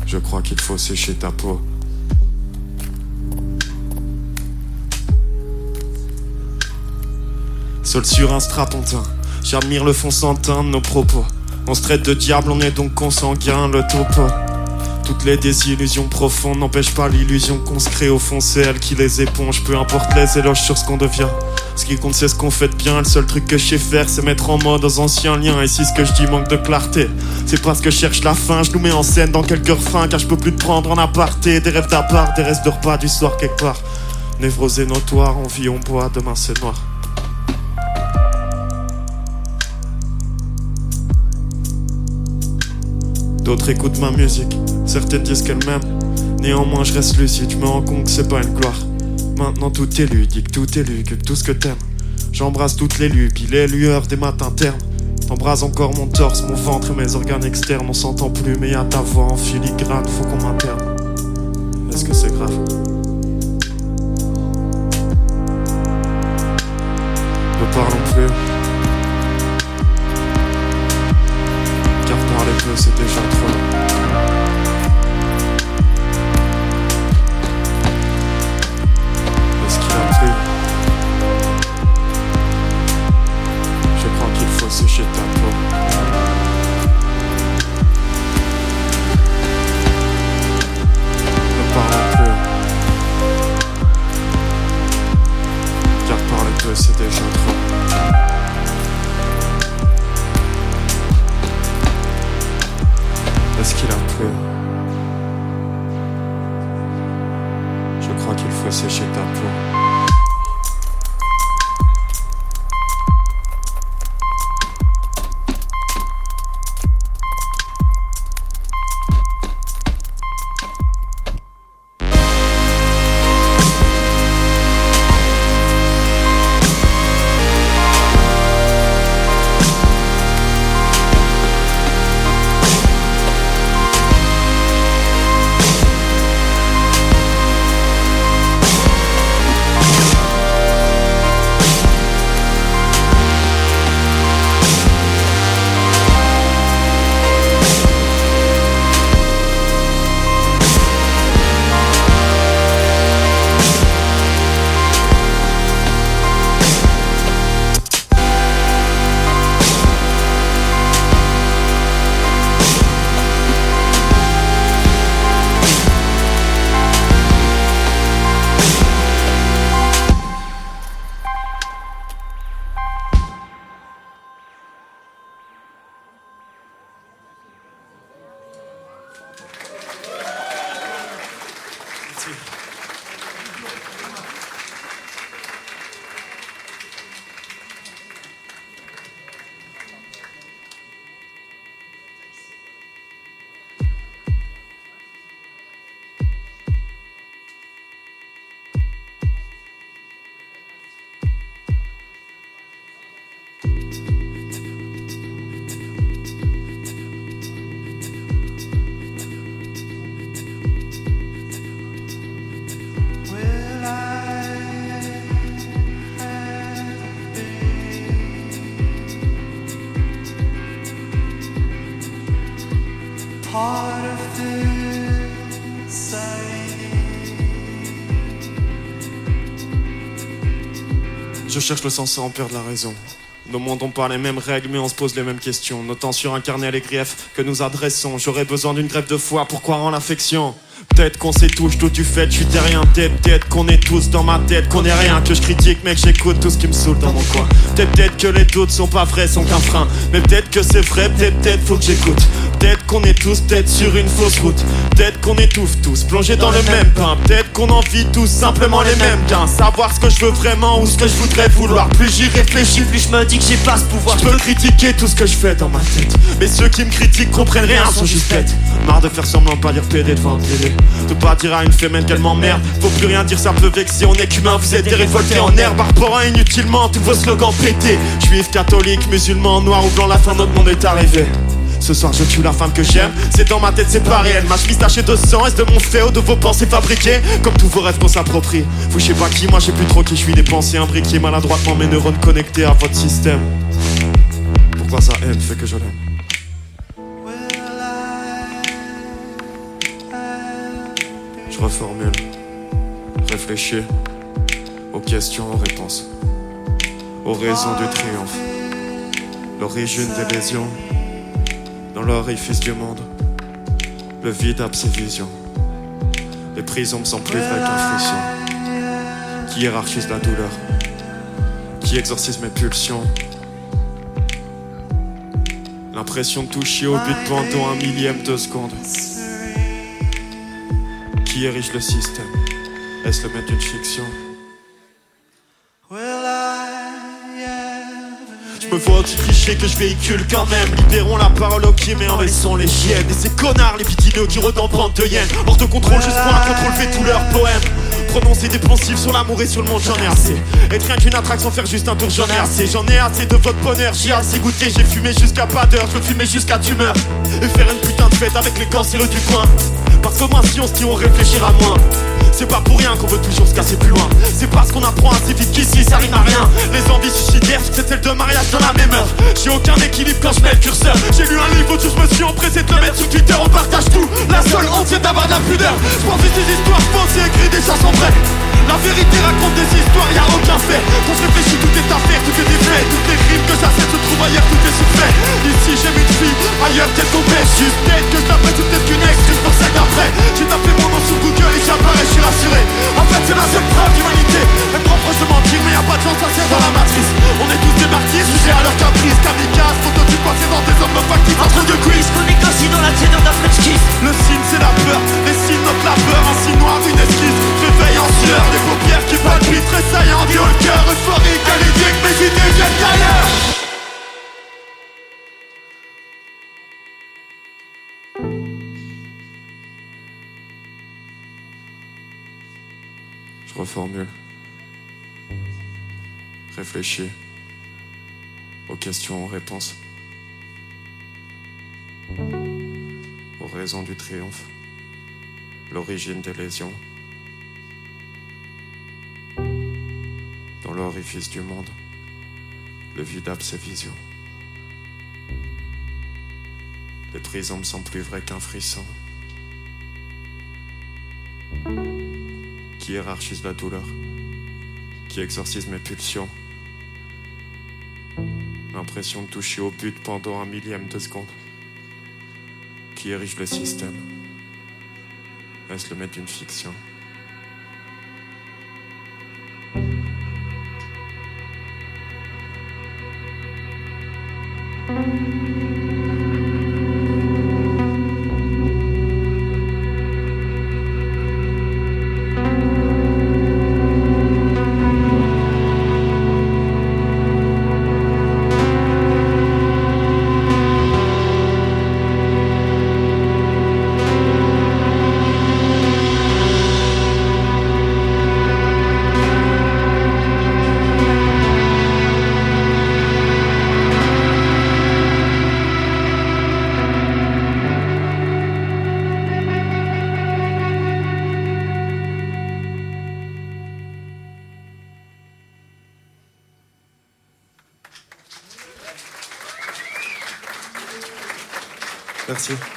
Je crois qu'il faut sécher ta peau. Seul sur un strapontin, j'admire le fond sans de nos propos. On se traite de diable, on est donc consanguin, le topo. Toutes les désillusions profondes n'empêchent pas l'illusion qu'on se crée au fond, c'est elle qui les éponge. Peu importe les éloges sur ce qu'on devient. Ce qui compte, c'est ce qu'on fait de bien. Le seul truc que je sais faire, c'est mettre en mode aux anciens liens. Et si ce que je dis manque de clarté, c'est parce que je cherche la fin. Je nous mets en scène dans quelques refrains, car je peux plus te prendre en aparté. Des rêves d'appart, des restes de repas du soir quelque part. Névrosé notoire, on vit, on boit, demain c'est noir. D'autres écoutent ma musique, certaines disent qu'elles m'aiment. Néanmoins, je reste lucide, je me rends compte que c'est pas une gloire. Maintenant, tout est ludique, tout est lugubre, tout ce que t'aimes. J'embrasse toutes les lubies, les lueurs des matins ternes. T'embrases encore mon torse, mon ventre et mes organes externes. On s'entend plus, mais y'a ta voix en filigrane, faut qu'on m'interne. Est-ce que c'est grave? Ne parlons plus. Peu, c'est cherche le sens sans perdre la raison. Nos mondes ont pas les mêmes règles, mais on se pose les mêmes questions. Notant sur un les griefs que nous adressons. J'aurais besoin d'une grève de foi pour croire en l'affection. Peut-être qu'on s'étouche tout du fait, je suis terrien. Peut-être, qu'on est tous dans ma tête, qu'on est rien. Que je critique, mec, j'écoute tout ce qui me saoule dans mon coin. Peut-être, que les doutes sont pas vrais, sont qu'un frein. Mais peut-être que c'est vrai, peut-être, faut que j'écoute. Peut-être qu'on est tous peut-être sur une fausse route. Peut-être qu'on étouffe tous, plongés dans le même pain. Qu'on en vit tous simplement les mêmes gains. Savoir ce que je veux vraiment ou ce que je voudrais vouloir. Plus j'y réfléchis, plus je me dis que j'ai pas ce pouvoir. Je peux critiquer tout ce que je fais dans ma tête. Mais ceux qui me critiquent comprennent rien, sont juste bêtes. Marre de faire semblant pas dire PD devant un télé. De pas dire à une fémène qu'elle m'emmerde. Faut plus rien dire, ça peut vexer. On est qu'humain, vous êtes des révoltés en herbe. Arborant inutilement tous vos slogans pétés. Juif, catholique, musulman, noir ou blanc, la fin de notre monde est arrivée. Ce soir je tue la femme que j'aime. C'est dans ma tête c'est pas réel. Ma chemise tachée de sang Est-ce de mon ou de vos pensées fabriquées? Comme tous vos rêves qu'on s'approprie. Vous je sais pas qui Moi j'ai plus trop qui je suis. Des pensées imbriquées maladroitement Mes neurones connectés à votre système. Pourquoi sa haine fait que je l'aime? Je reformule. Réfléchis Aux questions, aux réponses Aux raisons du triomphe L'origine des lésions dans l'orifice du monde, le vide a ses visions. Les prisons me sont plus vraies frisson. Qui hiérarchise la douleur, qui exorcise mes pulsions? L'impression de toucher au but pendant un millième de seconde. Qui érige le système? Est-ce le maître d'une fiction? Me vois cliché que je véhicule quand même. Libérons la parole au pied mais en laissant les chiennes. Et ces connards les pitineux qui redent en prendre de yens Hors de contrôle juste pour un contrôle fait tous leurs poèmes. Prononcer des poncifs sur l'amour et sur le monde j'en ai assez. Être rien qu'une attraction faire juste un tour j'en ai assez. J'en ai assez de votre bonheur J'ai assez goûté. J'ai fumé jusqu'à pas d'heure Je veux fumer jusqu'à tumeur. Et faire une putain de fête avec les cancéreux du coin Que moins si on réfléchira moins. C'est pas pour rien qu'on veut toujours se casser plus loin. C'est parce qu'on apprend assez vite qu'ici ça rime à rien. Les envies suicidaires, c'est celle de mariage dans la même heure. J'ai aucun équilibre quand je mets le curseur. J'ai lu un livre où je me suis empressé de le mettre sur Twitter. On partage tout, la seule honte c'est d'avoir de la pudeur. Je pense des histoires fausses et écrit des chansons vraies la vérité raconte des histoires, y'a aucun fait. Qu'on se réfléchit, tout est à faire, tout est défait. Toutes les rimes que j'assiette se trouvent ailleurs, tout est soufflé Ici j'ai une fille, ailleurs peut-être Juste peut-être que je c'est peut-être qu'une ex, que je celle d'après. J'ai tapé mon nom sur Google et j'apparais, je suis rassuré. En fait c'est la seule preuve d'humanité. Même propre se mentir, mais y'a pas de gens sincères dans la matrice. On est tous des martyrs, sujets à leur caprice. Kamikaze, prototype passé dans des hommes factices. Un truc de quiz, chronique aussi dans la tienne d'un French kiss. Le signe c'est la peur, les signes notent la peur Un signe noir d'une esquisse, réveille en sueur des paupières qui palpitent, tressaillant, en le cœur euphorique, alédique, mes idées viennent d'ailleurs Je reformule. Réfléchis aux questions, aux réponses, aux raisons du triomphe, l'origine des lésions. L'orifice du monde, le vide a ses visions. Les prisons me sont plus vrais qu'un frisson. Qui hiérarchise la douleur? Qui exorcise mes pulsions? L'impression de toucher au but pendant un millième de seconde. Qui érige le système? Est-ce le maître d'une fiction? Merci.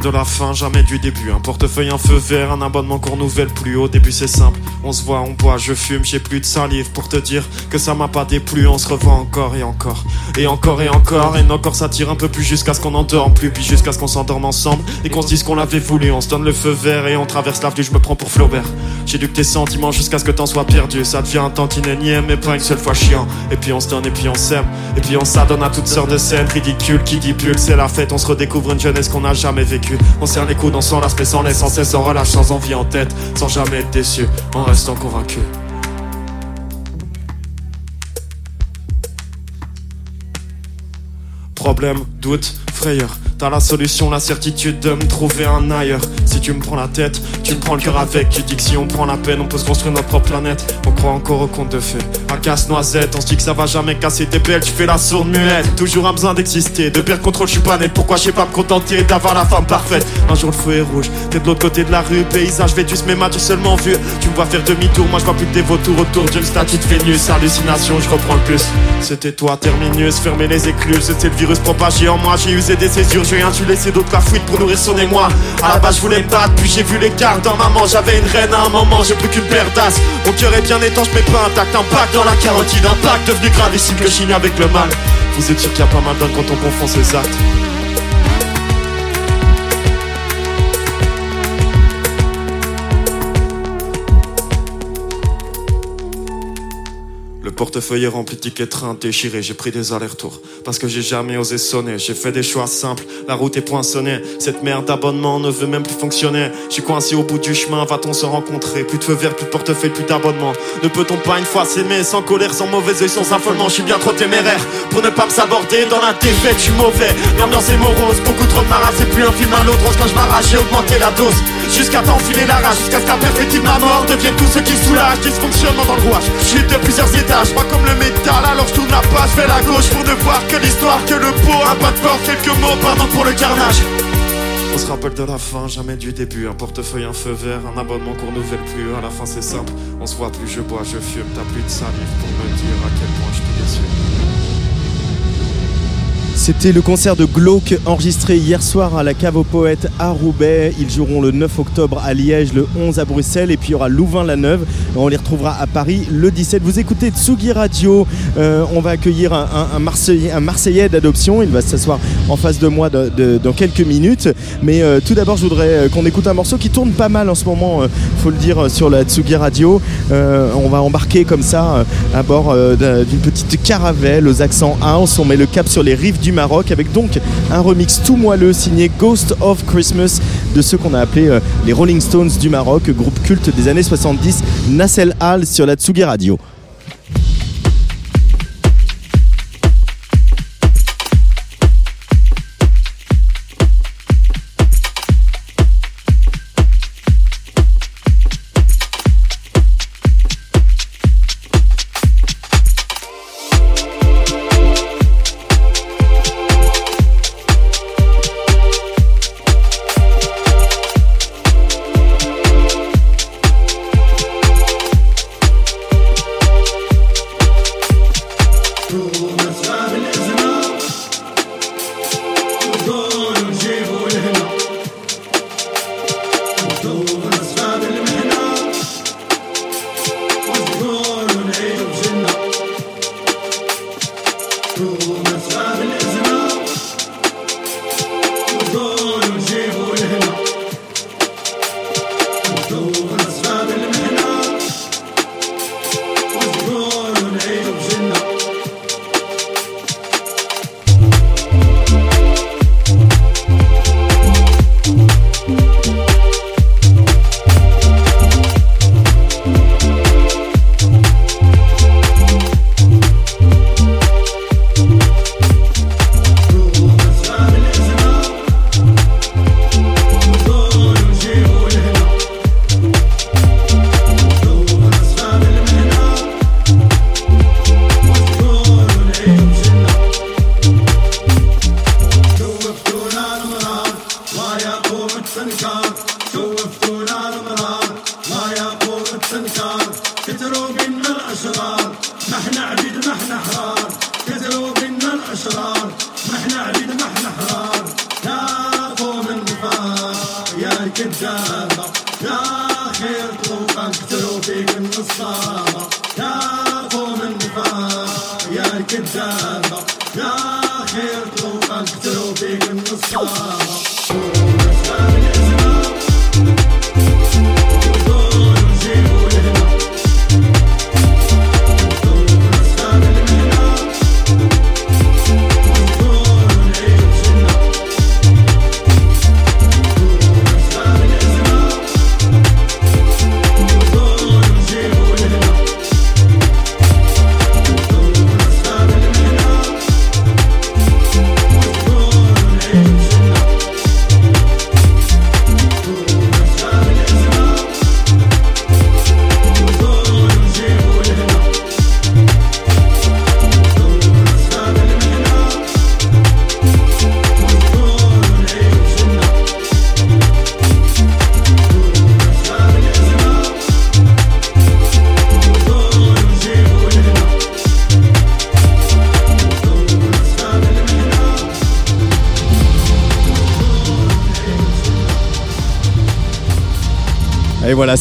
De la fin, jamais du début. Un portefeuille, un feu vert, un abonnement court nouvelle plus. Au début, c'est simple. On se voit, on boit, je fume, j'ai plus de salive pour te dire que ça m'a pas déplu. On se revoit encore et encore. Et encore et encore. Et encore, ça tire un peu plus jusqu'à ce qu'on endorme plus. Puis jusqu'à ce qu'on s'endorme ensemble. Et qu'on se dise qu'on l'avait voulu. On se donne le feu vert et on traverse l'avenue. Je me prends pour Flaubert. J'éduque tes sentiments jusqu'à ce que t'en sois perdu. Ça devient un tantinénième, mais pas une seule fois chiant. Et puis on se donne et puis on s'aime. Et puis on s'adonne à toutes sortes de scènes ridicules. Qui dit pull, c'est la fête. On se redécouvre une jeunesse qu'on n'a jamais vécue. On serre les coudes, on s'en lasse, mais sans laisse, sans cesse, sans relâche, sans envie en tête. Sans jamais être déçu, en restant convaincu. Problème, doute, frayeur. T'as la solution, la certitude de me trouver un ailleurs. Si tu me prends la tête, tu me prends le cœur avec. Tu dis que si on prend la peine, on peut se construire notre propre planète. On croit encore au conte de fées. À casse-noisette, on se dit que ça va jamais casser tes belles. Tu fais la sourde muette, toujours un besoin d'exister. De perdre contrôle, je suis pas net. Pourquoi je sais pas me contenter d'avoir la femme parfaite? Un jour le feu est rouge, t'es de l'autre côté de la rue. Paysage vétus, mais m'as-tu seulement vu Tu me vois faire demi-tour, moi je vois plus que des vautours autour d'une statue de Vénus. Hallucination, je reprends le plus. C'était toi, terminus, fermer les écluses. C'était le virus propagé en moi. J'ai usé des césures, rien dû laisser d'autres la fuite pour nourrir son émoi. À la base, je voulais me battre, puis j'ai vu l'écart dans maman. J'avais une reine à un moment, j'ai plus qu'une paire d'as. Mon cœur est bien étanche, mais pas intact. Impact dans la carotide, impact devenu gravissime que chine avec le mal. Vous sûr qu'il y a pas mal d'hommes quand on confond ses actes. Portefeuille est rempli de tickets train déchirés, j'ai pris des allers-retours. Parce que j'ai jamais osé sonner, j'ai fait des choix simples, la route est poinçonnée. Cette merde d'abonnement ne veut même plus fonctionner. Je suis coincé au bout du chemin, va-t-on se rencontrer? Plus de feu vert, plus de portefeuille, plus d'abonnement. Ne peut-on pas une fois s'aimer, sans colère, sans mauvais oeil, sans affolement? Je suis bien trop téméraire pour ne pas me saborder dans la défaite, je suis mauvais. L'ambiance est morose, beaucoup trop de maras, c'est plus un film à l'autre. Quand je m'arrache, j'ai augmenté la dose. Jusqu'à t'enfiler la rage, jusqu'à ce qu'à perfectible ma mort devienne tout ce qui soulage, dysfonctionnement dans le rouage. Je suis de plusieurs étages, pas comme le métal, alors je tourne la page, fais la gauche pour ne voir que l'histoire, que le pot, un pas de porte, quelques mots, pardon pour le carnage. On se rappelle de la fin, jamais du début. Un portefeuille, un feu vert, un abonnement qu'on nouvelle plus. À la fin, c'est simple. On se voit plus, je bois, je fume. T'as plus de salive pour me dire à quel point je t'ai déçu. C'était le concert de Glauque enregistré hier soir à la Cave aux Poètes à Roubaix. Ils joueront le 9 octobre à Liège, le 11 à Bruxelles et puis il y aura Louvain-la-Neuve. On les retrouvera à Paris le 17. Vous écoutez Tsugi Radio. Euh, on va accueillir un, Marseillais, d'adoption. Il va s'asseoir en face de moi dans quelques minutes. Mais euh, tout d'abord, je voudrais euh, qu'on écoute un morceau qui tourne pas mal en ce moment, euh, faut le dire, sur la Tsugi Radio. On va embarquer comme ça à bord d'un- d'une petite caravelle aux accents house. On met le cap sur les rives du Maroc avec donc un remix tout moelleux signé Ghost of Christmas de ceux qu'on a appelés euh, les Rolling Stones du Maroc, groupe culte des années 70, Nassel Hall sur la Tsugi Radio.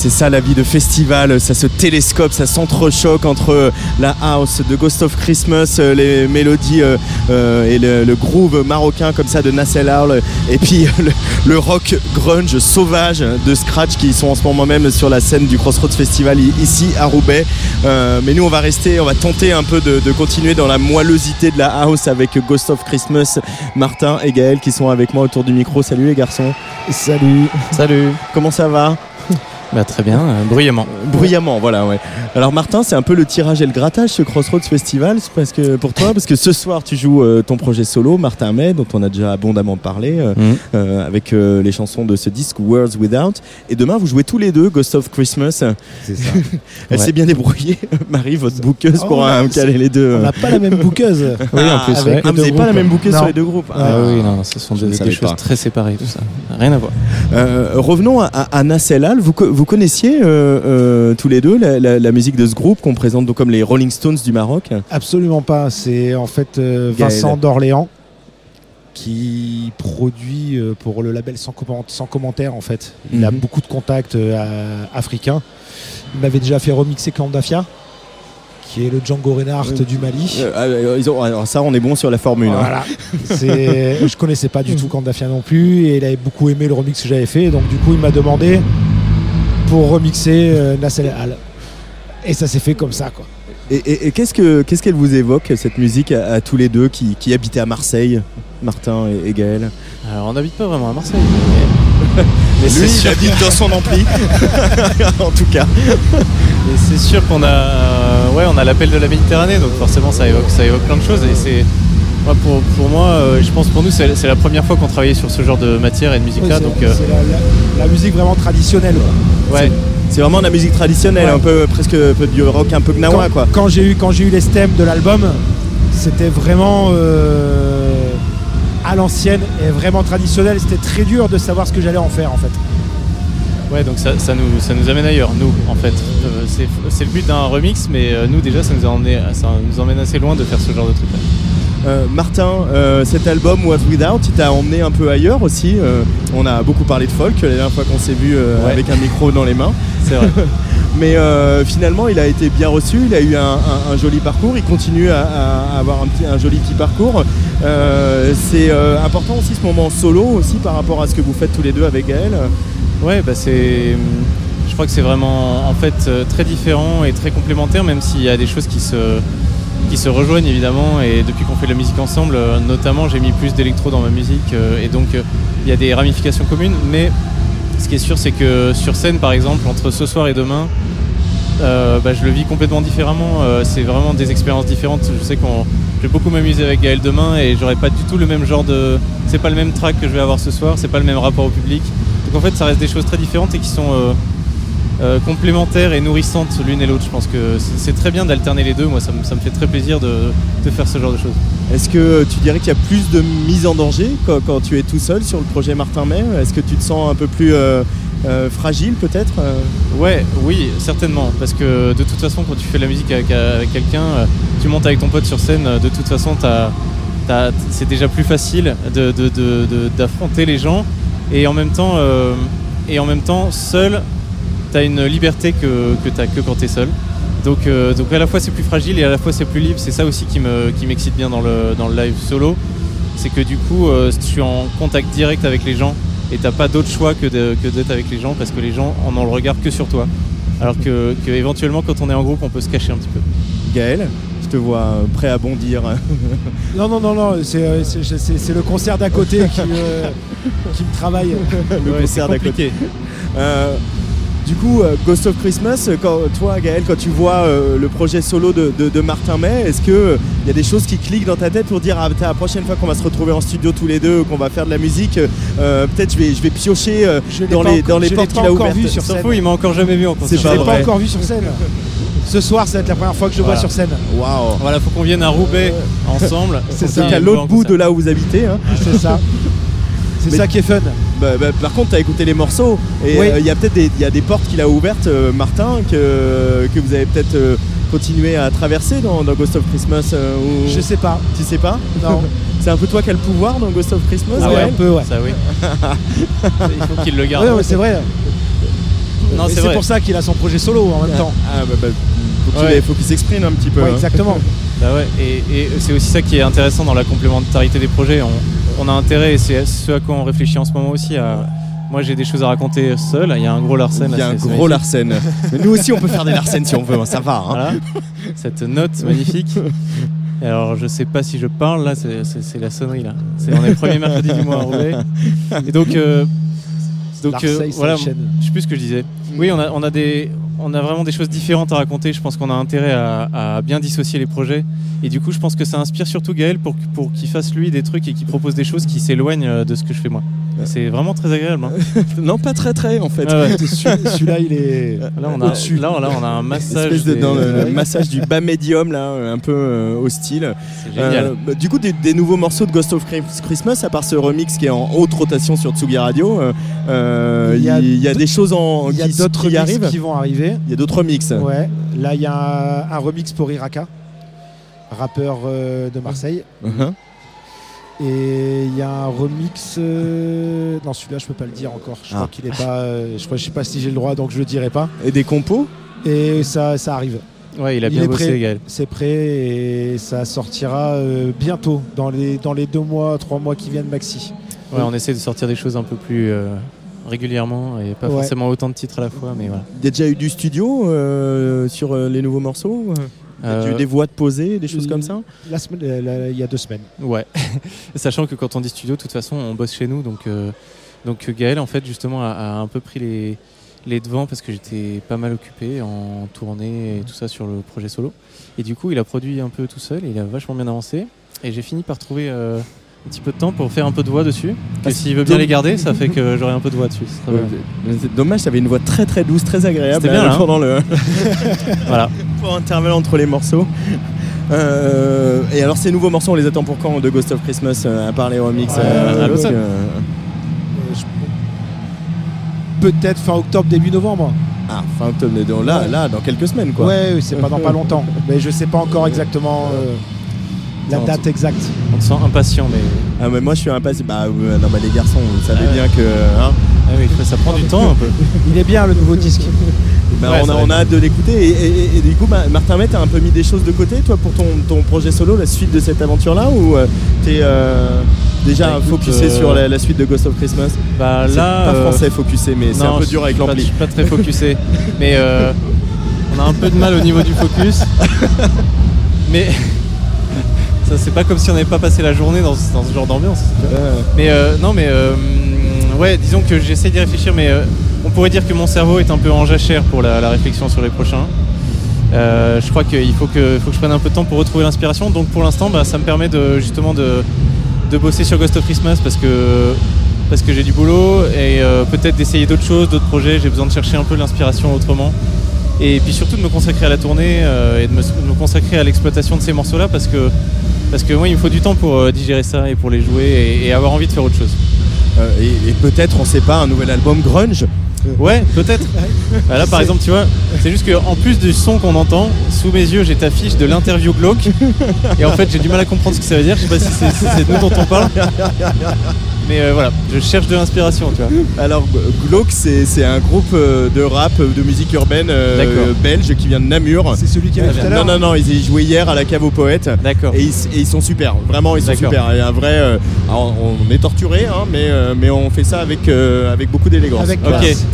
C'est ça la vie de festival, ça se télescope, ça s'entrechoque entre la house de Ghost of Christmas, euh, les mélodies euh, euh, et le, le groove marocain comme ça de Nassel Hall, et puis le, le rock grunge sauvage de Scratch qui sont en ce moment même sur la scène du Crossroads Festival ici à Roubaix. Euh, mais nous on va rester, on va tenter un peu de, de continuer dans la moellosité de la house avec Ghost of Christmas, Martin et Gaël qui sont avec moi autour du micro. Salut les garçons. Salut. Salut. Comment ça va? Bah, très bien, euh, bruyamment. Bruyamment, voilà, ouais. Alors Martin, c'est un peu le tirage et le grattage ce Crossroads Festival, c'est parce que pour toi, parce que ce soir tu joues euh, ton projet solo, Martin May, dont on a déjà abondamment parlé, euh, euh, avec euh, les chansons de ce disque Words Without. Et demain, vous jouez tous les deux Ghost of Christmas. C'est ça. Elle Ouais. s'est bien débrouillée, Marie, votre bouqueuse, Oh, pour a- caler les deux. on n'a pas la même bouqueuse. Oui, en plus, ouais. Ah, vous n'avez pas la même bouqueuse Non. sur les deux groupes. Ah oui, non, ce sont des, des choses pas. très séparées, tout ça. Rien à voir. Euh, revenons à, à. Vous, co- vous connaissiez euh, euh, tous les deux la, la- la musique de ce groupe qu'on présente donc comme les Rolling Stones du Maroc? Absolument pas. C'est en fait. Vincent d'Orléans qui produit pour le label sans, comment- sans commentaire en fait. Il a Mhm. beaucoup de contacts africains. Il m'avait déjà fait remixer Kandafia, qui est le Django Reinhardt du Mali. Euh, euh, ils ont- alors ça, on est bon sur la formule. hein. Voilà. C'est- je connaissais pas du tout Kandafia non plus et il avait beaucoup aimé le remix que j'avais fait. Donc du coup, il m'a demandé pour remixer euh, Nassel Al. Et ça s'est fait comme ça quoi. Et, et- et qu'est-ce que qu'est-ce qu'elle vous évoque cette musique à, à tous les deux qui, qui habitaient à Marseille, Martin et, et Gaël? Alors on n'habite pas vraiment à Marseille. Mais c'est lui, il habite dans son ampli. en tout cas. Et c'est sûr qu'on a, euh, ouais, on a l'appel de la Méditerranée, donc forcément ça évoque, ça évoque plein de choses. Et c'est, moi, pour, pour moi, euh, je pense pour nous, c'est la première fois qu'on travaillait sur ce genre de matière et de musique-là. Ouais, donc, c'est euh, la, la- la musique vraiment traditionnelle. quoi. ouais. C'est vraiment de la musique traditionnelle, Ouais. un peu presque un peu du rock, un peu gnawa quand, quoi. quand j'ai eu quand j'ai eu les stems de l'album, c'était vraiment euh, à l'ancienne et vraiment traditionnel. C'était très dur de savoir ce que j'allais en faire en fait. Ouais, donc ça, ça nous, ça nous amène ailleurs, nous, en fait. Euh, c'est, c'est le but d'un remix, mais euh, nous, déjà, ça nous, a emmené- ça nous emmène assez loin de faire ce genre de truc-là. Euh, Martin, cet album What Without, il t'a emmené un peu ailleurs aussi. On a beaucoup parlé de folk la dernière fois qu'on s'est vu Ouais. avec un micro dans les mains. C'est vrai. Mais finalement, il a été bien reçu, il a eu un, un- un joli parcours, il continue à, à avoir un, petit, un joli petit parcours. C'est important aussi ce moment solo aussi par rapport à ce que vous faites tous les deux avec Gaël. Ouais, bah c'est. Je crois que c'est vraiment en fait euh, très différent et très complémentaire, même s'il y a des choses qui se, qui se rejoignent évidemment. Et depuis qu'on fait de la musique ensemble, euh, notamment, j'ai mis plus d'électro dans ma musique euh, et donc il y a des ramifications communes. Mais ce qui est sûr, c'est que sur scène, par exemple, entre ce soir et demain, bah, je le vis complètement différemment. C'est vraiment des expériences différentes. Je sais qu'on, je vais beaucoup m'amuser avec Gaël demain et j'aurai pas du tout le même genre de. C'est pas le même track que je vais avoir ce soir. C'est pas le même rapport au public. Donc en fait, ça reste des choses très différentes et qui sont euh, euh, complémentaires et nourrissantes l'une et l'autre. Je pense que c'est très bien d'alterner les deux. Moi, ça me, ça me fait très plaisir de, de faire ce genre de choses. Est-ce que tu dirais qu'il y a plus de mise en danger quand, quand tu es tout seul sur le projet Martin May? Est-ce que tu te sens un peu plus euh, euh, fragile peut-être euh? Ouais, oui, certainement. Parce que de toute façon, quand tu fais de la musique avec, avec quelqu'un, euh, tu montes avec ton pote sur scène, euh, de toute façon, t'as- c'est déjà plus facile de- de- de- de- d'affronter les gens. Et en même temps, euh, et en même temps seul, tu as une liberté que, que tu que quand tu es seul. Donc, euh, donc à la fois c'est plus fragile et à la fois c'est plus libre. C'est ça aussi qui me- qui m'excite bien dans le, dans le live solo. C'est que du coup, euh, je suis en contact direct avec les gens et t'as pas d'autre choix que d'être avec les gens parce que les gens en ont le regard que sur toi. Alors que, que éventuellement quand on est en groupe, on peut se cacher un petit peu. Gaël, te vois euh, prêt à bondir. Non non non non, c'est euh, c'est- c'est- c'est le concert d'à côté qui, euh, qui me travaille. le concert d'à côté. Euh, du coup, euh, Ghost of Christmas, quand, toi Gaël, quand tu vois euh, le projet solo de, de- de Martin May, est-ce qu'il il y a des choses qui cliquent dans ta tête pour dire ah, la prochaine fois qu'on va se retrouver en studio tous les deux, qu'on va faire de la musique, euh, peut-être je vais, je vais piocher euh, dans les, encore- dans les portes qu'il a encore ouvertes vu sur S'en scène. fout, il m'a encore jamais vu en concert. C'est Je pas l'ai pas vrai. encore vu sur scène. Ce soir, ça va être la première fois que je le vois Voilà. sur scène. Waouh Voilà, faut qu'on vienne à Roubaix ensemble. C'est ça. à l'autre bout de là où vous habitez. hein. C'est ça. C'est ça qui est fun. Bah, bah, par contre, tu as écouté les morceaux et Oui. euh, il y a peut-être des, il y a des portes qu'il a ouvertes, euh, Martin, que, que vous avez peut-être euh, continué à traverser dans, dans Ghost of Christmas. euh, ou- Je sais pas. Tu sais pas Non. C'est un peu toi qui as le pouvoir dans Ghost of Christmas Ah ouais, un peu, ouais. Ça oui. il faut qu'il le garde. Ouais, ouais, c'est vrai. Non, c'est pour ça qu'il a son projet solo en même temps. Ah bah, bah, Ouais. faut qu'il s'exprime un petit peu. Ouais, hein. exactement. Bah ouais, et, et c'est aussi ça qui est intéressant dans la complémentarité des projets. On, on a intérêt, et c'est ce à quoi on réfléchit en ce moment aussi. À, moi, j'ai des choses à raconter seul. Il y a un gros Larsen. Il y a là, un gros. Larsen. Mais nous aussi, on peut faire des Larsen si on veut, hein, ça va. hein. Voilà. Cette note magnifique. Et alors, je sais pas si je parle là, c'est- la sonnerie là. C'est on est le premier mercredi du mois à Roubaix. Et donc, euh, donc euh, voilà, je sais plus ce que je disais. Oui, on a, on a des, on a vraiment des choses différentes à raconter. Je pense qu'on a intérêt à, à bien dissocier les projets. Et du coup, je pense que ça inspire surtout Gaël pour, pour qu'il fasse lui des trucs et qu'il propose des choses qui s'éloignent euh, de ce que je fais moi. C'est vraiment très agréable. hein. non, pas très très en fait. Ouais, ouais. Celui- Celui-là, il est. Là, on a, Au-dessus. là, là, on a un massage. Espèce de, des- dans le, massage du bas médium là, un peu euh, hostile. C'est génial. bah, du coup, des, des nouveaux morceaux de Ghost of Christmas, à part ce remix qui est en haute rotation sur Tsugi Radio, euh, euh, il y a, des choses en, Il y a qui, d'autres qui remixes arrivent. qui vont arriver. Il y a d'autres remixes. Ouais. Là, il y a un, un remix pour Iraka, rappeur euh, de Marseille. Mhm. Et il y a un remix. euh, Non, celui-là, je peux pas le dire encore. Je Ah. crois qu'il est pas. euh, Je crois, je sais pas si j'ai le droit, donc je le dirai pas. Et des compos? Et ça, ça arrive. Ouais, il a bien est bossé. C'est prêt et ça sortira euh, bientôt, dans les, dans les deux mois, trois mois qui viennent maxi. Ouais, on essaie de sortir des choses un peu plus euh, régulièrement et pas Ouais. forcément autant de titres à la fois, mais voilà. Il y a déjà eu du studio euh, sur euh, les nouveaux morceaux Il y a déjà eu Euh, des voix de posées, des choses comme ça La semaine, la- il y a deux semaines. Ouais, sachant que quand on dit studio, de toute façon, on bosse chez nous, donc euh, donc Gaël en fait justement a, a un peu pris les les devants parce que j'étais pas mal occupé en tournée et tout ça sur le projet solo. Et du coup, il a produit un peu tout seul et il a vachement bien avancé. Et j'ai fini par trouver euh, un petit peu de temps pour faire un peu de voix dessus. Ah, Et s'il veut bien les garder, ça fait que j'aurai un peu de voix dessus. Bien. C'est Dommage, t'avais une voix très très douce, très agréable C'était bien, euh, là, hein pendant le. voilà. Pour intervalle entre les morceaux. Euh, et alors ces nouveaux morceaux, on les attend pour quand de Ghost of Christmas euh, à part les remix Euh, euh, Euh, je- Peut-être fin octobre, début novembre. Ah, fin octobre, là, Ouais. là, dans quelques semaines quoi. Ouais, oui, c'est pas dans pas longtemps. Mais je sais pas encore exactement euh, la Non, date exacte. On te sent impatient, mais. Ah, mais moi je suis impatient. Bah, ouais, non, bah, les garçons, vous savez Ah bien que. hein, Ah oui, ça prend du temps un peu. Il est bien le nouveau disque. bah, Ouais, on, a, on hâte de l'écouter. Et, et- et du coup, bah, Martin Met, t'as un peu mis des choses de côté, toi, pour ton, ton projet solo, la suite de cette aventure-là Ou euh, t'es euh, déjà Bah, écoute, focusé euh, sur la, la suite de Ghost of Christmas? Bah là. pas euh, français focusé, mais c'est un peu dur avec l'ampli. Je suis pas très focusé. mais euh, on a un peu de mal au niveau du focus. mais c'est pas comme si on n'avait pas passé la journée dans, ce- dans ce genre d'ambiance. Mais euh, non, mais euh, ouais, disons que j'essaie d'y réfléchir, mais euh, on pourrait dire que mon cerveau est un peu en jachère pour la, la réflexion sur les prochains. Euh, je crois qu'il faut que, faut que je prenne un peu de temps pour retrouver l'inspiration. Donc pour l'instant, bah, ça me permet de justement de, de bosser sur Ghost of Christmas parce que, parce que j'ai du boulot et euh, peut-être d'essayer d'autres choses, d'autres projets. J'ai besoin de chercher un peu l'inspiration autrement. Et puis surtout de me consacrer à la tournée euh, et de me, de me consacrer à l'exploitation de ces morceaux-là parce que, parce que moi, il me faut du temps pour euh, digérer ça et pour les jouer et, et avoir envie de faire autre chose. Euh, et et peut-être, on sait pas, un nouvel album grunge Ouais, peut-être. Bah là, par exemple, tu vois, c'est juste qu'en plus du son qu'on entend, sous mes yeux, j'ai ta fiche de l'interview glauque. Et en fait, j'ai du mal à comprendre ce que ça veut dire. Je sais pas si c'est si c'est de nous dont on parle. Mais euh, voilà, je cherche de l'inspiration, tu vois. Alors, Glauque, c'est c'est un groupe euh, de rap, euh, de musique urbaine euh, belge qui vient de Namur. C'est celui qui avait tout à l'heure Non, non, non, ils y jouaient hier à la cave aux poètes. D'accord. Et, ils- et ils sont super, vraiment, ils sont super. Il y a un vrai. euh, alors, on est torturé, hein, mais, euh, mais on fait ça avec, euh, avec beaucoup d'élégance. Ok,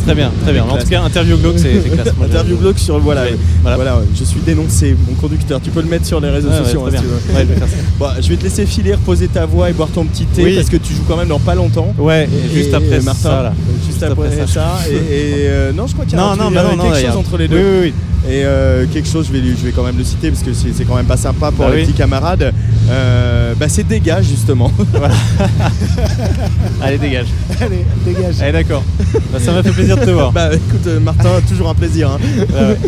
très bien, très bien. Avec En tout cas, interview glauque, c'est classe. Moi, Interview Glauque sur. Voilà, Oui, voilà. voilà. je suis dénoncé, mon conducteur. Tu peux le mettre sur les réseaux Ouais, ouais, sociaux très hein, si bien. tu veux. Ouais, je vais faire ça. Bon, je vais te laisser filer, reposer ta voix et boire ton petit thé Oui. parce que tu joues quand même dans pas longtemps. Ouais, et juste après Martin, ça, là. Juste, Juste après, après ça. ça. Et, et, euh, non, je crois qu'il y a Non, un non, bah non, quelque chose entre les deux. Oui, oui, oui. Et euh, quelque chose, je vais, lui- je vais quand même le citer parce que c'est c'est quand même pas sympa pour Bah les oui. petits camarades. Euh, bah, c'est dégage justement. Allez, dégage. Allez, dégage. Allez, d'accord. Bah, ça m'a fait plaisir de te voir. bah écoute, euh, Martin, toujours un plaisir. hein.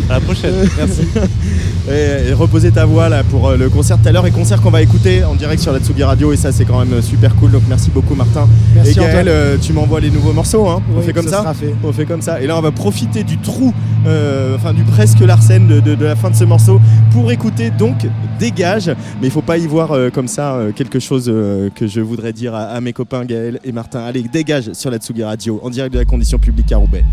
À la prochaine. Merci. et, et reposer ta voix là pour le concert tout à l'heure et concert qu'on va écouter en direct sur la Tsugi Radio et ça c'est quand même super cool donc merci beaucoup Martin Merci, et Gaël euh, tu m'envoies les nouveaux morceaux hein on fait comme ça ça, sera fait. on fait comme ça et là on va profiter du trou euh, enfin du presque Larsen de, la fin de ce morceau pour écouter donc Dégage. Mais il faut pas y voir euh, comme ça euh, quelque chose que je voudrais dire à, à mes copains Gaël et Martin. Allez Dégage sur la Tsugi Radio en direct de la condition publique à Roubaix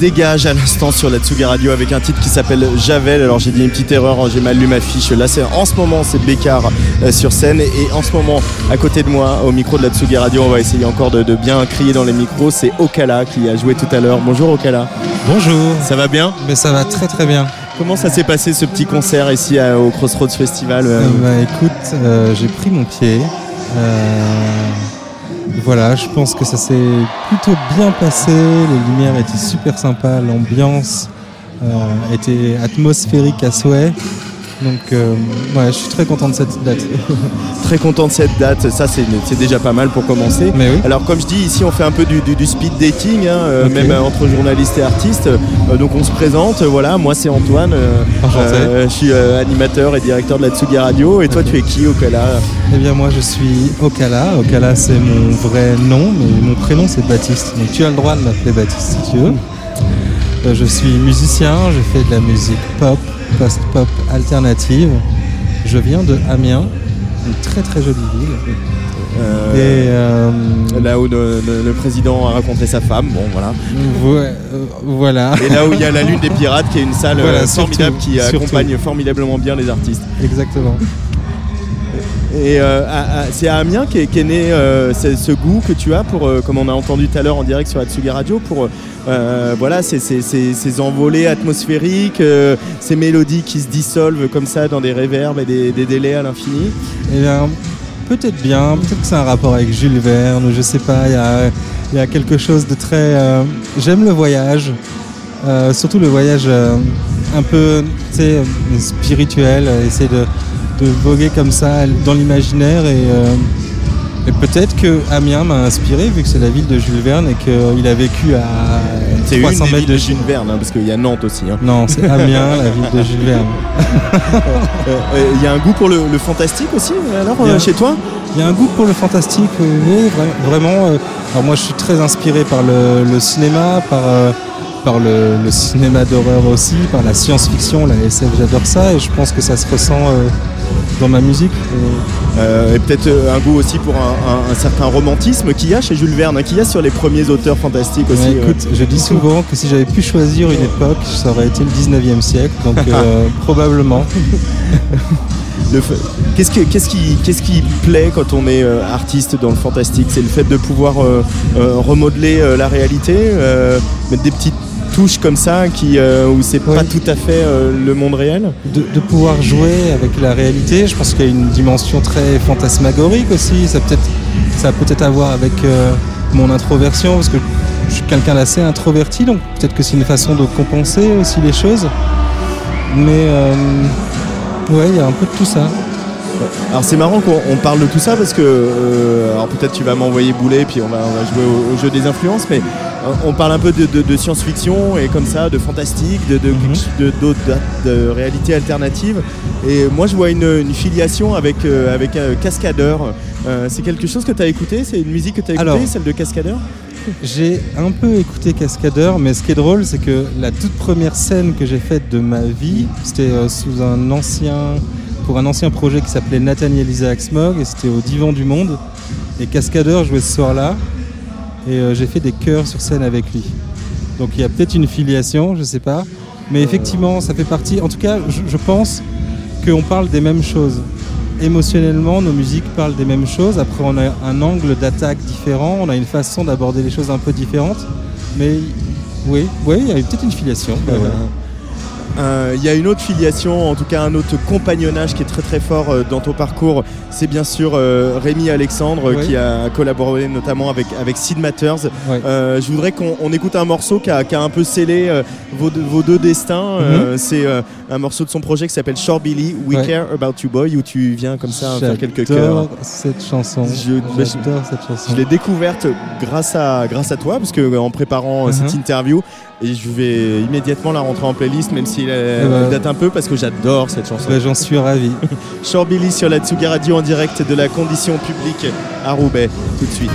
Dégage à l'instant sur la Tsugi Radio avec un titre qui s'appelle Javel. Alors j'ai dit une petite erreur, hein, j'ai mal lu ma fiche. Là, c'est en ce moment, c'est Bécard euh, sur scène. Et en ce moment, à côté de moi, au micro de la Tsugi Radio, on va essayer encore de, de bien crier dans les micros. C'est Okala qui a joué tout à l'heure. Bonjour Okala. Bonjour. Ça va bien? Mais ça va très très bien. Comment ça s'est passé ce petit concert ici à- au Crossroads Festival Euh, bah, écoute, euh, j'ai pris mon pied. Euh, voilà, je pense que ça s'est plutôt bien passé. Les lumières étaient super sympas, l'ambiance euh, était atmosphérique à souhait. Donc, euh, ouais, je suis très content de cette date. Très content de cette date, ça c'est déjà pas mal pour commencer. Alors comme je dis, ici on fait un peu du, du- du speed dating, hein, euh, même entre journalistes et artistes. Euh, donc on se présente, voilà, moi c'est Antoine, euh, je suis euh, animateur et directeur de la Tsugi Radio. Et toi tu es qui Okala? Eh bien, moi, je suis Okala. Okala, c'est mon vrai nom, mais mon prénom, c'est Baptiste. Donc, tu as le droit de m'appeler Baptiste si tu veux. Euh, je suis musicien, je fais de la musique pop, post-pop alternative. Je viens de Amiens, une très très jolie ville. Euh, Et euh, Là où le, le- le président a rencontré sa femme, bon voilà. Euh, voilà. Et là où il y a la Lune des Pirates qui est une salle Voilà, formidable surtout, qui surtout. accompagne formidablement bien les artistes. Exactement. Et c'est à Amiens qu'est qu'est né ce, goût que tu as pour, comme on a entendu tout à l'heure en direct sur Atsugi Radio, pour euh, voilà, ces, ces- ces- ces envolées atmosphériques, euh, ces mélodies qui se dissolvent comme ça dans des réverbes et des, délais à l'infini. Eh bien, peut-être bien, peut-être que c'est un rapport avec Jules Verne, je sais pas, il y a, quelque chose de très... euh, J'aime le voyage, euh, surtout le voyage euh, un peu spirituel, essayer de, voguer comme ça dans l'imaginaire et... et peut-être que Amiens m'a inspiré vu que c'est la ville de Jules Verne et qu'il a vécu à C'est une 300 des mètres de Jules Verne, hein, parce qu'il y a Nantes aussi. hein. Non, c'est Amiens, la ville de Jules Verne. Il y a un goût pour le, le fantastique aussi, alors a- chez toi? Il y a un goût pour le fantastique, oui, oui, vra- vraiment. euh, alors moi, je suis très inspiré par le, le cinéma, par, euh, par le, le cinéma d'horreur aussi, par la science-fiction, la SF, j'adore ça, et je pense que ça se ressent euh, dans ma musique. Euh, et peut-être euh, un goût aussi pour un, un- un certain romantisme qu'il y a chez Jules Verne, hein, qu'il y a sur les premiers auteurs fantastiques aussi. Ouais, euh. je dis souvent que si j'avais pu choisir une époque, ça aurait été le 19e siècle, donc probablement. Qu'est-ce que- qu'est-ce qui, plaît quand on est euh, artiste dans le fantastique? C'est le fait de pouvoir euh, euh, remodeler la réalité, mettre des petites touches comme ça qui, euh, où c'est pas tout à fait euh, le monde réel de, de pouvoir jouer avec la réalité. Je pense qu'il y a une dimension très fantasmagorique aussi. Ça peut-être, ça a peut-être à voir avec euh, mon introversion parce que je suis quelqu'un d'assez introverti, donc peut-être que c'est une façon de compenser aussi les choses. Mais ouais, il y a un peu de tout ça. Alors c'est marrant qu'on on parle de tout ça parce que euh, alors peut-être tu vas m'envoyer bouler puis on va, on va jouer au, au jeu des influences mais on parle un peu de, de- de science-fiction et comme ça de fantastique, de, de, réalité alternative et moi je vois une, une filiation avec, euh, avec euh, Cascadeur. Euh, c'est quelque chose que tu as écouté? C'est une musique que tu as écoutée, celle de Cascadeur? J'ai un peu écouté Cascadeur, mais ce qui est drôle, c'est que la toute première scène que j'ai faite de ma vie, c'était euh, sous un ancien, pour un ancien projet qui s'appelait Nathaniel Isaac Smog, et c'était au Divan du Monde. Et Cascadeur jouait ce soir-là, et euh, j'ai fait des chœurs sur scène avec lui. Donc il y a peut-être une filiation, je sais pas, mais effectivement, ça fait partie. En tout cas, je, je pense qu'on parle des mêmes choses. Émotionnellement, nos musiques parlent des mêmes choses. Après, on a un angle d'attaque différent, on a une façon d'aborder les choses un peu différentes. Mais oui, oui, il y a peut-être une filiation. bah. Euh, Il y a une autre filiation, en tout cas un autre compagnonnage qui est très très fort euh, dans ton parcours. C'est bien sûr euh, Rémi Alexandre Oui. qui a collaboré notamment avec, avec Sid Matters. Je voudrais qu'on on écoute un morceau qui a, qui a un peu scellé vos, deux- vos deux destins. Euh, C'est un morceau de son projet qui s'appelle Shore Billy, We Ouais. Care About You Boy, où tu viens comme ça faire quelques J'adore chœurs. cette chanson. J'adore cette chanson. Je l'ai découverte grâce à, grâce à toi, parce que en préparant cette Mhm. interview, et je vais immédiatement la rentrer en playlist, même si elle, Eh ben, date un peu, parce que j'adore cette chanson. Bah, J'en suis ravi. Shore Billy sur la Tsugi Radio en direct de la condition publique à Roubaix, tout de suite.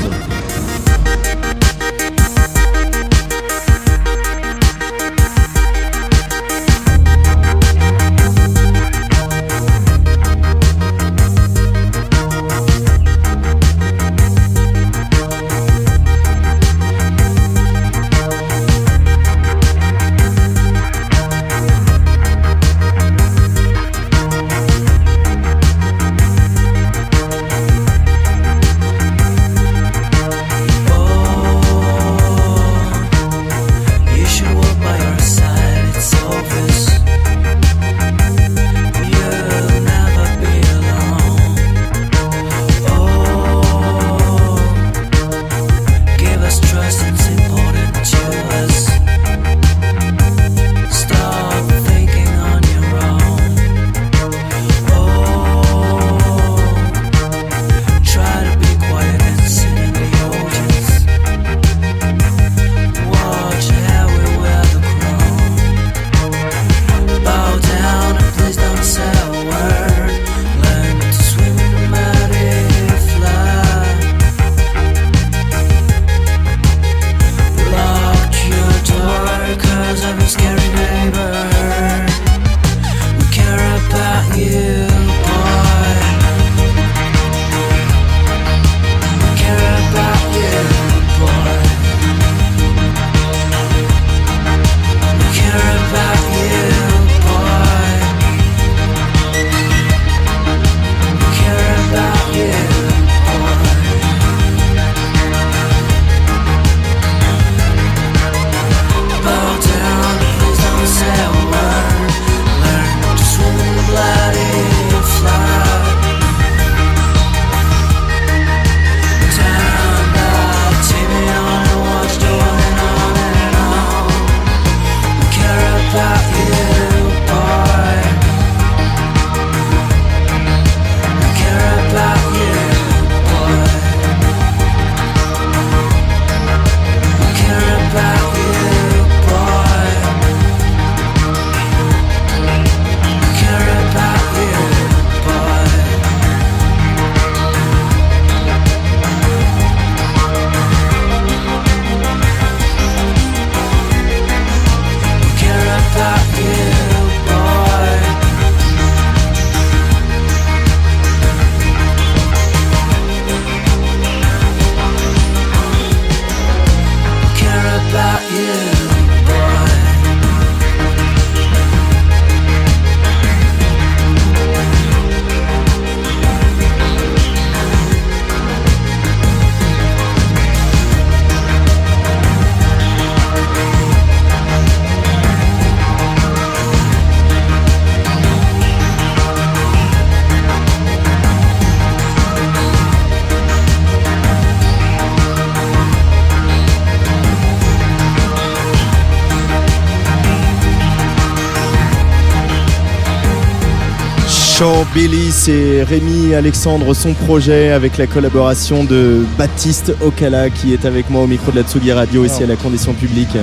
Billy, c'est Rémi Alexandre, son projet avec la collaboration de Baptiste Okala qui est avec moi au micro de la Tsugi Radio ici à la condition publique.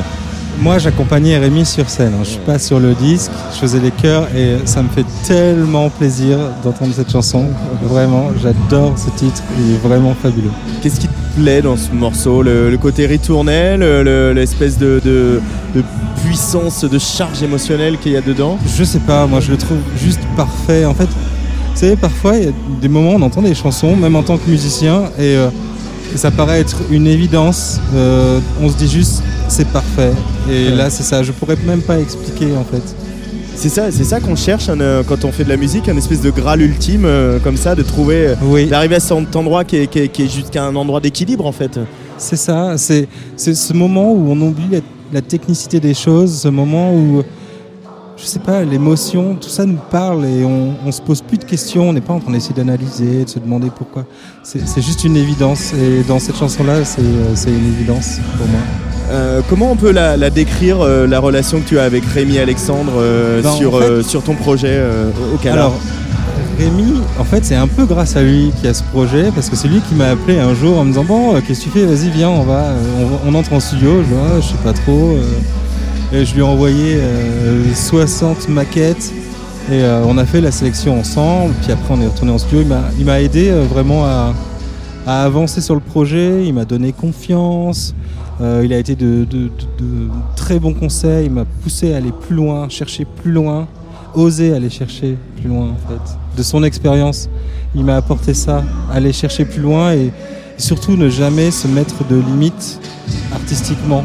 Moi, j'accompagnais Rémi sur scène. hein. Je suis pas sur le disque, je faisais les chœurs et ça me fait tellement plaisir d'entendre cette chanson. Vraiment, j'adore ce titre, il est vraiment fabuleux. Qu'est-ce qui te plaît dans ce morceau le, le côté ritournel, le- le- l'espèce de, de- de puissance, de charge émotionnelle qu'il y a dedans Je sais pas, moi je le trouve juste parfait. En fait, vous savez, parfois il y a des moments où on entend des chansons, même en tant que musicien, et, euh, ça paraît être une évidence. Euh, on se dit juste c'est parfait. Et Ouais. là c'est ça, je pourrais même pas expliquer en fait. C'est ça, c'est ça qu'on cherche hein, euh, quand on fait de la musique, un espèce de graal ultime euh, comme ça, de trouver, euh, d'arriver à cet endroit qui est, qui est- qui est jusqu'à un endroit d'équilibre en fait. C'est ça, c'est ce moment où on oublie la, la technicité des choses, ce moment où, je sais pas, l'émotion, tout ça nous parle et on, on se pose plus de questions, on n'est pas en train d'essayer d'analyser, de se demander pourquoi. C'est juste une évidence et dans cette chanson-là, c'est euh, c'est une évidence pour moi. Euh, comment on peut la, la décrire, euh, la relation que tu as avec Rémi Alexandre euh, Ben, en sur, fait- sur ton projet au Canada Alors, Rémi, en fait, c'est un peu grâce à lui qu'il y a ce projet, parce que c'est lui qui m'a appelé un jour en me disant Bon, qu'est-ce que tu fais? Vas-y, viens, on va, on, entre en studio. Je Ah, je sais pas trop. Et je lui ai envoyé euh, 60 maquettes et on a fait la sélection ensemble. Puis après, on est retourné en studio. Il m'a- Il m'a aidé vraiment à, à avancer sur le projet. Il m'a donné confiance. Euh, il a été de, de- très bons conseils. Il m'a poussé à aller plus loin, chercher plus loin, oser aller chercher plus loin en fait. De son expérience, il m'a apporté ça, aller chercher plus loin et, surtout ne jamais se mettre de limites artistiquement.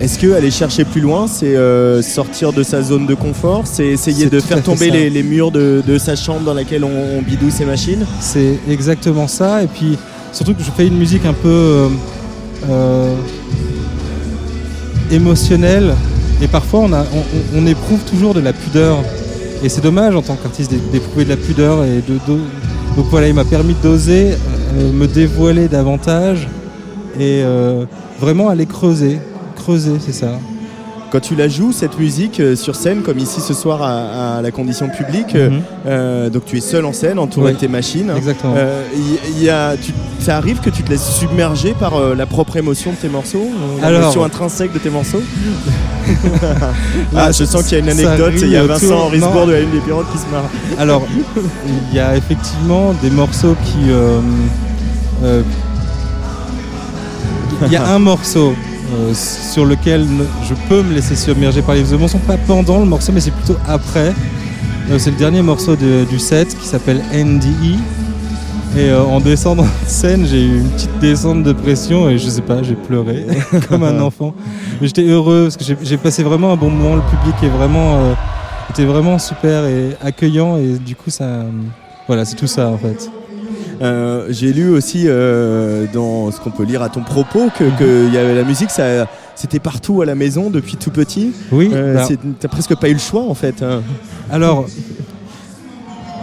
Est-ce que aller chercher plus loin, c'est euh, sortir de sa zone de confort C'est essayer de faire tomber les, les murs de, de sa chambre dans laquelle on, on bidouille ses machines C'est exactement ça. Et puis surtout que je fais une musique un peu euh, euh, émotionnelle. Et parfois on, a, on, on- on éprouve toujours de la pudeur. Et c'est dommage en tant qu'artiste d'é- d'éprouver de la pudeur. Et de, de- donc voilà, il m'a permis d'oser euh, me dévoiler davantage et euh, vraiment aller creuser. Creuser, c'est ça. Quand tu la joues, cette musique, euh, sur scène, comme ici ce soir à, à la condition publique, euh, Mhm. euh, donc tu es seul en scène, entouré Oui. de tes machines. Exactement. Euh, il- il y a, tu- ça arrive que tu te laisses submerger par euh, la propre émotion de tes morceaux euh, Alors- L'émotion intrinsèque de tes morceaux Ah, je sens qu'il y a une ça anecdote, rit il y a autour. Vincent Risbourg Non. de la Lune des Pirates qui se marre. Alors, il y a effectivement des morceaux qui. euh, euh, Il y a un morceau euh, sur lequel je peux me laisser submerger par les émotions, pas pendant le morceau, mais c'est plutôt après. Euh, c'est le dernier morceau du set qui s'appelle NDE. Et euh, en descendant de scène, j'ai eu une petite descente de pression et je sais pas, j'ai pleuré comme un enfant. Mais j'étais heureux parce que j'ai- passé vraiment un bon moment. Le public était vraiment super et accueillant et du coup ça, voilà, c'est tout ça en fait. Euh, J'ai lu aussi euh, dans ce qu'on peut lire à ton propos que, que y avait la musique, ça, c'était partout à la maison depuis tout petit. Oui, Euh, bah- T'as presque pas eu le choix en fait. hein. Alors,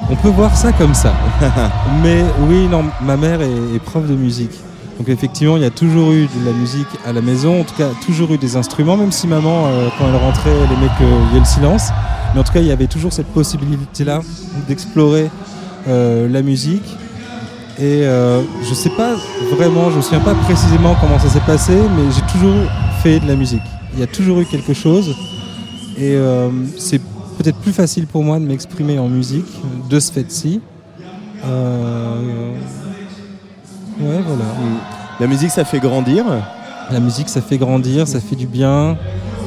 on peut voir ça comme ça. Mais oui, non, ma mère est, est prof de musique. Donc effectivement, il y a toujours eu de la musique à la maison, en tout cas toujours eu des instruments, même si maman, euh, quand elle rentrait, elle aimait qu'il y ait le silence. Mais en tout cas, il y avait toujours cette possibilité-là d'explorer euh, la musique. Et euh, je sais pas vraiment, je me souviens pas précisément comment ça s'est passé, mais j'ai toujours fait de la musique. Il y a toujours eu quelque chose. Et euh, c'est peut-être plus facile pour moi de m'exprimer en musique de ce fait-ci. Euh, Ouais, voilà. La musique, ça fait grandir. La musique, ça fait grandir, ça fait du bien.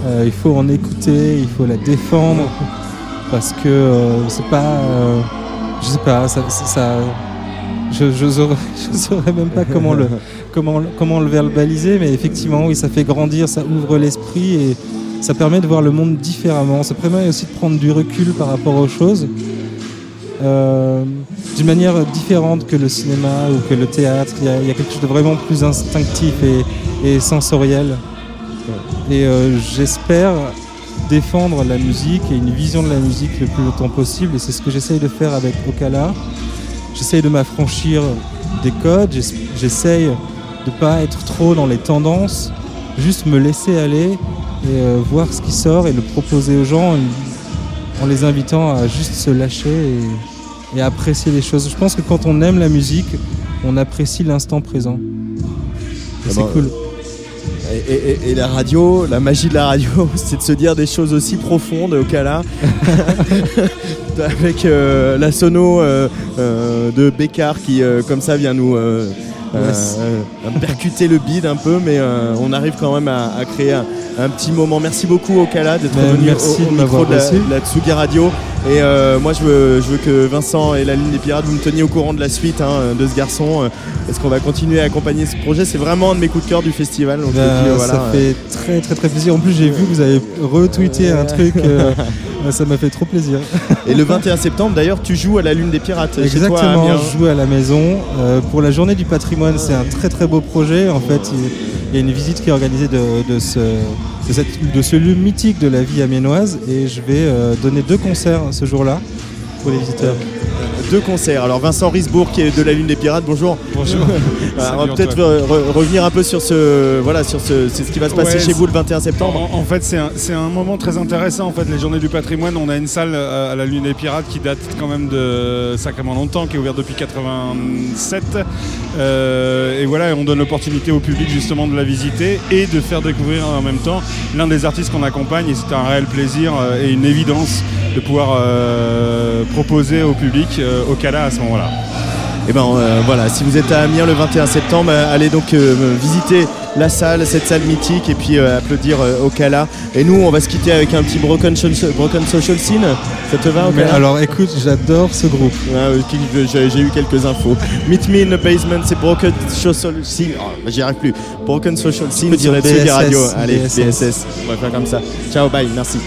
Euh, il faut en écouter, il faut la défendre. Parce que c'est pas. je sais pas, ça- je, je, saurais, même pas comment le, comment, le- comment le verbaliser, mais effectivement, oui, ça fait grandir, ça ouvre l'esprit et ça permet de voir le monde différemment. Ça permet aussi de prendre du recul par rapport aux choses. euh, d'une manière différente que le cinéma ou que le théâtre. Il y a, il y a quelque chose de vraiment plus instinctif et, et sensoriel. Et euh, j'espère défendre la musique et une vision de la musique le plus longtemps possible. Et c'est ce que j'essaye de faire avec Okala. J'essaye de m'affranchir des codes. j'ess- J'essaye de pas être trop dans les tendances. Juste me laisser aller et euh, voir ce qui sort et le proposer aux gens en, en les invitant à juste se lâcher et et apprécier les choses. Je pense que quand on aime la musique, on apprécie l'instant présent. Et Ah c'est bah, cool. Et, et- et la radio, la magie de la radio, c'est de se dire des choses aussi profondes au cas là. Avec euh, la sono euh, euh, de Bécard qui, comme ça, vient nous euh, euh, percuter le bide un peu, mais euh, on arrive quand même à, à créer un, un petit moment. Merci beaucoup au Kala d'être venu merci au, au de micro de la, reçu. de la Tsugi Radio. Et euh, moi, je veux, je veux que Vincent et la ligne des pirates, vous me teniez au courant de la suite hein, de ce garçon. Est-ce qu'on va continuer à accompagner ce projet C'est vraiment un de mes coups de cœur du festival. Donc Ben, dis, voilà, ça fait très très très plaisir. En plus, j'ai vu que vous avez retweeté un truc. ben, ça m'a fait trop plaisir. Et le 21 septembre, d'ailleurs, tu joues à la Lune des Pirates. chez toi, à Exactement, je joue à la maison. Euh, pour la journée du patrimoine, c'est un très très beau projet. En fait, il il y a une visite qui est organisée de, de ce, de, cette- de ce lieu mythique de la vie amiénoise et je vais euh, donner deux concerts ce jour-là pour les visiteurs. Deux concerts. Alors Vincent Risbourg qui est de la Lune des Pirates, bonjour. Bonjour. Alors, on va peut-être re- revenir un peu sur ce, voilà, sur ce, c'est ce qui va se passer Ouais, chez vous le 21 septembre. En, en fait, c'est un, moment très intéressant. En fait, les Journées du Patrimoine, on a une salle euh, à la Lune des Pirates qui date quand même de sacrément longtemps, qui est ouverte depuis 87. Euh, et voilà, on donne l'opportunité au public justement de la visiter et de faire découvrir en même temps l'un des artistes qu'on accompagne. Et c'est un réel plaisir euh, et une évidence de pouvoir euh, proposer au public euh, au Cala à ce moment-là. Et ben euh, voilà, si vous êtes à Amiens le 21 septembre, allez donc euh, visiter la salle, cette salle mythique, et puis euh, applaudir euh, au Kala. Et nous, on va se quitter avec un petit Broken, Social- broken Social Scene. Ça te va, au Mais Kala alors écoute, j'adore ce groupe. Ouais, qui- j'ai eu quelques infos. Meet Me in the Basement, c'est Broken Social Scene. Oh, J'y arrive plus. Broken Social Scene sur la BSS, Radio. Allez, BSS. BSS. On va faire comme ça. Ciao, bye, merci.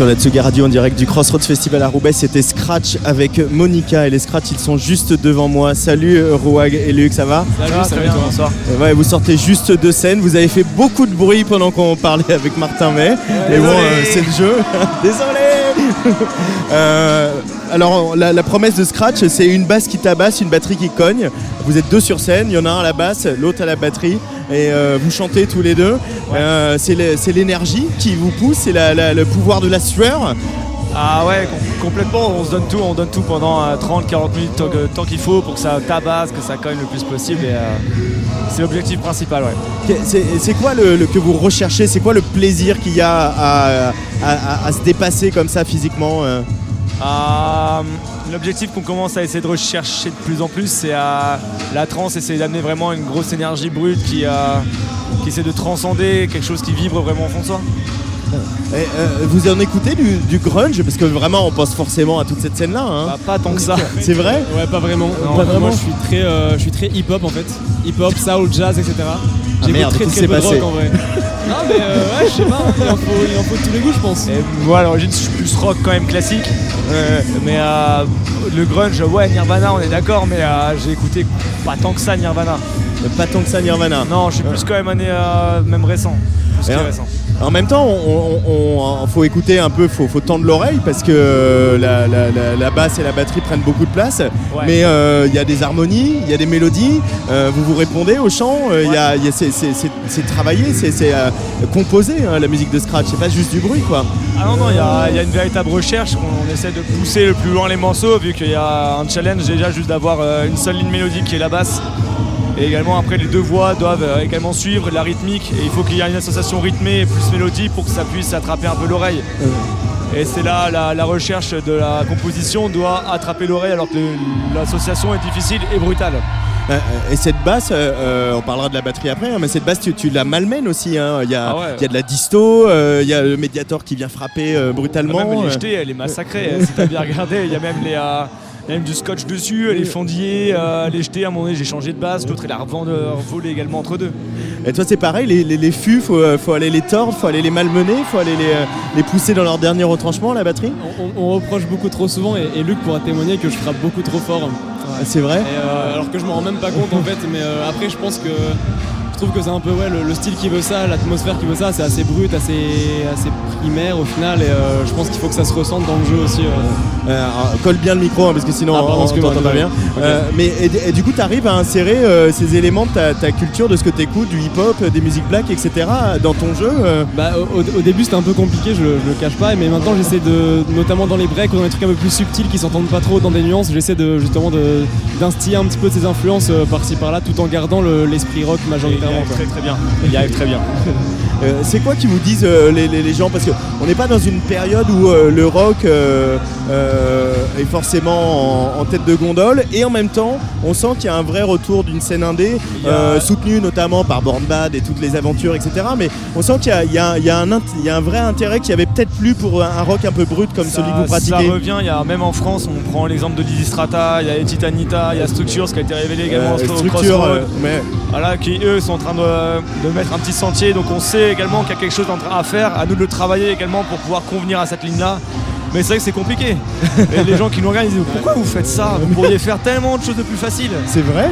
Sur la Tsugi Radio en direct du Crossroads Festival à Roubaix, c'était Scratch avec Monica et les Scratch ils sont juste devant moi. Salut euh, Rouag et Luc, ça va? Salut, ça va, toi Bonsoir. Euh, Ouais, vous sortez juste de scène, vous avez fait beaucoup de bruit pendant qu'on parlait avec Martin May. Mais bon, euh, c'est le jeu. Désolé Euh, Alors, la, la promesse de Scratch, c'est une basse qui tabasse, une batterie qui cogne. Vous êtes deux sur scène, il y en a un à la basse, l'autre à la batterie. Et euh, vous chantez tous les deux. Euh, c'est l'énergie qui vous pousse, c'est le pouvoir de la sueur. Ah ouais, com- complètement, on se donne tout, on donne tout pendant 30-40 minutes tant qu'il faut pour que ça tabasse, que ça cogne le plus possible et euh, c'est l'objectif principal, ouais. C'est c'est quoi le, le- que vous recherchez? C'est quoi le plaisir qu'il y a à, à- à- à se dépasser comme ça physiquement euh Euh, L'objectif qu'on commence à essayer de rechercher de plus en plus, c'est à la trance, essayer d'amener vraiment une grosse énergie brute qui, euh, qui essaie de transcender quelque chose qui vibre vraiment au fond de soi. Et, euh, vous en écoutez du, du grunge? Parce que vraiment, on pense forcément à toute cette scène-là. hein. Bah, pas tant que ça. C'est vrai? Ouais, pas vraiment. Non, pas vraiment? Moi, je suis très, euh, je suis très hip-hop en fait. Hip-hop, soul, jazz, etc. Ah J'écoute merde, très qu'est-ce très qui peu de rock en vrai. non mais euh, ouais, je sais pas. Il en, faut, il en faut de tous les goûts, je pense. Et moi à l'origine je suis plus rock quand même classique. Euh, mais euh, le grunge, ouais Nirvana on est d'accord mais euh, j'ai écouté pas tant que ça Nirvana. Pas tant que ça Nirvana Non je suis plus quand même année euh, même récent. Plus que récent. En même temps, on, on- on- faut écouter un peu, faut, faut tendre l'oreille parce que euh, la, la- la- la basse et la batterie prennent beaucoup de place. Mais euh, il y a des harmonies, il y a des mélodies. euh, vous vous répondez au chant. euh, il y a- il y a- c'est- travaillé, c'est composé hein, la musique de scratch. C'est pas juste du bruit quoi. Ah non non il y a, y a une véritable recherche, on, essaie de pousser le plus loin les morceaux vu qu'il y a un challenge déjà juste d'avoir une seule ligne mélodique qui est la basse. Et également après les deux voix doivent euh, également suivre la rythmique et il faut qu'il y ait une association rythmée plus mélodie pour que ça puisse attraper un peu l'oreille. Et c'est là la, la recherche de la composition doit attraper l'oreille alors que l'association est difficile et brutale. Euh, euh, Et cette basse, euh, on parlera de la batterie après, hein, mais cette basse, tu, tu la malmènes aussi. hein. Il y, a, Ah ouais. il y a de la disto, euh, il y a le médiator qui vient frapper euh, brutalement. Même elle est euh. jetée, elle est massacrée. si t'as bien regardé, il y a même les, même du scotch dessus, elle est fendillée, euh, elle est jetée. À un moment donné, j'ai changé de base, l'autre elle a revendu- revolé également entre deux. Et toi, c'est pareil, les, les, les fûts, faut, euh, faut aller les tordre, faut aller les malmener, faut aller les, euh, les pousser dans leur dernier retranchement, la batterie? On, on reproche beaucoup trop souvent et, et Luc pourra témoigner que je frappe beaucoup trop fort. C'est vrai? Et, euh, alors que je m'en rends même pas compte en fait, mais euh, après je pense que je trouve que c'est un peu ouais, le, le style qui veut ça, l'atmosphère qui veut ça, c'est assez brut, assez, assez primaire au final et euh, je pense qu'il faut que ça se ressente dans le jeu aussi. euh. Euh, alors, colle bien le micro hein, parce que sinon Ah, pardon, on excuse-moi, t'entend pas bien. Euh, mais et, et du coup, tu arrives à insérer ces éléments de ta, ta culture, de ce que tu écoutes, du hip-hop, des musiques black, etc. dans ton jeu. Bah, au, début c'était un peu compliqué, je, je le cache pas, mais maintenant j'essaie de, notamment dans les breaks ou dans les trucs un peu plus subtils qui s'entendent pas trop dans des nuances, j'essaie de justement de- d'instiller un petit peu de ces influences par-ci par-là tout en gardant le- Très très bien, il y arrive très bien. Euh, c'est quoi qui vous disent euh, les, les- les gens? Parce qu'on n'est pas dans une période où euh, le rock est forcément en, en tête de gondole et en même temps on sent qu'il y a un vrai retour d'une scène indé a- soutenue notamment par Born Bad et toutes les aventures etc. Mais on sent qu'il y a, y y un, int- il y a un vrai intérêt qu'il y avait peut-être plus pour un, un rock un peu brut comme celui que vous pratiquez. Ça revient, il y a, même en France, on prend l'exemple de Lizzy Strata, il y a Titanita, il y a Structure, ce qui a été révélé également au Structure, mais- Voilà, qui eux sont en train de, de mettre un petit sentier, donc on sait également qu'il y a quelque chose en train à faire, à nous de le travailler également pour pouvoir convenir à cette ligne-là. Mais c'est vrai que c'est compliqué. Et les gens qui nous regardent, ils disent pourquoi vous faites ça? Vous pourriez faire tellement de choses de plus faciles. C'est vrai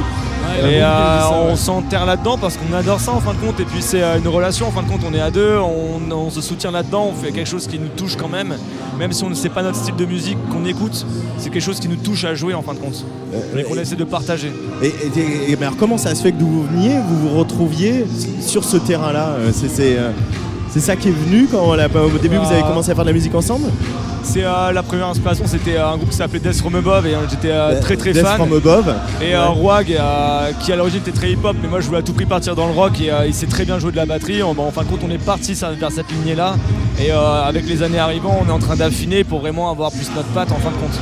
Et euh, ouais. on s'enterre là-dedans parce qu'on adore ça en fin de compte. Et puis c'est euh, une relation, en fin de compte, on est à deux, on, on se soutient là-dedans, on fait quelque chose qui nous touche quand même. Même si on ne sait pas notre style de musique qu'on écoute, c'est quelque chose qui nous touche à jouer en fin de compte. Et qu'on essaie de partager. Et, et- et- mais alors comment ça se fait que d'où vous veniez, vous vous retrouviez sur ce terrain-là Euh, C'est c'est, euh, c'est ça qui est venu quand au début vous avez Ah. commencé à faire de la musique ensemble? C'est euh, la première inspiration, c'était euh, un groupe qui s'appelait Death From Above et euh, j'étais euh, très très Death fan. From Above. Et euh, Ouais. Rouag, euh, qui à l'origine était très hip-hop, mais moi je voulais à tout prix partir dans le rock et euh, il sait très bien jouer de la batterie. En, en fin de compte, on est parti vers cette lignée-là. Et euh, avec les années arrivant, on est en train d'affiner pour vraiment avoir plus notre patte en fin de compte.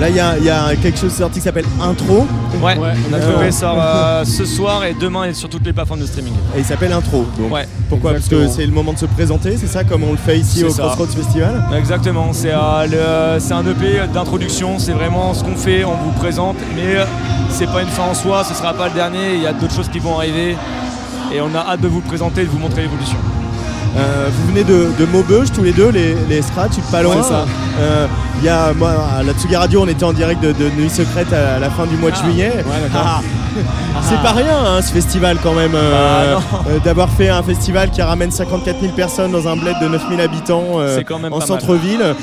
Là il y a, il y a quelque chose sorti qui s'appelle Intro. Ouais, on a trouvé ça euh, ce soir et demain et sur toutes les plateformes de streaming. Et il s'appelle Intro. Donc. Ouais, Pourquoi? Parce que c'est le moment de se présenter, c'est ça comme on le fait ici au ça. Crossroads Festival? Exactement, c'est un EP d'introduction, c'est vraiment ce qu'on fait, on vous présente, mais euh, c'est pas une fin en soi, ce sera pas le dernier, il y a d'autres choses qui vont arriver et on a hâte de vous présenter et de vous montrer l'évolution. Euh, vous venez de, de Maubeuge tous les deux, les, les Scratch, pas loin. Ça. Euh, Il y a, moi, à la Tsugi Radio, on était en direct de, de Nuit Secrète à la fin du mois de Ah, juillet. ouais, d'accord. Ah, C'est pas rien hein, ce festival quand même, euh, Bah, d'avoir fait un festival qui ramène 54 000 personnes dans un bled de 9 000 habitants C'est quand même en centre-ville.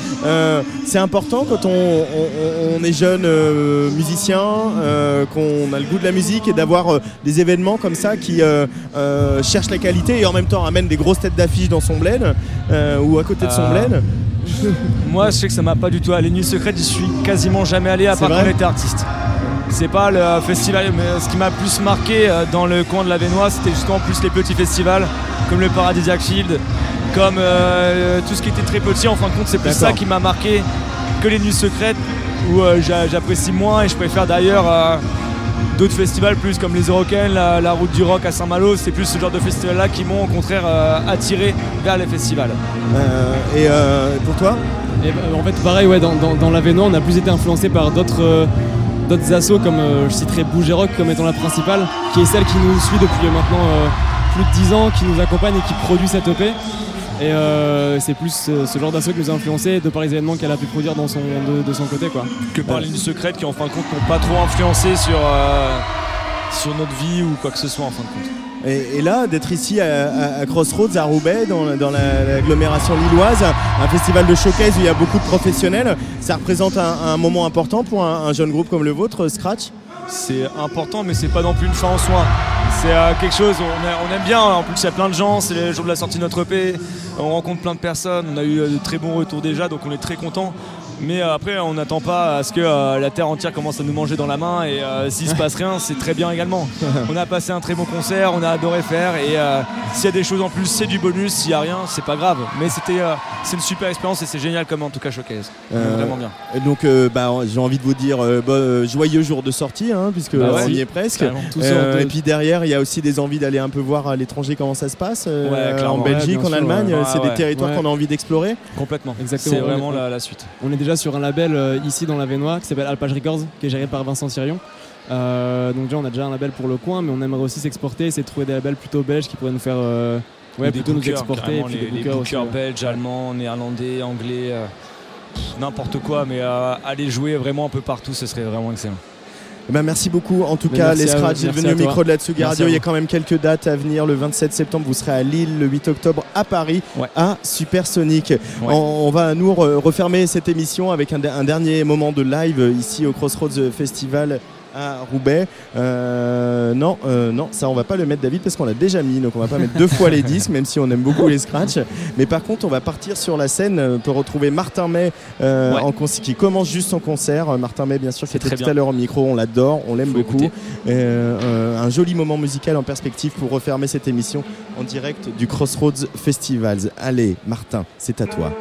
C'est important quand on, on- on est jeune musicien, qu'on a le goût de la musique et d'avoir des événements comme ça qui cherchent la qualité et en même temps amènent des grosses têtes d'affiche dans son bled euh, ou à côté de son Euh, bled. Moi, je sais que ça m'a pas du tout. À les nuits secrètes, j'y suis quasiment jamais allé à part quand vrai on était artiste. C'est pas le festival, mais ce qui m'a plus marqué euh, dans le coin de la Vénois, c'était justement plus les petits festivals, comme le Paradisiac Field, comme euh, tout ce qui était très petit. En fin de compte, c'est plus ça qui m'a marqué que les nuits secrètes, où euh, j'a- j'apprécie moins et je préfère d'ailleurs euh, d'autres festivals plus comme les Eurocaines, la, la route du rock à Saint-Malo. C'est plus ce genre de festival-là qui m'ont au contraire euh, attiré vers les festivals. Euh, et euh, pour toi? Et bah, en fait, pareil, ouais, dans, dans, dans on a plus été influencé par d'autres euh, d'autres assos, comme euh, je citerai Bouger Rock comme étant la principale, qui est celle qui nous suit depuis maintenant euh, plus de 10 ans, qui nous accompagne et qui produit cette EP. Et euh, c'est plus euh, ce genre d'asso qui nous a influencé de par les événements qu'elle a pu produire dans son, de, de son côté. Quoi. que par les nuits secrètes qui en fin de compte n'ont pas trop influencé sur, euh, sur notre vie ou quoi que ce soit en fin de compte. Et, et là, d'être ici à, à- à Crossroads, à Roubaix, dans, la- dans la- l'agglomération lilloise, un festival de showcase où il y a beaucoup de professionnels, ça représente un, un moment important pour un, un jeune groupe comme le vôtre, Scratch? C'est important mais c'est pas non plus une fin en soi. C'est euh, quelque chose, on, aime bien, en plus il y a plein de gens, c'est le jour de la sortie de notre EP, on rencontre plein de personnes, on a eu euh, de très bons retours déjà donc on est très content. Mais euh, après on n'attend pas à ce que euh, la terre entière commence à nous manger dans la main et euh, s'il se passe rien c'est très bien également. on a passé un très bon concert, on a adoré faire et euh, s'il y a des choses en plus c'est du bonus, s'il y a rien c'est pas grave. Mais c'était euh, c'est une super expérience et c'est génial comme en tout cas showcase. Euh, Vraiment bien. et Donc, euh, bah, j'ai envie de vous dire bah, joyeux jour de sortie, hein, puisque Bah ouais. on y est presque. Tout Euh, Et puis derrière, il y a aussi des envies d'aller un peu voir à l'étranger comment ça se passe, euh, Ouais, clairement. en Belgique, Ouais, en sûr, Allemagne. ouais. euh, c'est des ouais. territoires Ouais. qu'on a envie d'explorer. Complètement. Exactement. C'est vraiment la, la suite. On est déjà sur un label euh, ici dans la Vénois qui s'appelle Alpage Records, qui est géré par Vincent Thirion. Euh, donc déjà on a déjà un label pour le coin, mais on aimerait aussi s'exporter, c'est de trouver des labels plutôt belges qui pourraient nous faire, euh, ouais, plutôt nous exporter. Et puis les, des les bookers aussi, bookers ouais. belges, allemands, néerlandais, anglais, n'importe quoi, mais aller jouer vraiment un peu partout, ce serait vraiment excellent. Eh ben, merci beaucoup. En tout Mais cas, les Scratch, venus à au micro de la Tsugi Radio. Il y a quand même quelques dates à venir. Le 27 septembre, vous serez à Lille. Le 8 octobre, à Paris, à Supersonic. On, on va nous re- refermer cette émission avec un, de- un dernier moment de live ici au Crossroads Festival à Roubaix. Euh, non, euh, non, ça on va pas le mettre David parce qu'on l'a déjà mis, donc on va pas mettre deux fois les disques, même si on aime beaucoup les scratchs. Mais par contre, on va partir sur la scène euh, pour retrouver Martin May euh, Ouais. en conci- qui commence juste son concert. Martin May, bien sûr, qui était très tout bien. à l'heure au micro, on l'adore, on l'aime beaucoup. un joli moment musical en perspective pour refermer cette émission en direct du Crossroads Festivals. Allez, Martin, c'est à toi.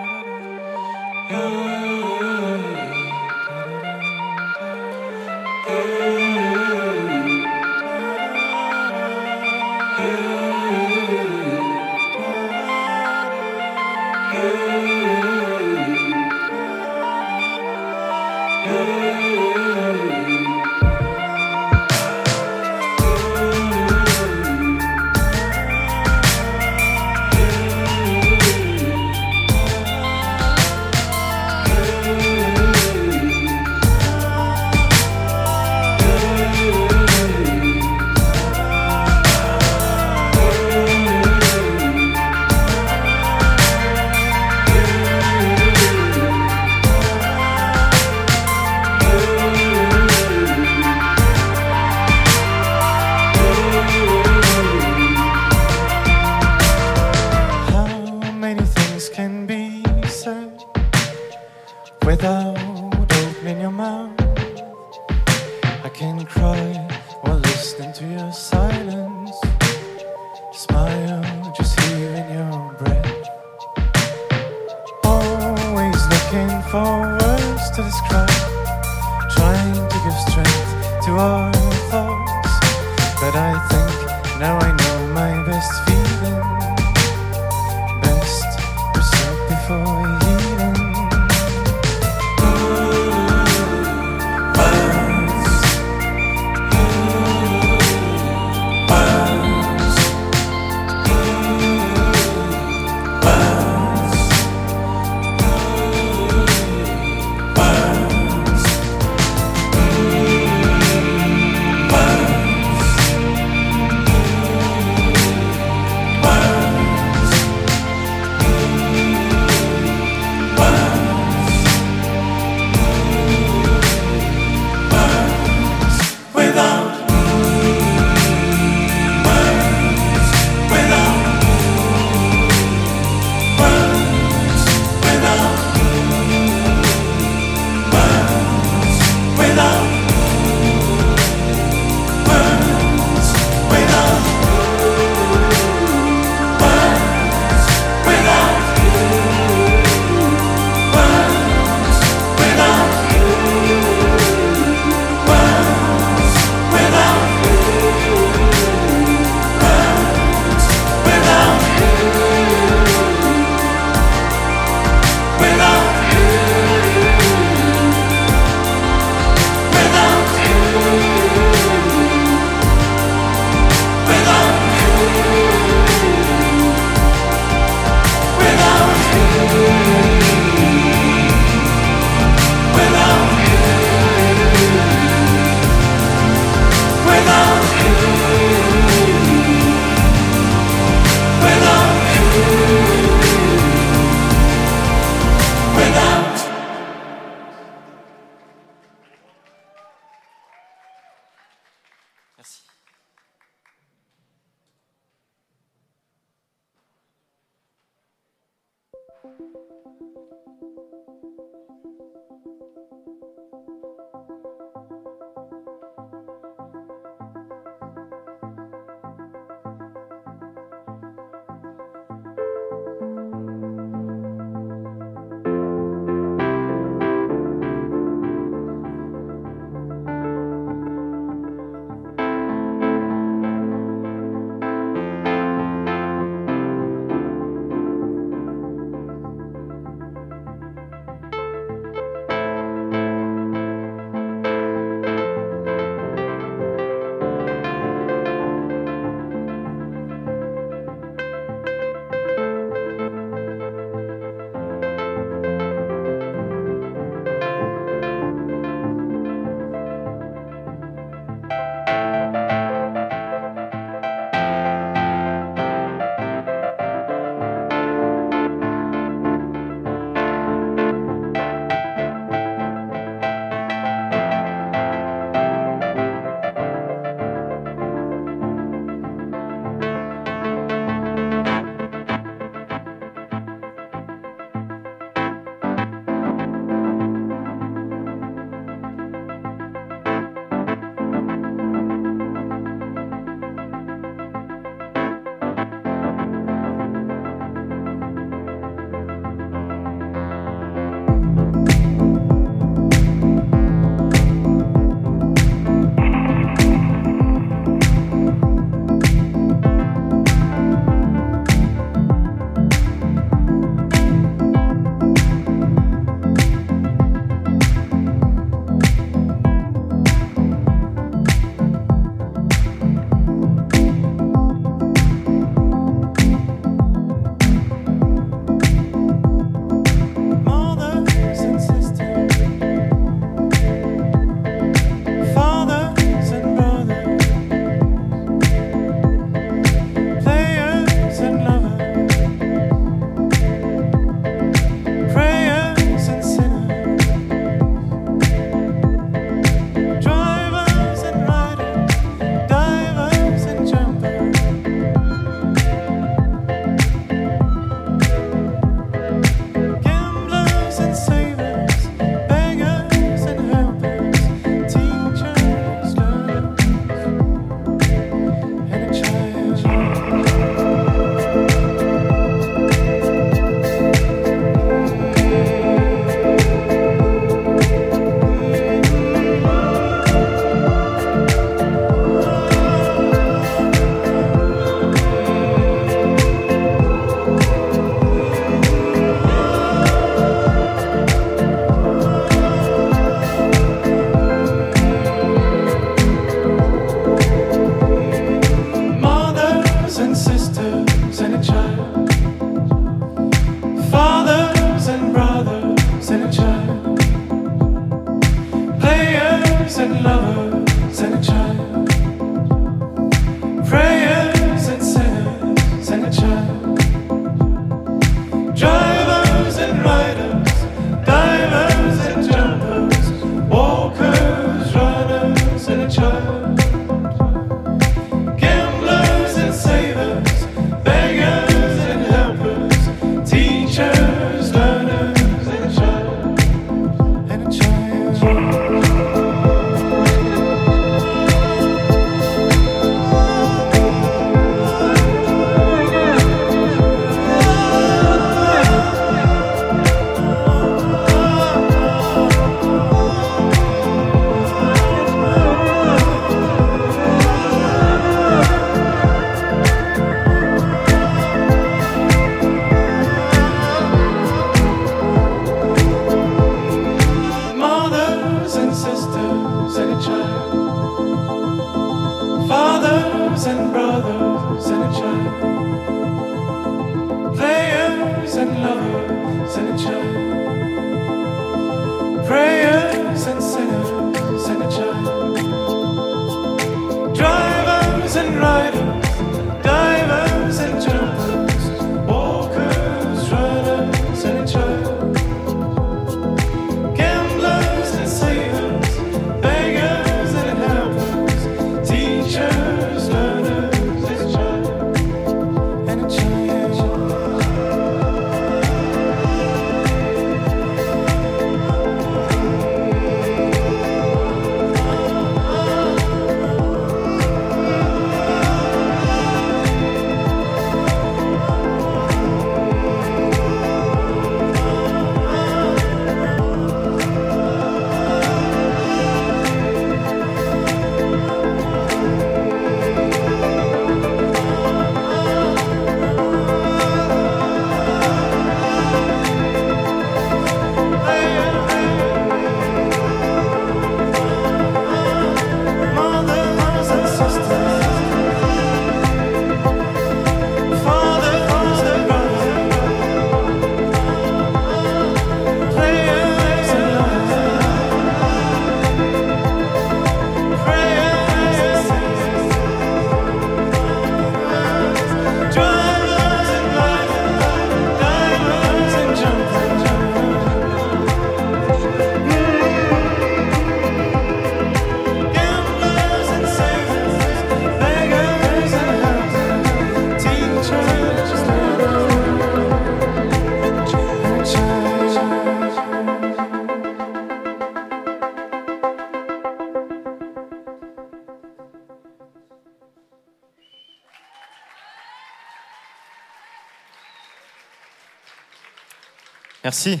Merci.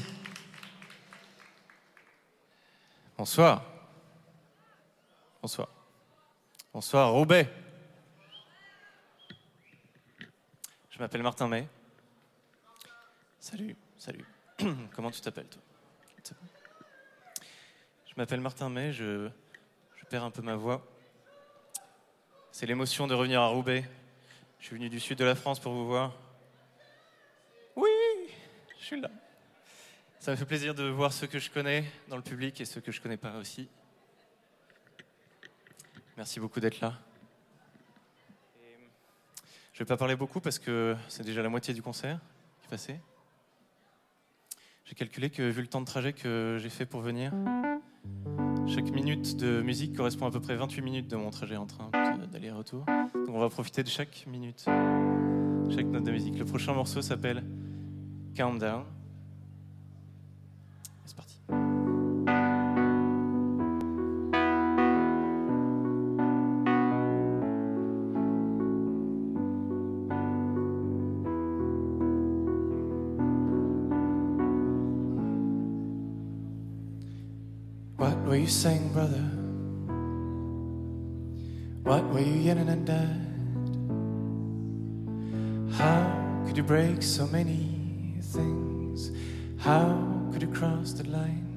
Bonsoir. Bonsoir. Bonsoir, Roubaix. Je m'appelle Martin May. Salut, salut. Comment tu t'appelles, toi? Je m'appelle Martin May, je, je perds un peu ma voix. C'est l'émotion de revenir à Roubaix. Je suis venu du sud de la France pour vous voir. Oui, je suis là. Ça me fait plaisir de voir ceux que je connais dans le public et ceux que je connais pas aussi. Merci beaucoup d'être là. Je vais pas parler beaucoup parce que c'est déjà la moitié du concert qui est passé. J'ai calculé que vu le temps de trajet que j'ai fait pour venir, chaque minute de musique correspond à peu près 28 minutes de mon trajet en train d'aller-retour. Donc on va profiter de chaque minute, chaque note de musique. Le prochain morceau s'appelle Countdown. You saying, brother? What were you yelling at dad? How could you break so many things? How could you cross the line?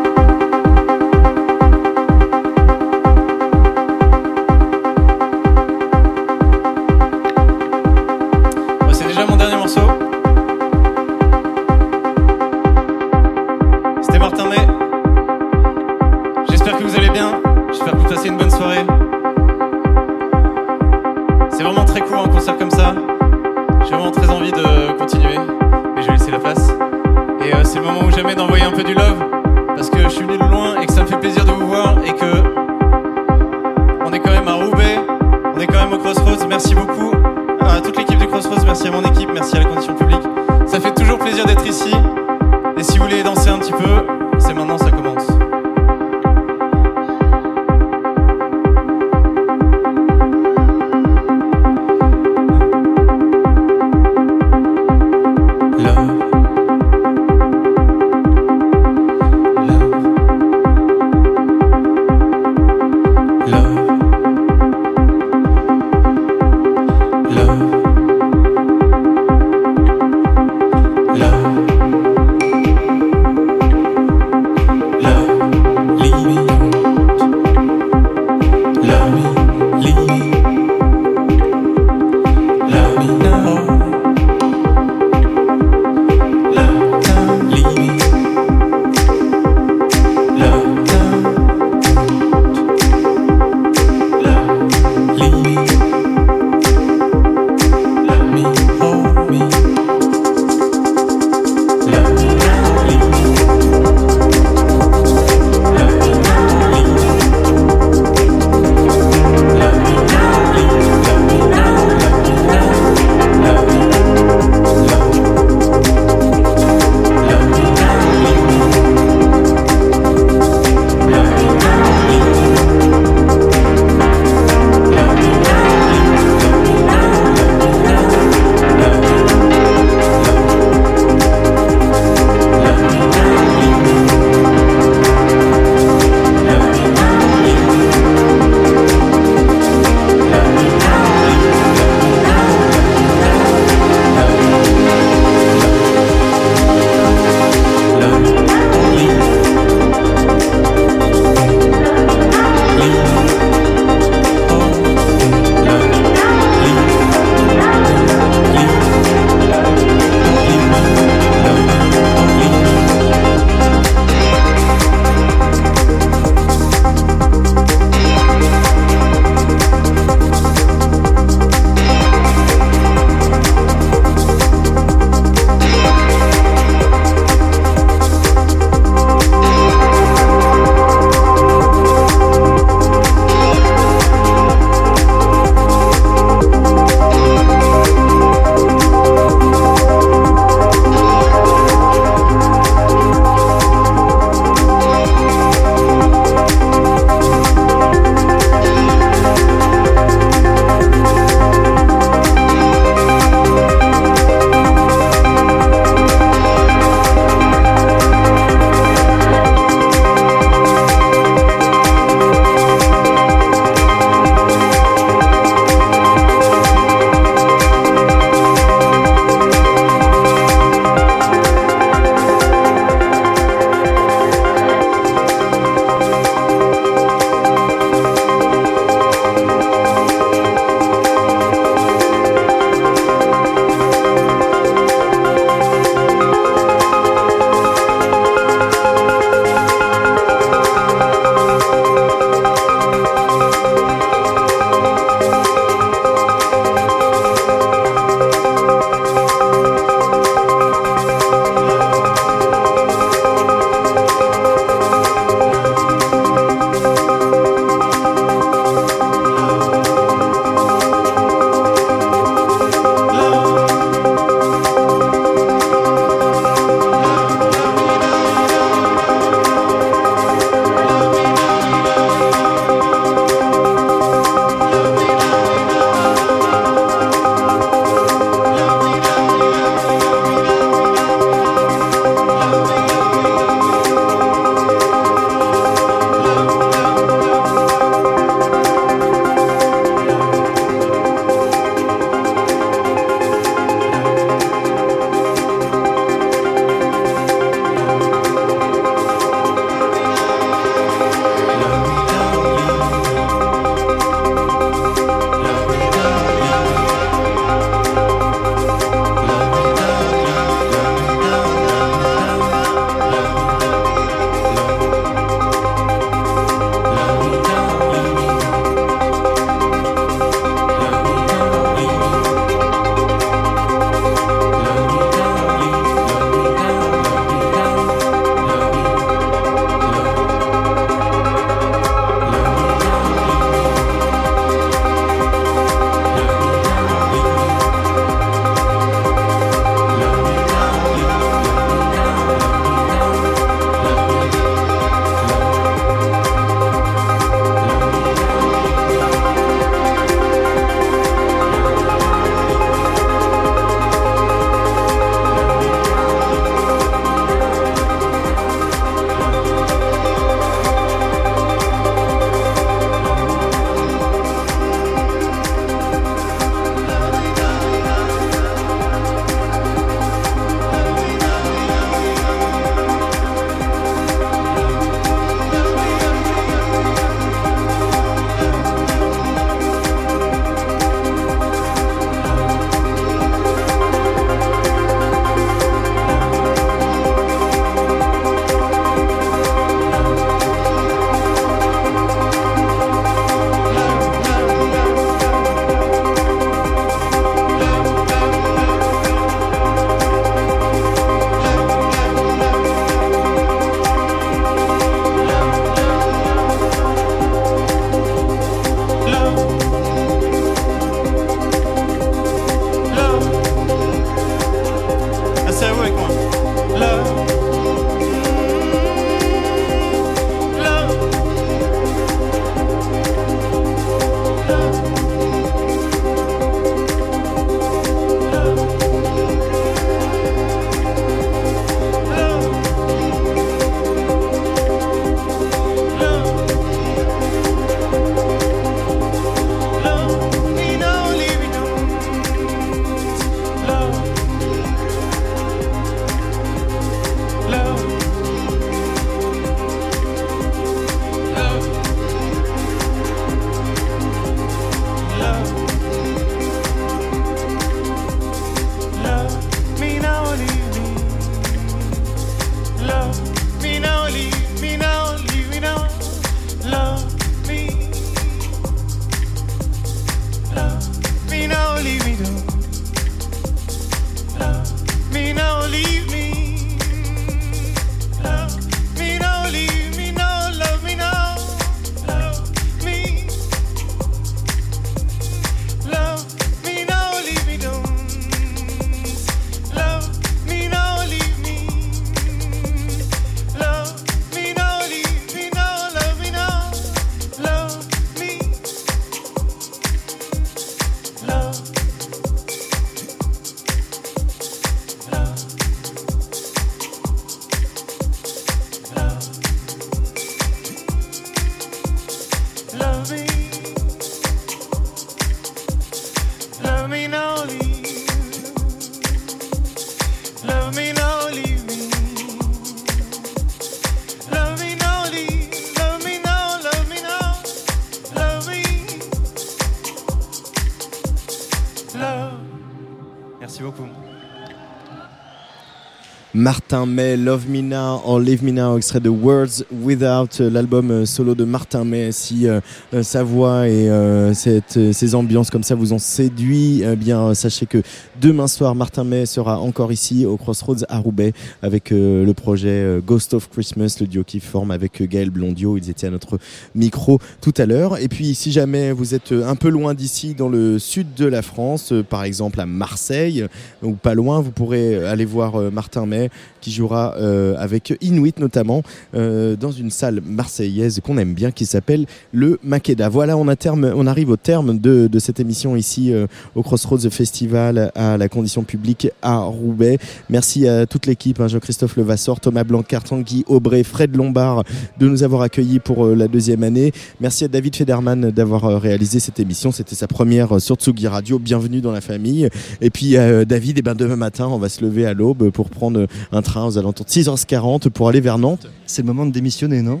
Martin May, Love Me Now or Leave Me Now, extrait de Words Without, euh, l'album euh, solo de Martin May. Si euh, euh, sa voix et euh, cette, ces ambiances comme ça vous ont séduit, eh bien sachez que demain soir, Martin May sera encore ici au Crossroads à Roubaix avec euh, le projet euh, Ghost of Christmas, le duo qui forme avec euh, Gaël Blondio. Ils étaient à notre micro tout à l'heure. Et puis si jamais vous êtes un peu loin d'ici, dans le sud de la France, par exemple à Marseille ou pas loin, vous pourrez aller voir Martin May qui jouera avec Inuit notamment dans une salle marseillaise qu'on aime bien qui s'appelle le Makeda. Voilà, on, a on arrive au terme de, de cette émission ici au Crossroads Festival à la condition publique à Roubaix. Merci à toute l'équipe, hein, Jean-Christophe Levasseur, Thomas Blancard, Tanguy Aubray, Fred Lombard de nous avoir accueillis pour euh, la deuxième année. Merci à David Federman d'avoir euh, réalisé cette émission. C'était sa première euh, sur Tsugi Radio. Bienvenue dans la famille. Et puis David, et ben demain matin, on va se lever à l'aube pour prendre un train aux alentours de 6h40 pour aller vers Nantes. C'est le moment de démissionner, non?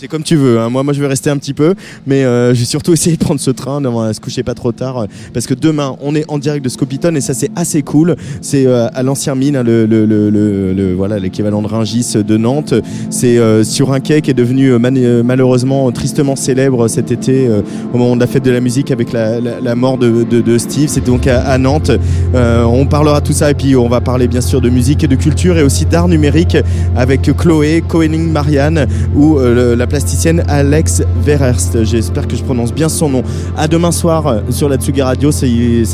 C'est comme tu veux. hein. Moi, moi, je vais rester un petit peu, mais euh, j'ai surtout essayé de prendre ce train, on va se coucher pas trop tard, euh, parce que demain, on est en direct de Scopiton et ça, c'est assez cool. C'est euh, à l'ancien mine, hein, le, le, le, le- voilà, l'équivalent de Ringis de Nantes. C'est euh, sur un quai qui est devenu euh, euh, malheureusement tristement célèbre cet été euh, au moment de la fête de la musique avec la, la- mort de, de- de Steve. C'est donc à, à Nantes. Euh, on parlera tout ça et puis on va parler bien sûr de musique et de culture et aussi d'art numérique avec Chloé, Koenig Marianne ou euh, la plasticienne Alex Verherst. J'espère que je prononce bien son nom. À demain soir euh, sur la Tsugi Radio, ça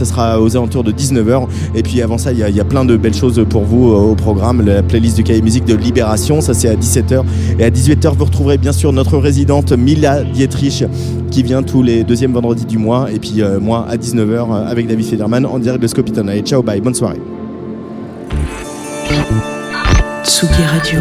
sera aux alentours de 19h. Et puis avant ça, il y, a- plein de belles choses pour vous euh, au programme. La playlist du cahier musique de Libération, ça c'est à 17h. Et à 18h, vous retrouverez bien sûr notre résidente Mila Dietrich qui vient tous les deuxièmes vendredis du mois. Et puis euh, moi à 19h euh, avec David Federman en direct de Scopiton. Allez, ciao, bye, bonne soirée. Tsugi Radio.